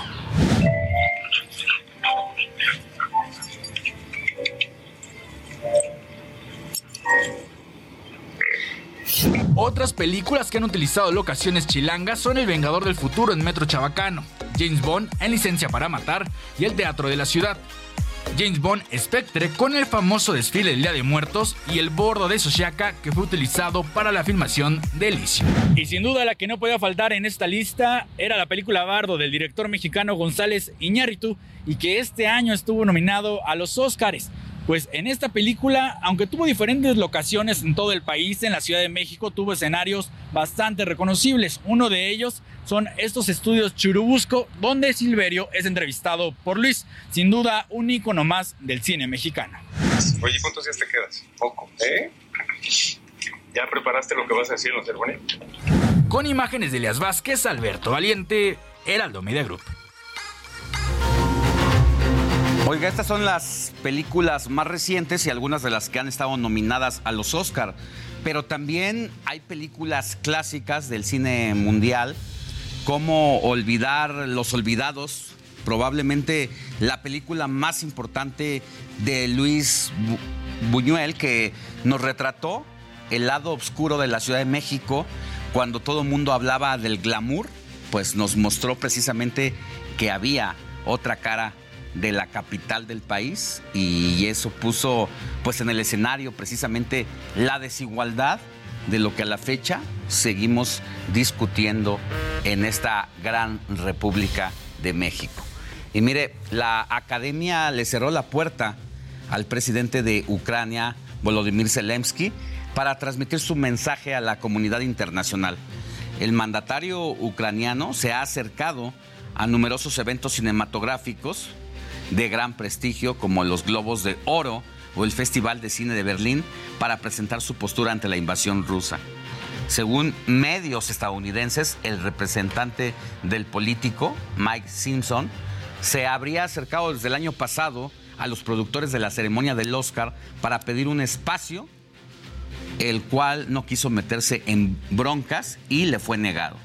Otras películas que han utilizado locaciones chilangas son El Vengador del Futuro en Metro Chabacano, James Bond en Licencia para Matar y El Teatro de la Ciudad. James Bond Spectre con el famoso desfile del Día de Muertos y el bordo de Soshaka que fue utilizado para la filmación de Elysium. Y sin duda la que no podía faltar en esta lista era la película Bardo del director mexicano González Iñárritu y que este año estuvo nominado a los Oscars. Pues en esta película, aunque tuvo diferentes locaciones en todo el país, en la Ciudad de México tuvo escenarios bastante reconocibles. Uno de ellos son estos estudios Churubusco, donde Silverio es entrevistado por Luis, sin duda un ícono más del cine mexicano. Oye, ¿cuántos días te quedas? Poco, ¿eh? ¿Ya preparaste lo que vas a decir en la ceremonia? Con imágenes de Elias Vázquez, Alberto Valiente, Heraldo Media Group. Oiga, estas son las películas más recientes y algunas de las que han estado nominadas a los Oscar, pero también hay películas clásicas del cine mundial, como Olvidar los Olvidados, probablemente la película más importante de Luis Buñuel, que nos retrató el lado oscuro de la Ciudad de México cuando todo el mundo hablaba del glamour, pues nos mostró precisamente que había otra cara de la capital del país y eso puso pues en el escenario precisamente la desigualdad de lo que a la fecha seguimos discutiendo en esta gran República de México. Y mire, la academia le cerró la puerta al presidente de Ucrania, Volodymyr Zelensky, para transmitir su mensaje a la comunidad internacional. El mandatario ucraniano se ha acercado a numerosos eventos cinematográficos de gran prestigio como los Globos de Oro o el Festival de Cine de Berlín para presentar su postura ante la invasión rusa. Según medios estadounidenses, el representante del político, Mike Simpson, se habría acercado desde el año pasado a los productores de la ceremonia del Oscar para pedir un espacio, el cual no quiso meterse en broncas y le fue negado.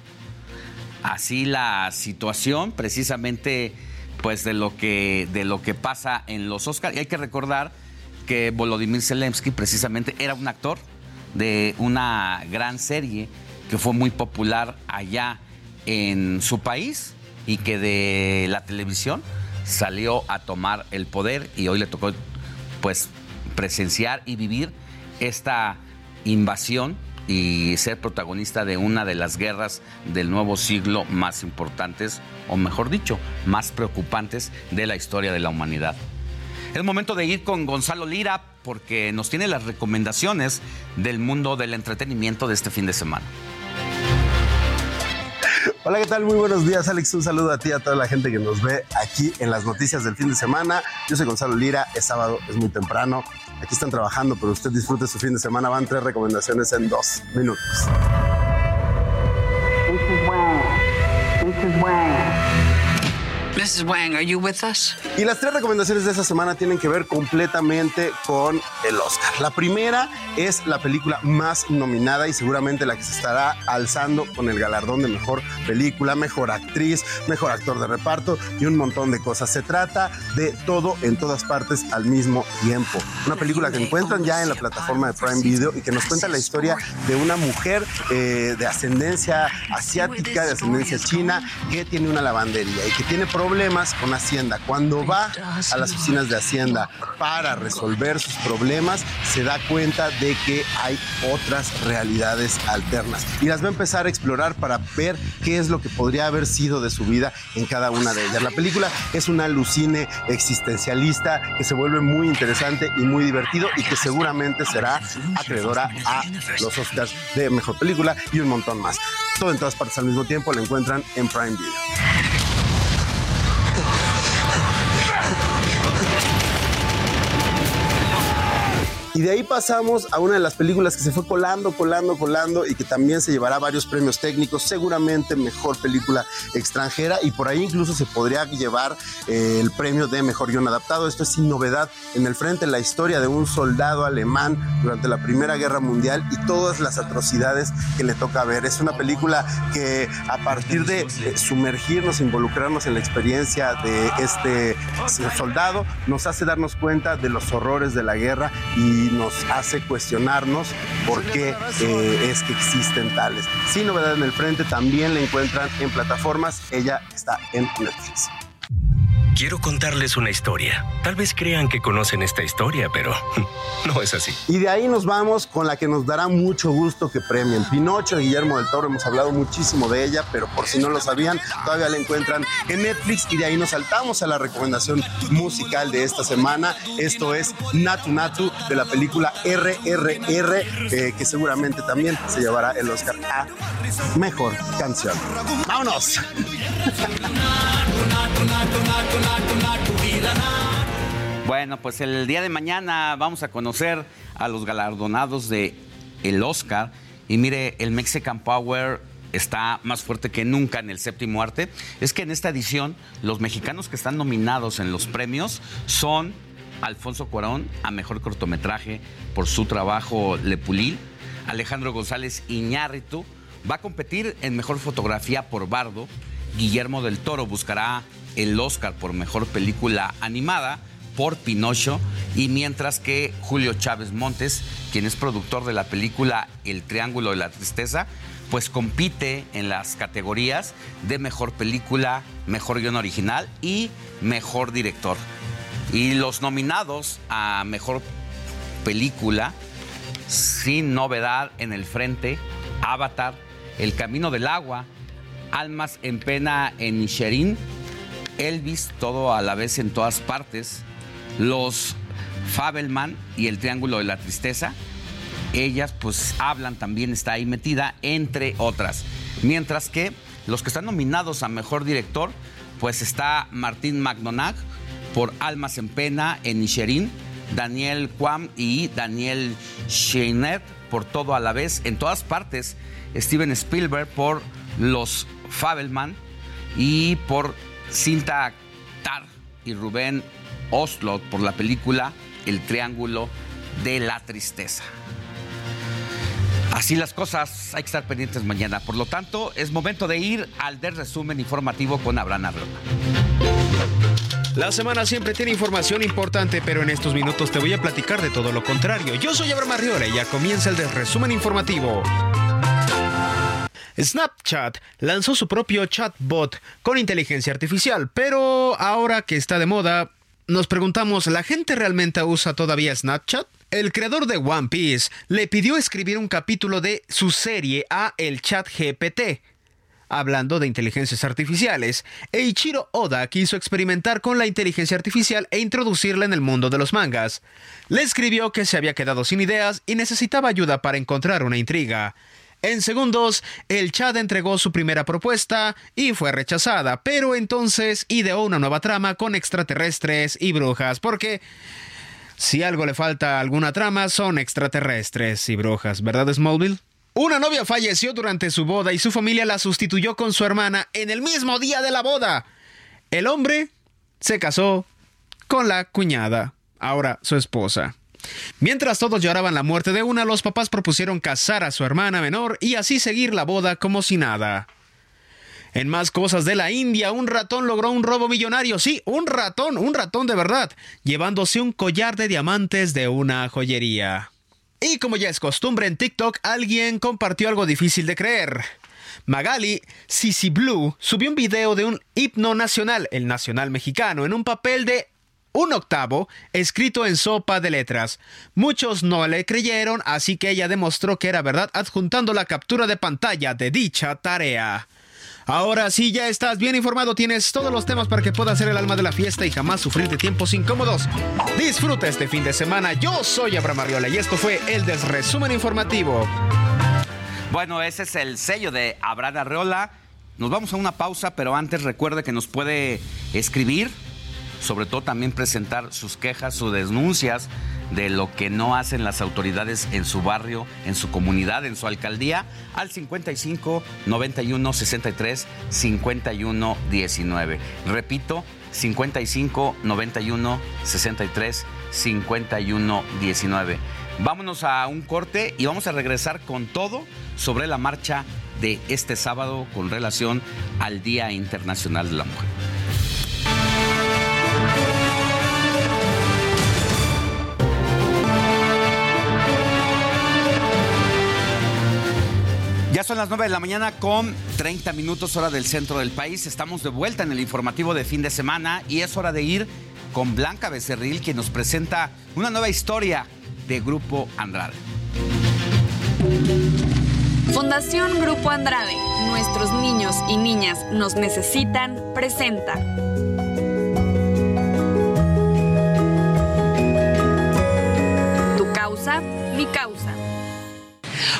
Así la situación, precisamente pues de lo que, de lo que pasa en los Oscars. Y hay que recordar que Volodymyr Zelensky precisamente era un actor de una gran serie que fue muy popular allá en su país y que de la televisión salió a tomar el poder y hoy le tocó pues presenciar y vivir esta invasión y ser protagonista de una de las guerras del nuevo siglo más importantes, o mejor dicho, más preocupantes de la historia de la humanidad. Es momento de ir con Gonzalo Lira porque nos tiene las recomendaciones del mundo del entretenimiento de este fin de semana. Hola, ¿qué tal? Muy buenos días, Alex. Un saludo a ti, a toda la gente que nos ve aquí en las noticias del fin de semana. Yo soy Gonzalo Lira, es sábado, es muy temprano. Aquí están trabajando, pero usted disfrute su fin de semana. Van tres recomendaciones en dos minutos. Mrs. Wang, are you with us? Y las tres recomendaciones de esta semana tienen que ver completamente con el Oscar. La primera es la película más nominada y seguramente la que se estará alzando con el galardón de mejor película, mejor actriz, mejor actor de reparto y un montón de cosas. Se trata de todo en todas partes al mismo tiempo. Una película que encuentran ya en la plataforma de Prime Video y que nos cuenta la historia de una mujer eh, de ascendencia asiática, de ascendencia china, que tiene una lavandería y que tiene problemas problemas con Hacienda. Cuando va a las oficinas de Hacienda para resolver sus problemas, se da cuenta de que hay otras realidades alternas y las va a empezar a explorar para ver qué es lo que podría haber sido de su vida en cada una de ellas. La película es una alucine existencialista que se vuelve muy interesante y muy divertido y que seguramente será acreedora a los Oscars de mejor película y un montón más. Todo en todas partes al mismo tiempo lo encuentran en Prime Video. Y de ahí pasamos a una de las películas que se fue colando, colando, colando y que también se llevará varios premios técnicos, seguramente mejor película extranjera y por ahí incluso se podría llevar eh, el premio de mejor guion adaptado. Esto es sin novedad en el frente, la historia de un soldado alemán durante la Primera Guerra Mundial y todas las atrocidades que le toca ver. Es una película que a partir de sumergirnos, involucrarnos en la experiencia de este soldado, nos hace darnos cuenta de los horrores de la guerra y nos hace cuestionarnos por qué eh, es que existen tales. Sin novedad en el frente, también la encuentran en plataformas. Ella está en Netflix. Quiero contarles una historia. Tal vez crean que conocen esta historia, pero no es así. Y de ahí nos vamos con la que nos dará mucho gusto que premien. Pinocho de Guillermo del Toro, hemos hablado muchísimo de ella, pero por si no lo sabían, todavía la encuentran en Netflix y de ahí nos saltamos a la recomendación musical de esta semana. Esto es Natu Natu de la película RRR, eh, que seguramente también se llevará el Oscar a Mejor Canción. ¡Vámonos! Bueno, pues el día de mañana vamos a conocer a los galardonados de el Oscar. Y mire, el Mexican Power está más fuerte que nunca en el séptimo arte. Es que en esta edición los mexicanos que están nominados en los premios son Alfonso Cuarón a Mejor Cortometraje por su trabajo Le Pulil, Alejandro González Iñárritu va a competir en Mejor Fotografía por Bardo, Guillermo del Toro buscará el Oscar por Mejor Película Animada por Pinocho y mientras que Julio Chávez Montes, quien es productor de la película El Triángulo de la Tristeza, pues compite en las categorías de Mejor Película, Mejor Guión Original y Mejor Director. Y los nominados a Mejor Película, sin novedad en el frente, Avatar, El Camino del Agua, Almas en Pena en Nisherin, Elvis, todo a la vez en todas partes, Los Fabelman y El Triángulo de la Tristeza, ellas pues hablan también, está ahí metida, entre otras. Mientras que los que están nominados a Mejor Director, pues está Martín McDonagh por Almas en Pena en Nisherin, Daniel Kwam y Daniel Scheinert por Todo a la vez, en todas partes, Steven Spielberg por Los Fabelman y por Cinta Tar y Rubén Oslo por la película El Triángulo de la Tristeza. Así las cosas, hay que estar pendientes mañana. Por lo tanto, es momento de ir al del resumen informativo con Abraham Arreola. La semana siempre tiene información importante, pero en estos minutos te voy a platicar de todo lo contrario. Yo soy Abraham Arriola y ya comienza el resumen informativo. Snapchat lanzó su propio chatbot con inteligencia artificial, pero ahora que está de moda, nos preguntamos, ¿la gente realmente usa todavía Snapchat? El creador de One Piece le pidió escribir un capítulo de su serie a el chat GPT. Hablando de inteligencias artificiales, Eiichiro Oda quiso experimentar con la inteligencia artificial e introducirla en el mundo de los mangas. Le escribió que se había quedado sin ideas y necesitaba ayuda para encontrar una intriga. En segundos, el chat entregó su primera propuesta y fue rechazada, pero entonces ideó una nueva trama con extraterrestres y brujas, porque si algo le falta a alguna trama son extraterrestres y brujas, ¿verdad Smallville? Una novia falleció durante su boda y su familia la sustituyó con su hermana en el mismo día de la boda. El hombre se casó con la cuñada, ahora su esposa. Mientras todos lloraban la muerte de una, los papás propusieron casar a su hermana menor y así seguir la boda como si nada. En más cosas de la India, un ratón logró un robo millonario. Sí, un ratón, un ratón de verdad, llevándose un collar de diamantes de una joyería. Y como ya es costumbre en TikTok, alguien compartió algo difícil de creer. Magali Sisi Blue subió un video de un himno nacional, el nacional mexicano, en un papel de un octavo escrito en sopa de letras. Muchos no le creyeron, así que ella demostró que era verdad adjuntando la captura de pantalla de dicha tarea. Ahora sí, ya estás bien informado, tienes todos los temas para que puedas ser el alma de la fiesta y jamás sufrir de tiempos incómodos. Disfruta este fin de semana. Yo soy Abraham Arriola y esto fue el Desresumen Informativo. Bueno, ese es el sello de Abraham Arreola. Nos vamos a una pausa, pero antes recuerde que nos puede escribir sobre todo también presentar sus quejas, sus denuncias de lo que no hacen las autoridades en su barrio, en su comunidad, en su alcaldía, al 55 91 63 51 19. Repito, 55 91 63 51 19. Vámonos a un corte y vamos a regresar con todo sobre la marcha de este sábado con relación al Día Internacional de la Mujer. Ya son las 9 de la mañana con 30 minutos hora del centro del país. Estamos de vuelta en el informativo de fin de semana y es hora de ir con Blanca Becerril, quien nos presenta una nueva historia de Grupo Andrade. Fundación Grupo Andrade, nuestros niños y niñas nos necesitan, presenta. Tu causa, mi causa.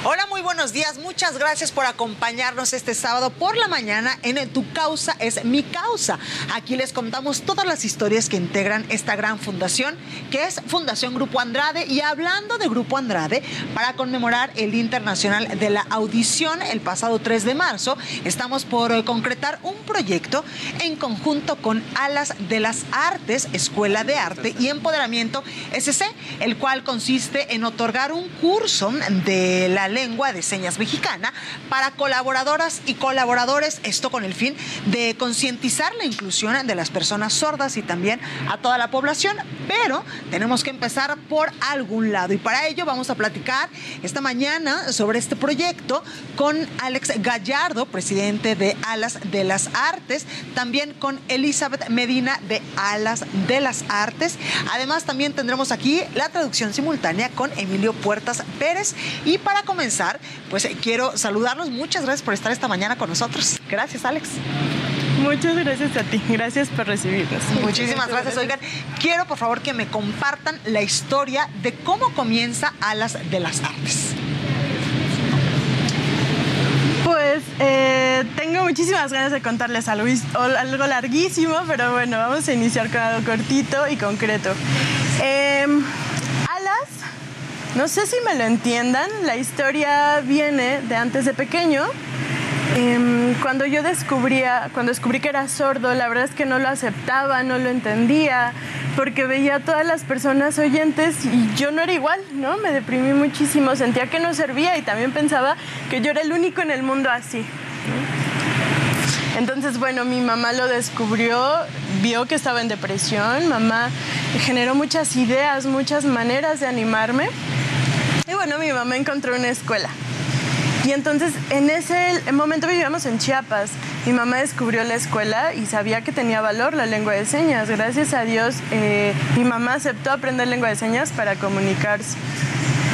Hola, muy buenos días. Muchas gracias por acompañarnos este sábado por la mañana en Tu causa es mi causa. Aquí les contamos todas las historias que integran esta gran fundación, que es Fundación Grupo Andrade. Y hablando de Grupo Andrade, para conmemorar el Día Internacional de la Audición el pasado 3 de marzo, estamos por eh, concretar un proyecto en conjunto con Alas de las Artes, Escuela de Arte y Empoderamiento SC, el cual consiste en otorgar un curso de la lengua de señas mexicana para colaboradoras y colaboradores, esto con el fin de concientizar la inclusión de las personas sordas y también a toda la población, pero tenemos que empezar por algún lado. Y para ello vamos a platicar esta mañana sobre este proyecto con Alex Gallardo, presidente de Alas de las Artes, también con Elizabeth Medina de Alas de las Artes. Además también tendremos aquí la traducción simultánea con Emilio Puertas Pérez. Y para comenzar, pues eh, quiero saludarlos. Muchas gracias por estar esta mañana con nosotros. Gracias, Alex. Muchas gracias a ti. Gracias por recibirnos. Muchísimas gracias. Oigan, quiero por favor que me compartan la historia de cómo comienza Alas de las Artes. Pues eh, tengo muchísimas ganas de contarles algo, algo larguísimo, pero bueno, vamos a iniciar con algo cortito y concreto. Eh, Alas no sé si me lo entiendan, la historia viene de antes de pequeño. Em, cuando yo descubría, cuando descubrí que era sordo, la verdad es que no lo aceptaba, no lo entendía, porque veía a todas las personas oyentes y yo no era igual, ¿no? Me deprimí muchísimo, sentía que no servía y también pensaba que yo era el único en el mundo así. Entonces, bueno, mi mamá lo descubrió, vio que estaba en depresión, mamá generó muchas ideas, muchas maneras de animarme. Y bueno, mi mamá encontró una escuela. Y entonces en ese momento vivíamos en Chiapas. Mi mamá descubrió la escuela y sabía que tenía valor la lengua de señas. Gracias a Dios, eh, mi mamá aceptó aprender lengua de señas para comunicarse.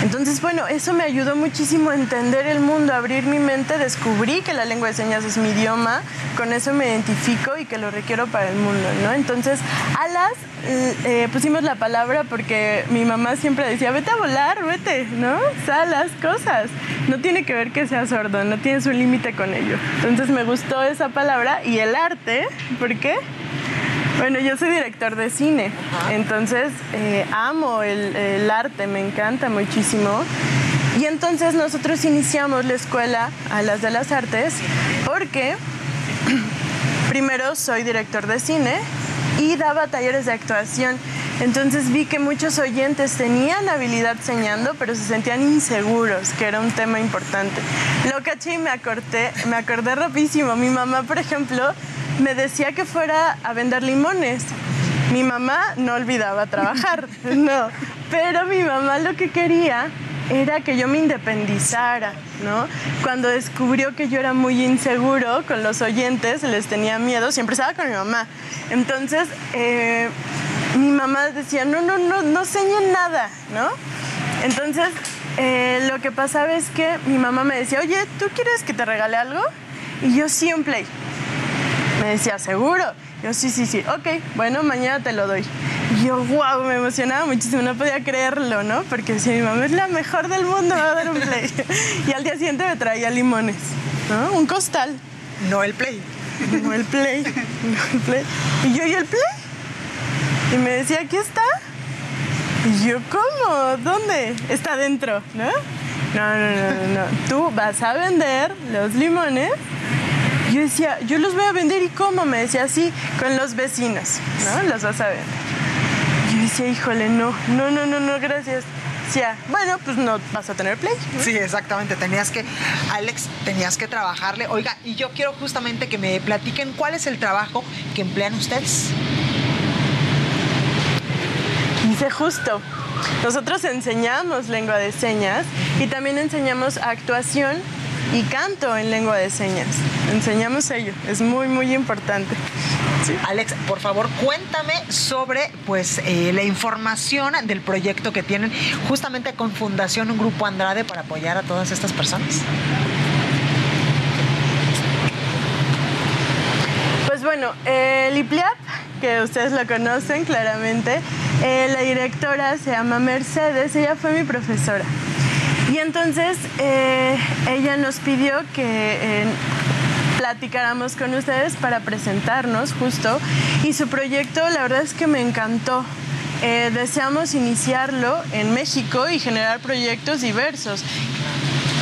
Entonces, bueno, eso me ayudó muchísimo a entender el mundo, abrir mi mente, descubrí que la lengua de señas es mi idioma, con eso me identifico y que lo requiero para el mundo, ¿no? Entonces, alas, eh, pusimos la palabra porque mi mamá siempre decía, vete a volar, vete, ¿no? Salas, cosas. No tiene que ver que sea sordo, no tienes un límite con ello. Entonces me gustó esa palabra y el arte, ¿por qué? Bueno, yo soy director de cine, entonces eh, amo el, el, arte, me encanta muchísimo. Y entonces nosotros iniciamos la escuela a las de las artes porque primero soy director de cine y daba talleres de actuación. Entonces vi que muchos oyentes tenían habilidad señando, pero se sentían inseguros, que era un tema importante. Lo caché y me acordé, me acordé rapidísimo. Mi mamá, por ejemplo, me decía que fuera a vender limones. Mi mamá no olvidaba trabajar, no, pero mi mamá lo que quería era que yo me independizara, ¿no? Cuando descubrió que yo era muy inseguro con los oyentes, les tenía miedo, siempre estaba con mi mamá. Entonces, eh, mi mamá decía, no, no, no, no señen nada, ¿no? Entonces, eh, lo que pasaba es que mi mamá me decía, oye, ¿tú quieres que te regale algo? Y yo sí, un play. Me decía, ¿seguro? Yo, sí, sí, sí. Ok, bueno, mañana te lo doy. Y yo, wow, me emocionaba muchísimo, no podía creerlo, ¿no? Porque decía, mi mamá es la mejor del mundo, me va a dar un play. y al día siguiente me traía limones, ¿no? Un costal. No el play. No el play. No el play. Y yo, ¿y el play? Y me decía, aquí está. Y yo, ¿cómo? ¿Dónde? Está dentro, ¿no? No, no, no, no, no. Tú vas a vender los limones yo decía, yo los voy a vender y cómo, me decía así, con los vecinos, ¿no? Los vas a vender. Yo decía, híjole, no, no, no, no, no, gracias. Decía, bueno, pues no vas a tener play. ¿no? Sí, exactamente. Tenías que, Alex, tenías que trabajarle. Oiga, y yo quiero justamente que me platiquen cuál es el trabajo que emplean ustedes. Dice justo. Nosotros enseñamos lengua de señas y también enseñamos actuación y canto en lengua de señas. Enseñamos ello, es muy, muy importante. Alex, por favor, cuéntame sobre pues eh, la información del proyecto que tienen justamente con Fundación Un Grupo Andrade para apoyar a todas estas personas. Pues bueno, el IPLIAP, que ustedes lo conocen claramente, eh, la directora se llama Mercedes, ella fue mi profesora. Y entonces eh, ella nos pidió que platicáramos con ustedes para presentarnos justo. Y su proyecto, la verdad es que me encantó. Eh, deseamos iniciarlo en México y generar proyectos diversos.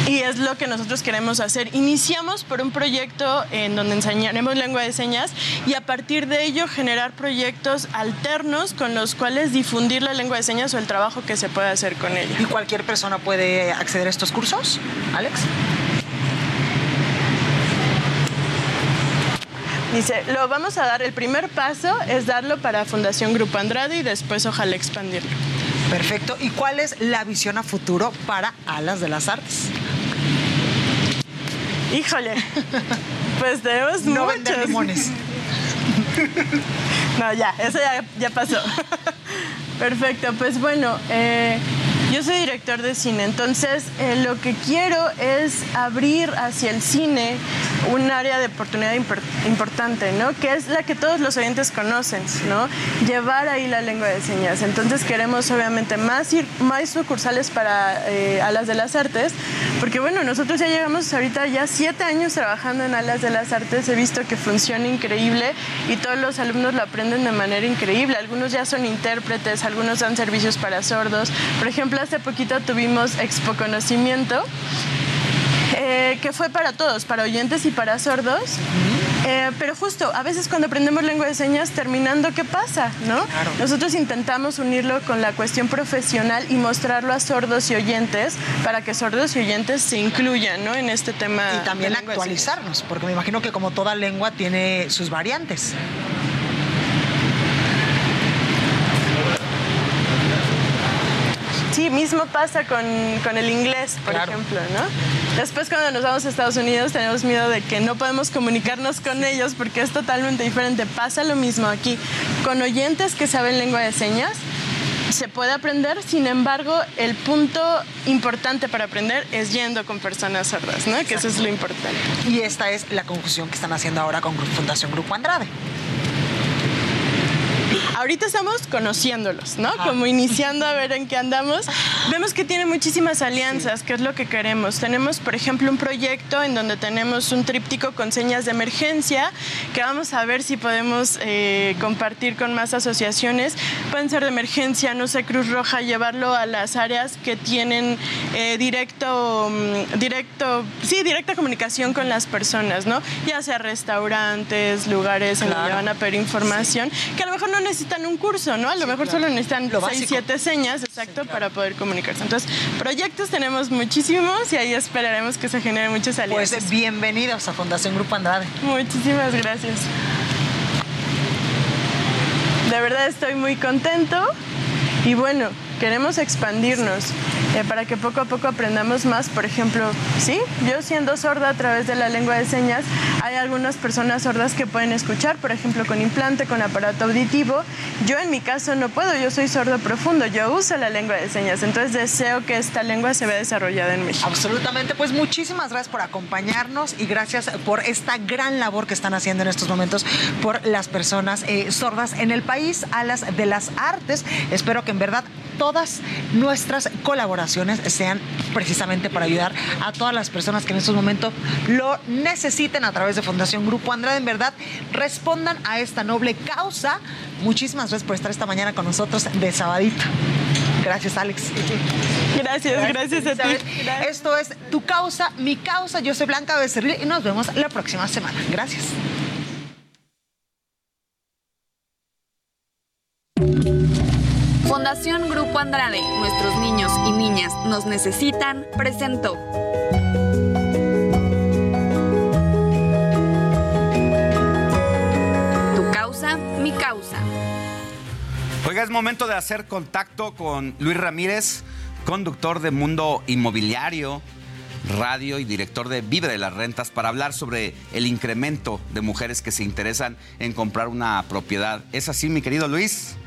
Y es lo que nosotros queremos hacer. Iniciamos por un proyecto en donde enseñaremos lengua de señas y a partir de ello generar proyectos alternos con los cuales difundir la lengua de señas o el trabajo que se puede hacer con ella. ¿Y cualquier persona puede acceder a estos cursos, Alex? Dice, lo vamos a dar, el primer paso es darlo para Fundación Grupo Andrade y después ojalá expandirlo. Perfecto. ¿Y cuál es la visión a futuro para Alas de las Artes? Híjole, pues tenemos no muchos. vender limones. no, ya, eso ya, ya pasó. Perfecto, pues bueno, eh, yo soy director de cine, entonces eh, lo que quiero es abrir hacia el cine un área de oportunidad importante, ¿no? Que es la que todos los oyentes conocen, ¿no? Llevar ahí la lengua de señas. Entonces queremos obviamente más, más sucursales para eh, Alas de las Artes, porque bueno, nosotros ya llevamos ahorita ya siete años trabajando en Alas de las Artes, he visto que funciona increíble y todos los alumnos lo aprenden de manera increíble. Algunos ya son intérpretes, algunos dan servicios para sordos. Por ejemplo, hace poquito tuvimos Expo Conocimiento, eh, que fue para todos, para oyentes y para sordos. Eh, pero justo, a veces cuando aprendemos lengua de señas, terminando, ¿qué pasa? ¿no? Nosotros intentamos unirlo con la cuestión profesional y mostrarlo a sordos y oyentes para que sordos y oyentes se incluyan ¿no? en este tema. Y también actualizarnos, porque me imagino que como toda lengua tiene sus variantes. Sí, mismo pasa con, el inglés, por ejemplo, ¿no? Después cuando nos vamos a Estados Unidos tenemos miedo de que no podemos comunicarnos con ellos porque es totalmente diferente. Pasa lo mismo aquí. Con oyentes que saben lengua de señas, se puede aprender, sin embargo, el punto importante para aprender es yendo con personas sordas, ¿no? Que eso es lo importante. Y esta es la conclusión que están haciendo ahora con Fundación Grupo Andrade. Ahorita estamos conociéndolos, ¿no? Como iniciando a ver en qué andamos. Vemos que tiene muchísimas alianzas, que es lo que queremos. Tenemos, por ejemplo, un proyecto en donde tenemos un tríptico con señas de emergencia que vamos a ver si podemos eh, compartir con más asociaciones. Pueden ser de emergencia, no sé, Cruz Roja, llevarlo a las áreas que tienen eh, directo, mm, directo, sí, directa comunicación con las personas, ¿no? Ya sea restaurantes, lugares en donde van a pedir información, que a lo mejor no necesitan un curso, ¿no? A lo mejor solo necesitan 6, 7 señas, exacto, para poder comunicarse. Entonces, proyectos tenemos muchísimos y ahí esperaremos que se generen muchas alianzas. Pues bienvenidos a Fundación Grupo Andrade. Muchísimas gracias. De verdad estoy muy contento y bueno, queremos expandirnos eh, para que poco a poco aprendamos más. Por ejemplo, sí, yo siendo sorda a través de la lengua de señas, hay algunas personas sordas que pueden escuchar, por ejemplo, con implante, con aparato auditivo. Yo en mi caso no puedo, yo soy sordo profundo, yo uso la lengua de señas, entonces deseo que esta lengua se vea desarrollada en México. Absolutamente, pues muchísimas gracias por acompañarnos y gracias por esta gran labor que están haciendo en estos momentos por las personas eh, sordas en el país, a las de las artes. Espero que en verdad todas nuestras colaboraciones sean precisamente para ayudar a todas las personas que en estos momentos lo necesiten a través de Fundación Grupo Andrade. En verdad, respondan a esta noble causa. Muchísimas gracias por estar esta mañana con nosotros de sabadito. Gracias, Alex. Gracias, gracias, a ti. Esto es Tu Causa, Mi Causa. Yo soy Blanca Becerril y nos vemos la próxima semana. Gracias. Fundación Grupo Andrade, nuestros niños y niñas nos necesitan, presentó. Tu causa, mi causa. Oiga, es momento de hacer contacto con Luis Ramírez, conductor de Mundo Inmobiliario. Radio y director de Vive de las Rentas, para hablar sobre el incremento de mujeres que se interesan en comprar una propiedad. ¿Es así, mi querido Luis?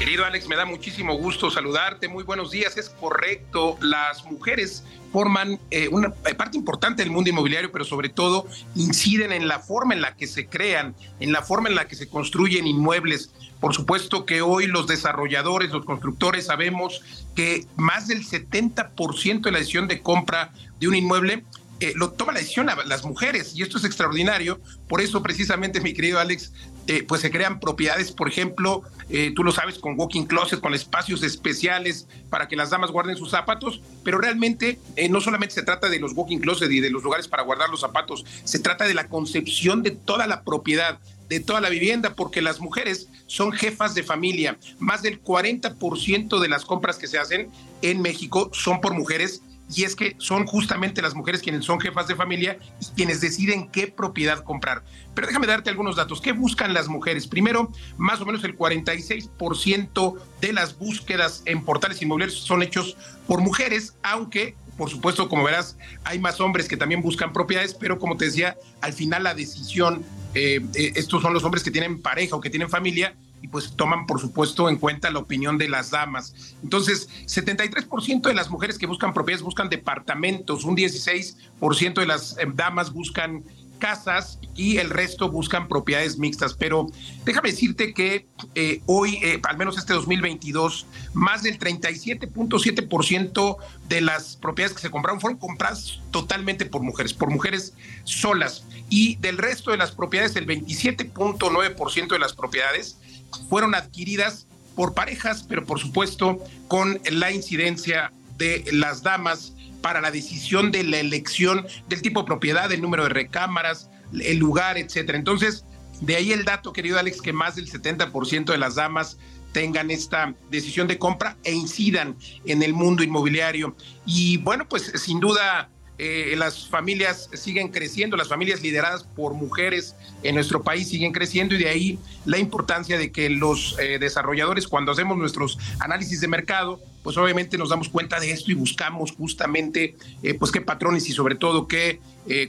Querido Alex, me da muchísimo gusto saludarte. Muy buenos días. Es correcto, las mujeres forman eh, una eh, parte importante del mundo inmobiliario, pero sobre todo inciden en la forma en la que se crean, en la forma en la que se construyen inmuebles. Por supuesto que hoy los desarrolladores, los constructores sabemos que más del 70% de la decisión de compra de un inmueble eh, lo toma la decisión a las mujeres y esto es extraordinario. Por eso precisamente, mi querido Alex, eh, pues se crean propiedades, por ejemplo, eh, tú lo sabes, con walking closet, con espacios especiales para que las damas guarden sus zapatos, pero realmente no solamente se trata de los walking closet y de los lugares para guardar los zapatos, se trata de la concepción de toda la propiedad, de toda la vivienda, porque las mujeres son jefas de familia. Más del 40% de las compras que se hacen en México son por mujeres y es que son justamente las mujeres quienes son jefas de familia y quienes deciden qué propiedad comprar. Pero déjame darte algunos datos. ¿Qué buscan las mujeres? Primero, más o menos el 46% de las búsquedas en portales inmobiliarios son hechos por mujeres, aunque por supuesto, como verás, hay más hombres que también buscan propiedades, pero como te decía, al final la decisión, eh, eh, estos son los hombres que tienen pareja o que tienen familia, y pues toman por supuesto en cuenta la opinión de las damas. Entonces, 73% de las mujeres que buscan propiedades buscan departamentos, un 16% de las eh, damas buscan casas y el resto buscan propiedades mixtas. Pero déjame decirte que eh, hoy, eh, al menos este 2022, más del 37.7% de las propiedades que se compraron fueron compradas totalmente por mujeres, por mujeres solas. Y del resto de las propiedades, el 27.9% de las propiedades fueron adquiridas por parejas, pero por supuesto con la incidencia de las damas para la decisión de la elección del tipo de propiedad, el número de recámaras, el lugar, etcétera. Entonces, de ahí el dato, querido Alex, que más del 70% de las damas tengan esta decisión de compra e incidan en el mundo inmobiliario. Y bueno, pues sin duda eh, las familias siguen creciendo, las familias lideradas por mujeres en nuestro país siguen creciendo y de ahí la importancia de que los eh, desarrolladores cuando hacemos nuestros análisis de mercado, pues obviamente nos damos cuenta de esto y buscamos justamente eh, pues qué patrones y sobre todo qué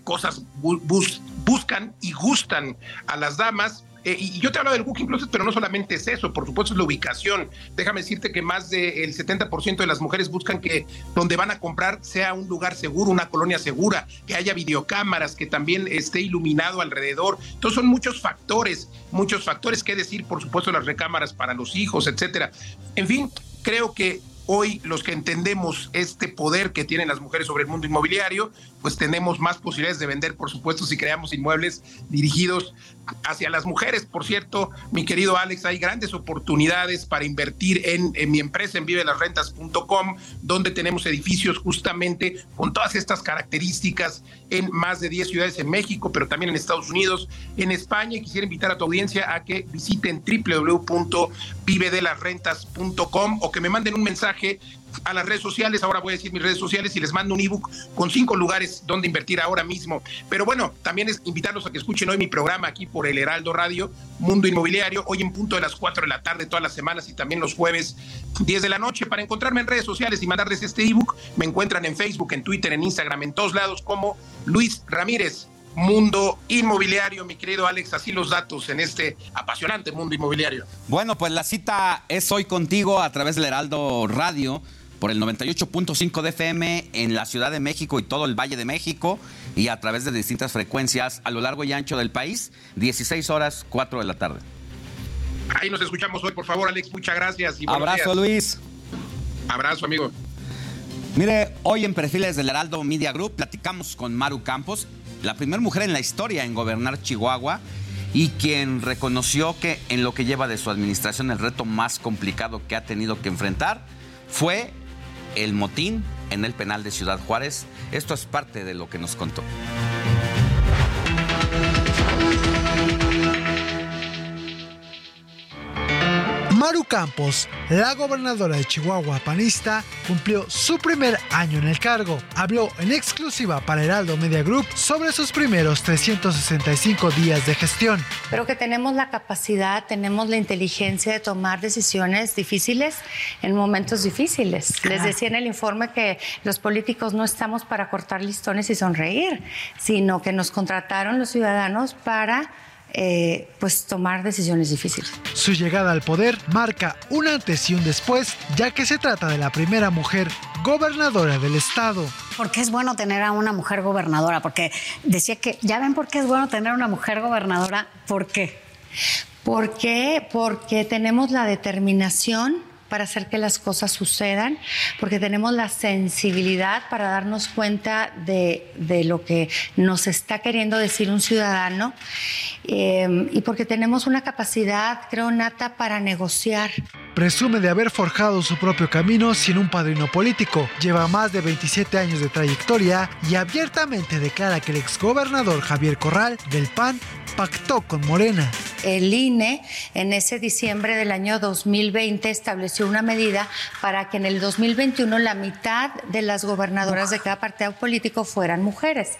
cosas buscan y gustan a las damas eh, y yo te hablo del Booking Closet, pero no solamente es eso, por supuesto es la ubicación. Déjame decirte que más del 70% de las mujeres buscan que donde van a comprar sea un lugar seguro, una colonia segura, que haya videocámaras, que también esté iluminado alrededor. Entonces son muchos factores, muchos factores que decir, por supuesto las recámaras para los hijos, etcétera. En fin, creo que hoy los que entendemos este poder que tienen las mujeres sobre el mundo inmobiliario, pues tenemos más posibilidades de vender, por supuesto, si creamos inmuebles dirigidos hacia las mujeres. Por cierto, mi querido Alex, hay grandes oportunidades para invertir en, mi empresa en vivelasrentas.com, donde tenemos edificios justamente con todas estas características en más de 10 ciudades en México, pero también en Estados Unidos, en España. Y quisiera invitar a tu audiencia a que visiten www.vivedelasrentas.com o que me manden un mensaje a las redes sociales. Ahora voy a decir mis redes sociales y les mando un ebook con cinco lugares donde invertir ahora mismo. Pero bueno, también es invitarlos a que escuchen hoy mi programa aquí por el Heraldo Radio, Mundo Inmobiliario, hoy en punto de las 4 de la tarde, todas las semanas y también los jueves 10 de la noche. Para encontrarme en redes sociales y mandarles este ebook, me encuentran en Facebook, en Twitter, en Instagram, en todos lados como Luis Ramírez. Mundo inmobiliario, mi querido Alex, así los datos en este apasionante mundo inmobiliario. Bueno, pues la cita es hoy contigo a través del Heraldo Radio por el 98.5 de FM en la Ciudad de México y todo el Valle de México y a través de distintas frecuencias a lo largo y ancho del país, 16 horas, 4 de la tarde. Ahí nos escuchamos hoy, por favor, Alex. Muchas gracias. Y Abrazo, Luis. Abrazo, amigo. Mire, hoy en Perfiles del Heraldo Media Group platicamos con Maru Campos, la primera mujer en la historia en gobernar Chihuahua y quien reconoció que en lo que lleva de su administración el reto más complicado que ha tenido que enfrentar fue el motín en el penal de Ciudad Juárez. Esto es parte de lo que nos contó. Maru Campos, la gobernadora de Chihuahua panista, cumplió su primer año en el cargo. Habló en exclusiva para Heraldo Media Group sobre sus primeros 365 días de gestión. Pero que tenemos la capacidad, tenemos la inteligencia de tomar decisiones difíciles en momentos difíciles. Les decía en el informe que los políticos no estamos para cortar listones y sonreír, sino que nos contrataron los ciudadanos para eh, pues tomar decisiones difíciles. Su llegada al poder marca un antes y un después, ya que se trata de la primera mujer gobernadora del estado. ¿Por qué es bueno tener a una mujer gobernadora? Porque decía que, ya ven por qué es bueno tener una mujer gobernadora, ¿por qué? ¿Por qué? Porque tenemos la determinación para hacer que las cosas sucedan, porque tenemos la sensibilidad para darnos cuenta de, de lo que nos está queriendo decir un ciudadano eh, y porque tenemos una capacidad, creo, nata para negociar. Presume de haber forjado su propio camino sin un padrino político. Lleva más de 27 años de trayectoria y abiertamente declara que el exgobernador Javier Corral del PAN pactó con Morena. El INE en ese diciembre del año 2020 estableció una medida para que en el 2021 la mitad de las gobernadoras de cada partido político fueran mujeres.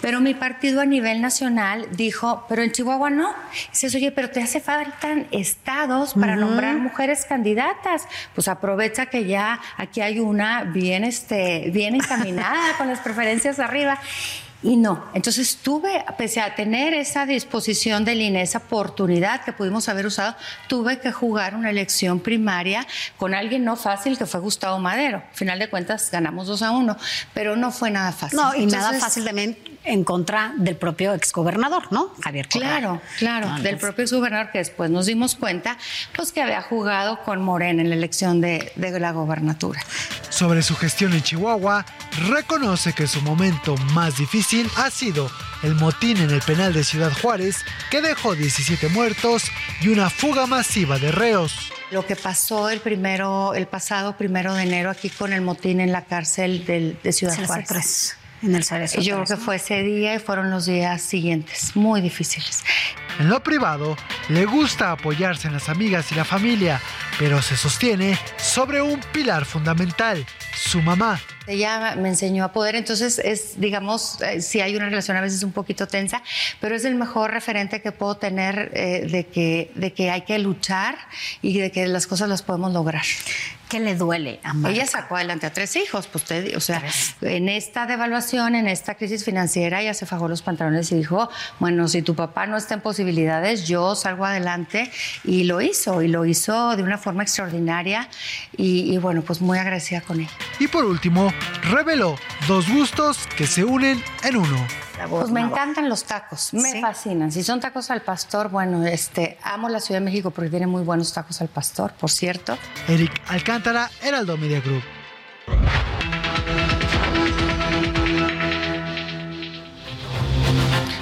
Pero mi partido a nivel nacional dijo, pero en Chihuahua no. Dices, oye, pero te hace faltan estados para nombrar mujeres candidatas. Pues aprovecha que ya aquí hay una bien, este, bien encaminada con las preferencias arriba. Y no, entonces tuve, pese a tener esa disposición del INE, esa oportunidad que pudimos haber usado, tuve que jugar una elección primaria con alguien no fácil que fue Gustavo Madero. Al final de cuentas ganamos dos a uno, pero no fue nada fácil. No, y nada fácil también en contra del propio exgobernador, ¿no? Javier Corral. Claro, claro, No, del propio exgobernador que después nos dimos cuenta, pues que había jugado con Morena en la elección de, de la gobernatura. Sobre su gestión en Chihuahua, reconoce que su momento más difícil ha sido el motín en el penal de Ciudad Juárez, que dejó 17 muertos y una fuga masiva de reos. Lo que pasó el primero, el pasado primero de enero aquí con el motín en la cárcel del- de Ciudad Juárez. En el Cerezo Yo creo que fue ese día y fueron los días siguientes, muy difíciles. En lo privado, le gusta apoyarse en las amigas y la familia, pero se sostiene sobre un pilar fundamental, su mamá. Ella me enseñó a poder, entonces es, digamos, eh, sí hay una relación a veces un poquito tensa, pero es el mejor referente que puedo tener eh, de, que, de que hay que luchar y de que las cosas las podemos lograr. ¿Qué le duele a Marta? Ella sacó adelante a tres hijos, pues usted, o sea, en esta devaluación, en esta crisis financiera, ella se fajó los pantalones y dijo, bueno, si tu papá no está en posibilidades, yo salgo adelante y lo hizo, y lo hizo de una forma extraordinaria y, y bueno, pues muy agradecida con él. Y por último, reveló dos gustos que se unen en uno. Pues me encantan los tacos, me fascinan. Si son tacos al pastor, bueno, este, amo la Ciudad de México porque tiene muy buenos tacos al pastor, por cierto. Eric Alcántara, Heraldo Media Group.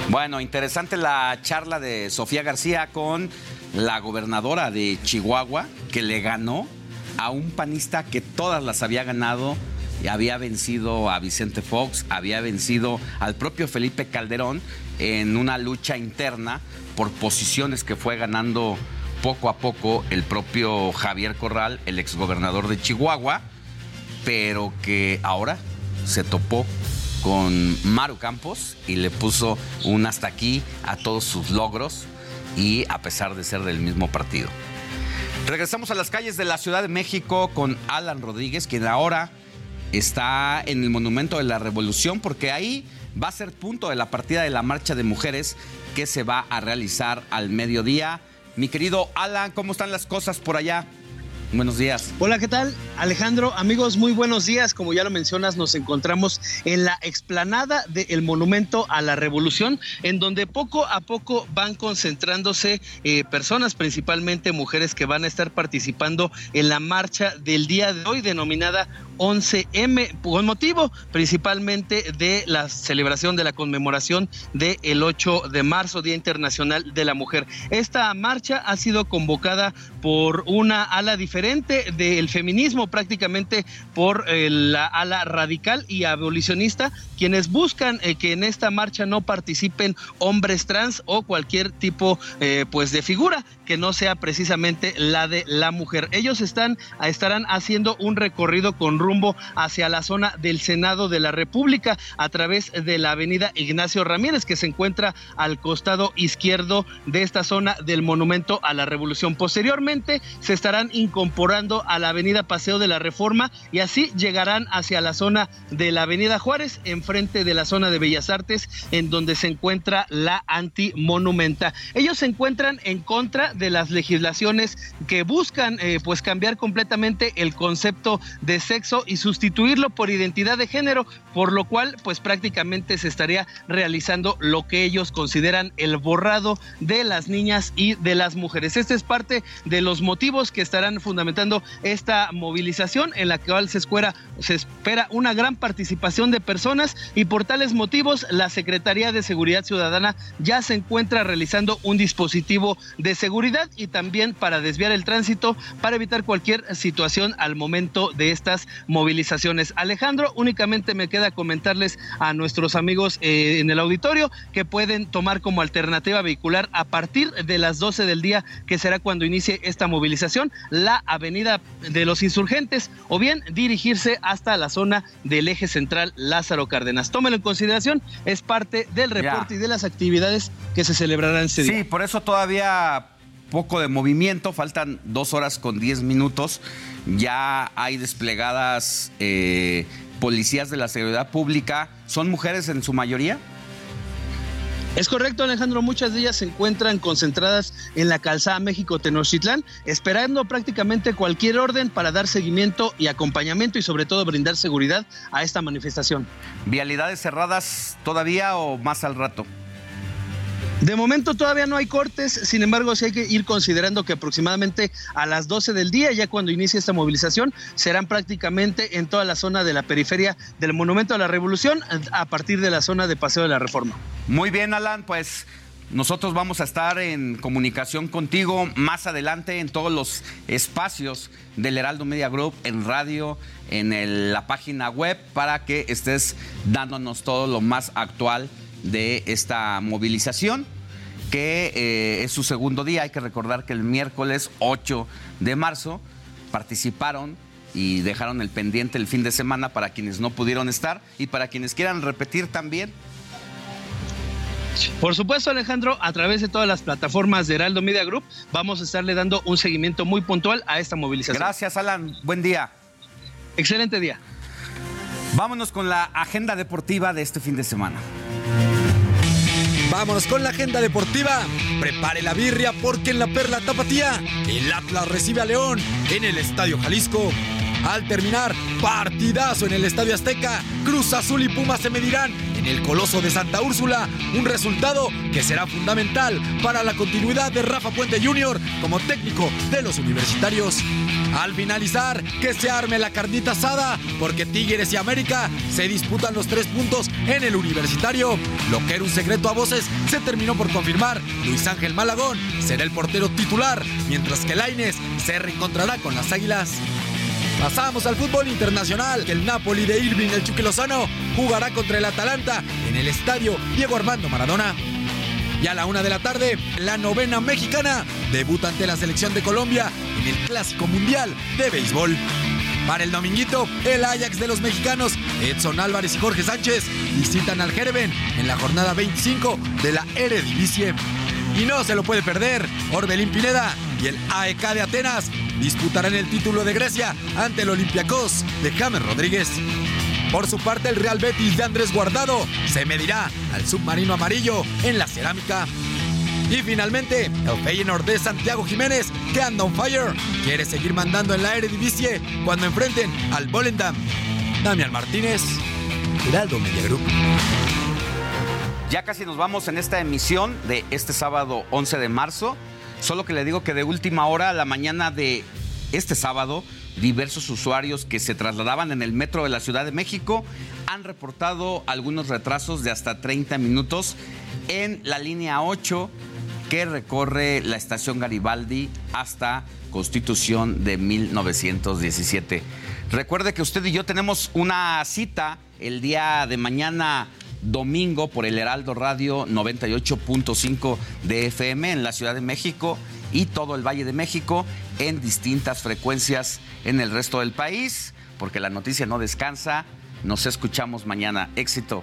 Bueno, interesante la charla de Sofía García con la gobernadora de Chihuahua, que le ganó a un panista que todas las había ganado había vencido a Vicente Fox, había vencido al propio Felipe Calderón en una lucha interna por posiciones que fue ganando poco a poco el propio Javier Corral, el exgobernador de Chihuahua, pero que ahora se topó con Maru Campos y le puso un hasta aquí a todos sus logros y a pesar de ser del mismo partido. Regresamos a las calles de la Ciudad de México con Alan Rodríguez, quien ahora está en el Monumento de la Revolución, porque ahí va a ser punto de la partida de la marcha de mujeres que se va a realizar al mediodía. Mi querido Alan, ¿cómo están las cosas por allá? Buenos días. Hola, ¿qué tal? Alejandro, amigos, muy buenos días. Como ya lo mencionas, nos encontramos en la explanada del Monumento a la Revolución, en donde poco a poco van concentrándose eh, personas, principalmente mujeres, que van a estar participando en la marcha del día de hoy, denominada 11M, con motivo principalmente de la celebración de la conmemoración del 8 de marzo, Día Internacional de la Mujer. Esta marcha ha sido convocada por una ala diferente referente del feminismo prácticamente por eh, la ala radical y abolicionista, quienes buscan eh, que en esta marcha no participen hombres trans o cualquier tipo eh, pues de figura que no sea precisamente la de la mujer. Ellos están estarán haciendo un recorrido con rumbo hacia la zona del Senado de la República a través de la avenida Ignacio Ramírez que se encuentra al costado izquierdo de esta zona del Monumento a la Revolución. Posteriormente se estarán incorporando a la avenida Paseo de la Reforma y así llegarán hacia la zona de la avenida Juárez, enfrente de la zona de Bellas Artes, en donde se encuentra la antimonumenta. Ellos se encuentran en contra de las legislaciones que buscan eh, pues cambiar completamente el concepto de sexo y sustituirlo por identidad de género, por lo cual pues prácticamente se estaría realizando lo que ellos consideran el borrado de las niñas y de las mujeres. Este es parte de los motivos que estarán fundamentando esta movilización en la cual se espera, se espera una gran participación de personas y por tales motivos la Secretaría de Seguridad Ciudadana ya se encuentra realizando un dispositivo de seguridad y también para desviar el tránsito para evitar cualquier situación al momento de estas movilizaciones. Alejandro, únicamente me queda comentarles a nuestros amigos eh, en el auditorio que pueden tomar como alternativa vehicular a partir de las 12 del día, que será cuando inicie esta movilización, la avenida de los insurgentes o bien dirigirse hasta la zona del eje central Lázaro Cárdenas. Tómelo en consideración, es parte del reporte y de las actividades que se celebrarán ese día. Sí, por eso todavía poco de movimiento, faltan dos horas con diez minutos. Ya hay desplegadas eh, policías de la seguridad pública. ¿Son mujeres en su mayoría? Es correcto, Alejandro. Muchas de ellas se encuentran concentradas en la calzada México-Tenochtitlán, esperando prácticamente cualquier orden para dar seguimiento y acompañamiento y, sobre todo, brindar seguridad a esta manifestación. ¿Vialidades cerradas todavía o más al rato? De momento todavía no hay cortes, sin embargo sí hay que ir considerando que aproximadamente a las 12 del día, ya cuando inicie esta movilización, serán prácticamente en toda la zona de la periferia del Monumento a la Revolución, a partir de la zona de Paseo de la Reforma. Muy bien, Alan, pues nosotros vamos a estar en comunicación contigo más adelante en todos los espacios del Heraldo Media Group, en radio, en la página web, para que estés dándonos todo lo más actual de esta movilización, que eh, es su segundo día. Hay que recordar que el miércoles 8 de marzo participaron y dejaron el pendiente el fin de semana para quienes no pudieron estar y para quienes quieran repetir también. Por supuesto, Alejandro, a través de todas las plataformas de Heraldo Media Group, vamos a estarle dando un seguimiento muy puntual a esta movilización. Gracias, Alan. Buen día. Excelente día. Vámonos con la agenda deportiva de este fin de semana. Vámonos con la agenda deportiva. Prepare la birria porque en la Perla Tapatía el Atlas recibe a León en el Estadio Jalisco. Al terminar, partidazo en el Estadio Azteca, Cruz Azul y Pumas se medirán en el Coloso de Santa Úrsula, un resultado que será fundamental para la continuidad de Rafa Puente Jr. como técnico de los universitarios. Al finalizar, que se arme la carnita asada, porque Tigres y América se disputan los tres puntos en el universitario. Lo que era un secreto a voces se terminó por confirmar. Luis Ángel Malagón será el portero titular, mientras que Laines se reencontrará con las Águilas. Pasamos al fútbol internacional, el Napoli de Irving el Chucky jugará contra el Atalanta en el estadio Diego Armando Maradona. Y a la una de la tarde, la novena mexicana debuta ante la selección de Colombia en el Clásico Mundial de Béisbol. Para el dominguito, el Ajax de los mexicanos, Edson Álvarez y Jorge Sánchez, visitan al Jereven en la jornada 25 de la Eredivisie. Y no se lo puede perder, Orbelín Pineda y el AEK de Atenas disputarán el título de Grecia ante el Olympiacos de James Rodríguez. Por su parte, el Real Betis de Andrés Guardado se medirá al submarino amarillo en la cerámica. Y finalmente, el Feyenoord de Santiago Jiménez, que anda on fire, quiere seguir mandando en la Eredivisie cuando enfrenten al Volendam. Damián Martínez, Heraldo Media Group. Ya casi nos vamos en esta emisión de este sábado 11 de marzo. Solo que le digo que de última hora, la mañana de este sábado, diversos usuarios que se trasladaban en el metro de la Ciudad de México han reportado algunos retrasos de hasta 30 minutos en la línea 8 que recorre la estación Garibaldi hasta Constitución de 1917. Recuerde que usted y yo tenemos una cita el día de mañana domingo por el Heraldo Radio 98.5 de FM en la Ciudad de México y todo el Valle de México en distintas frecuencias en el resto del país, porque la noticia no descansa. Nos escuchamos mañana. Éxito.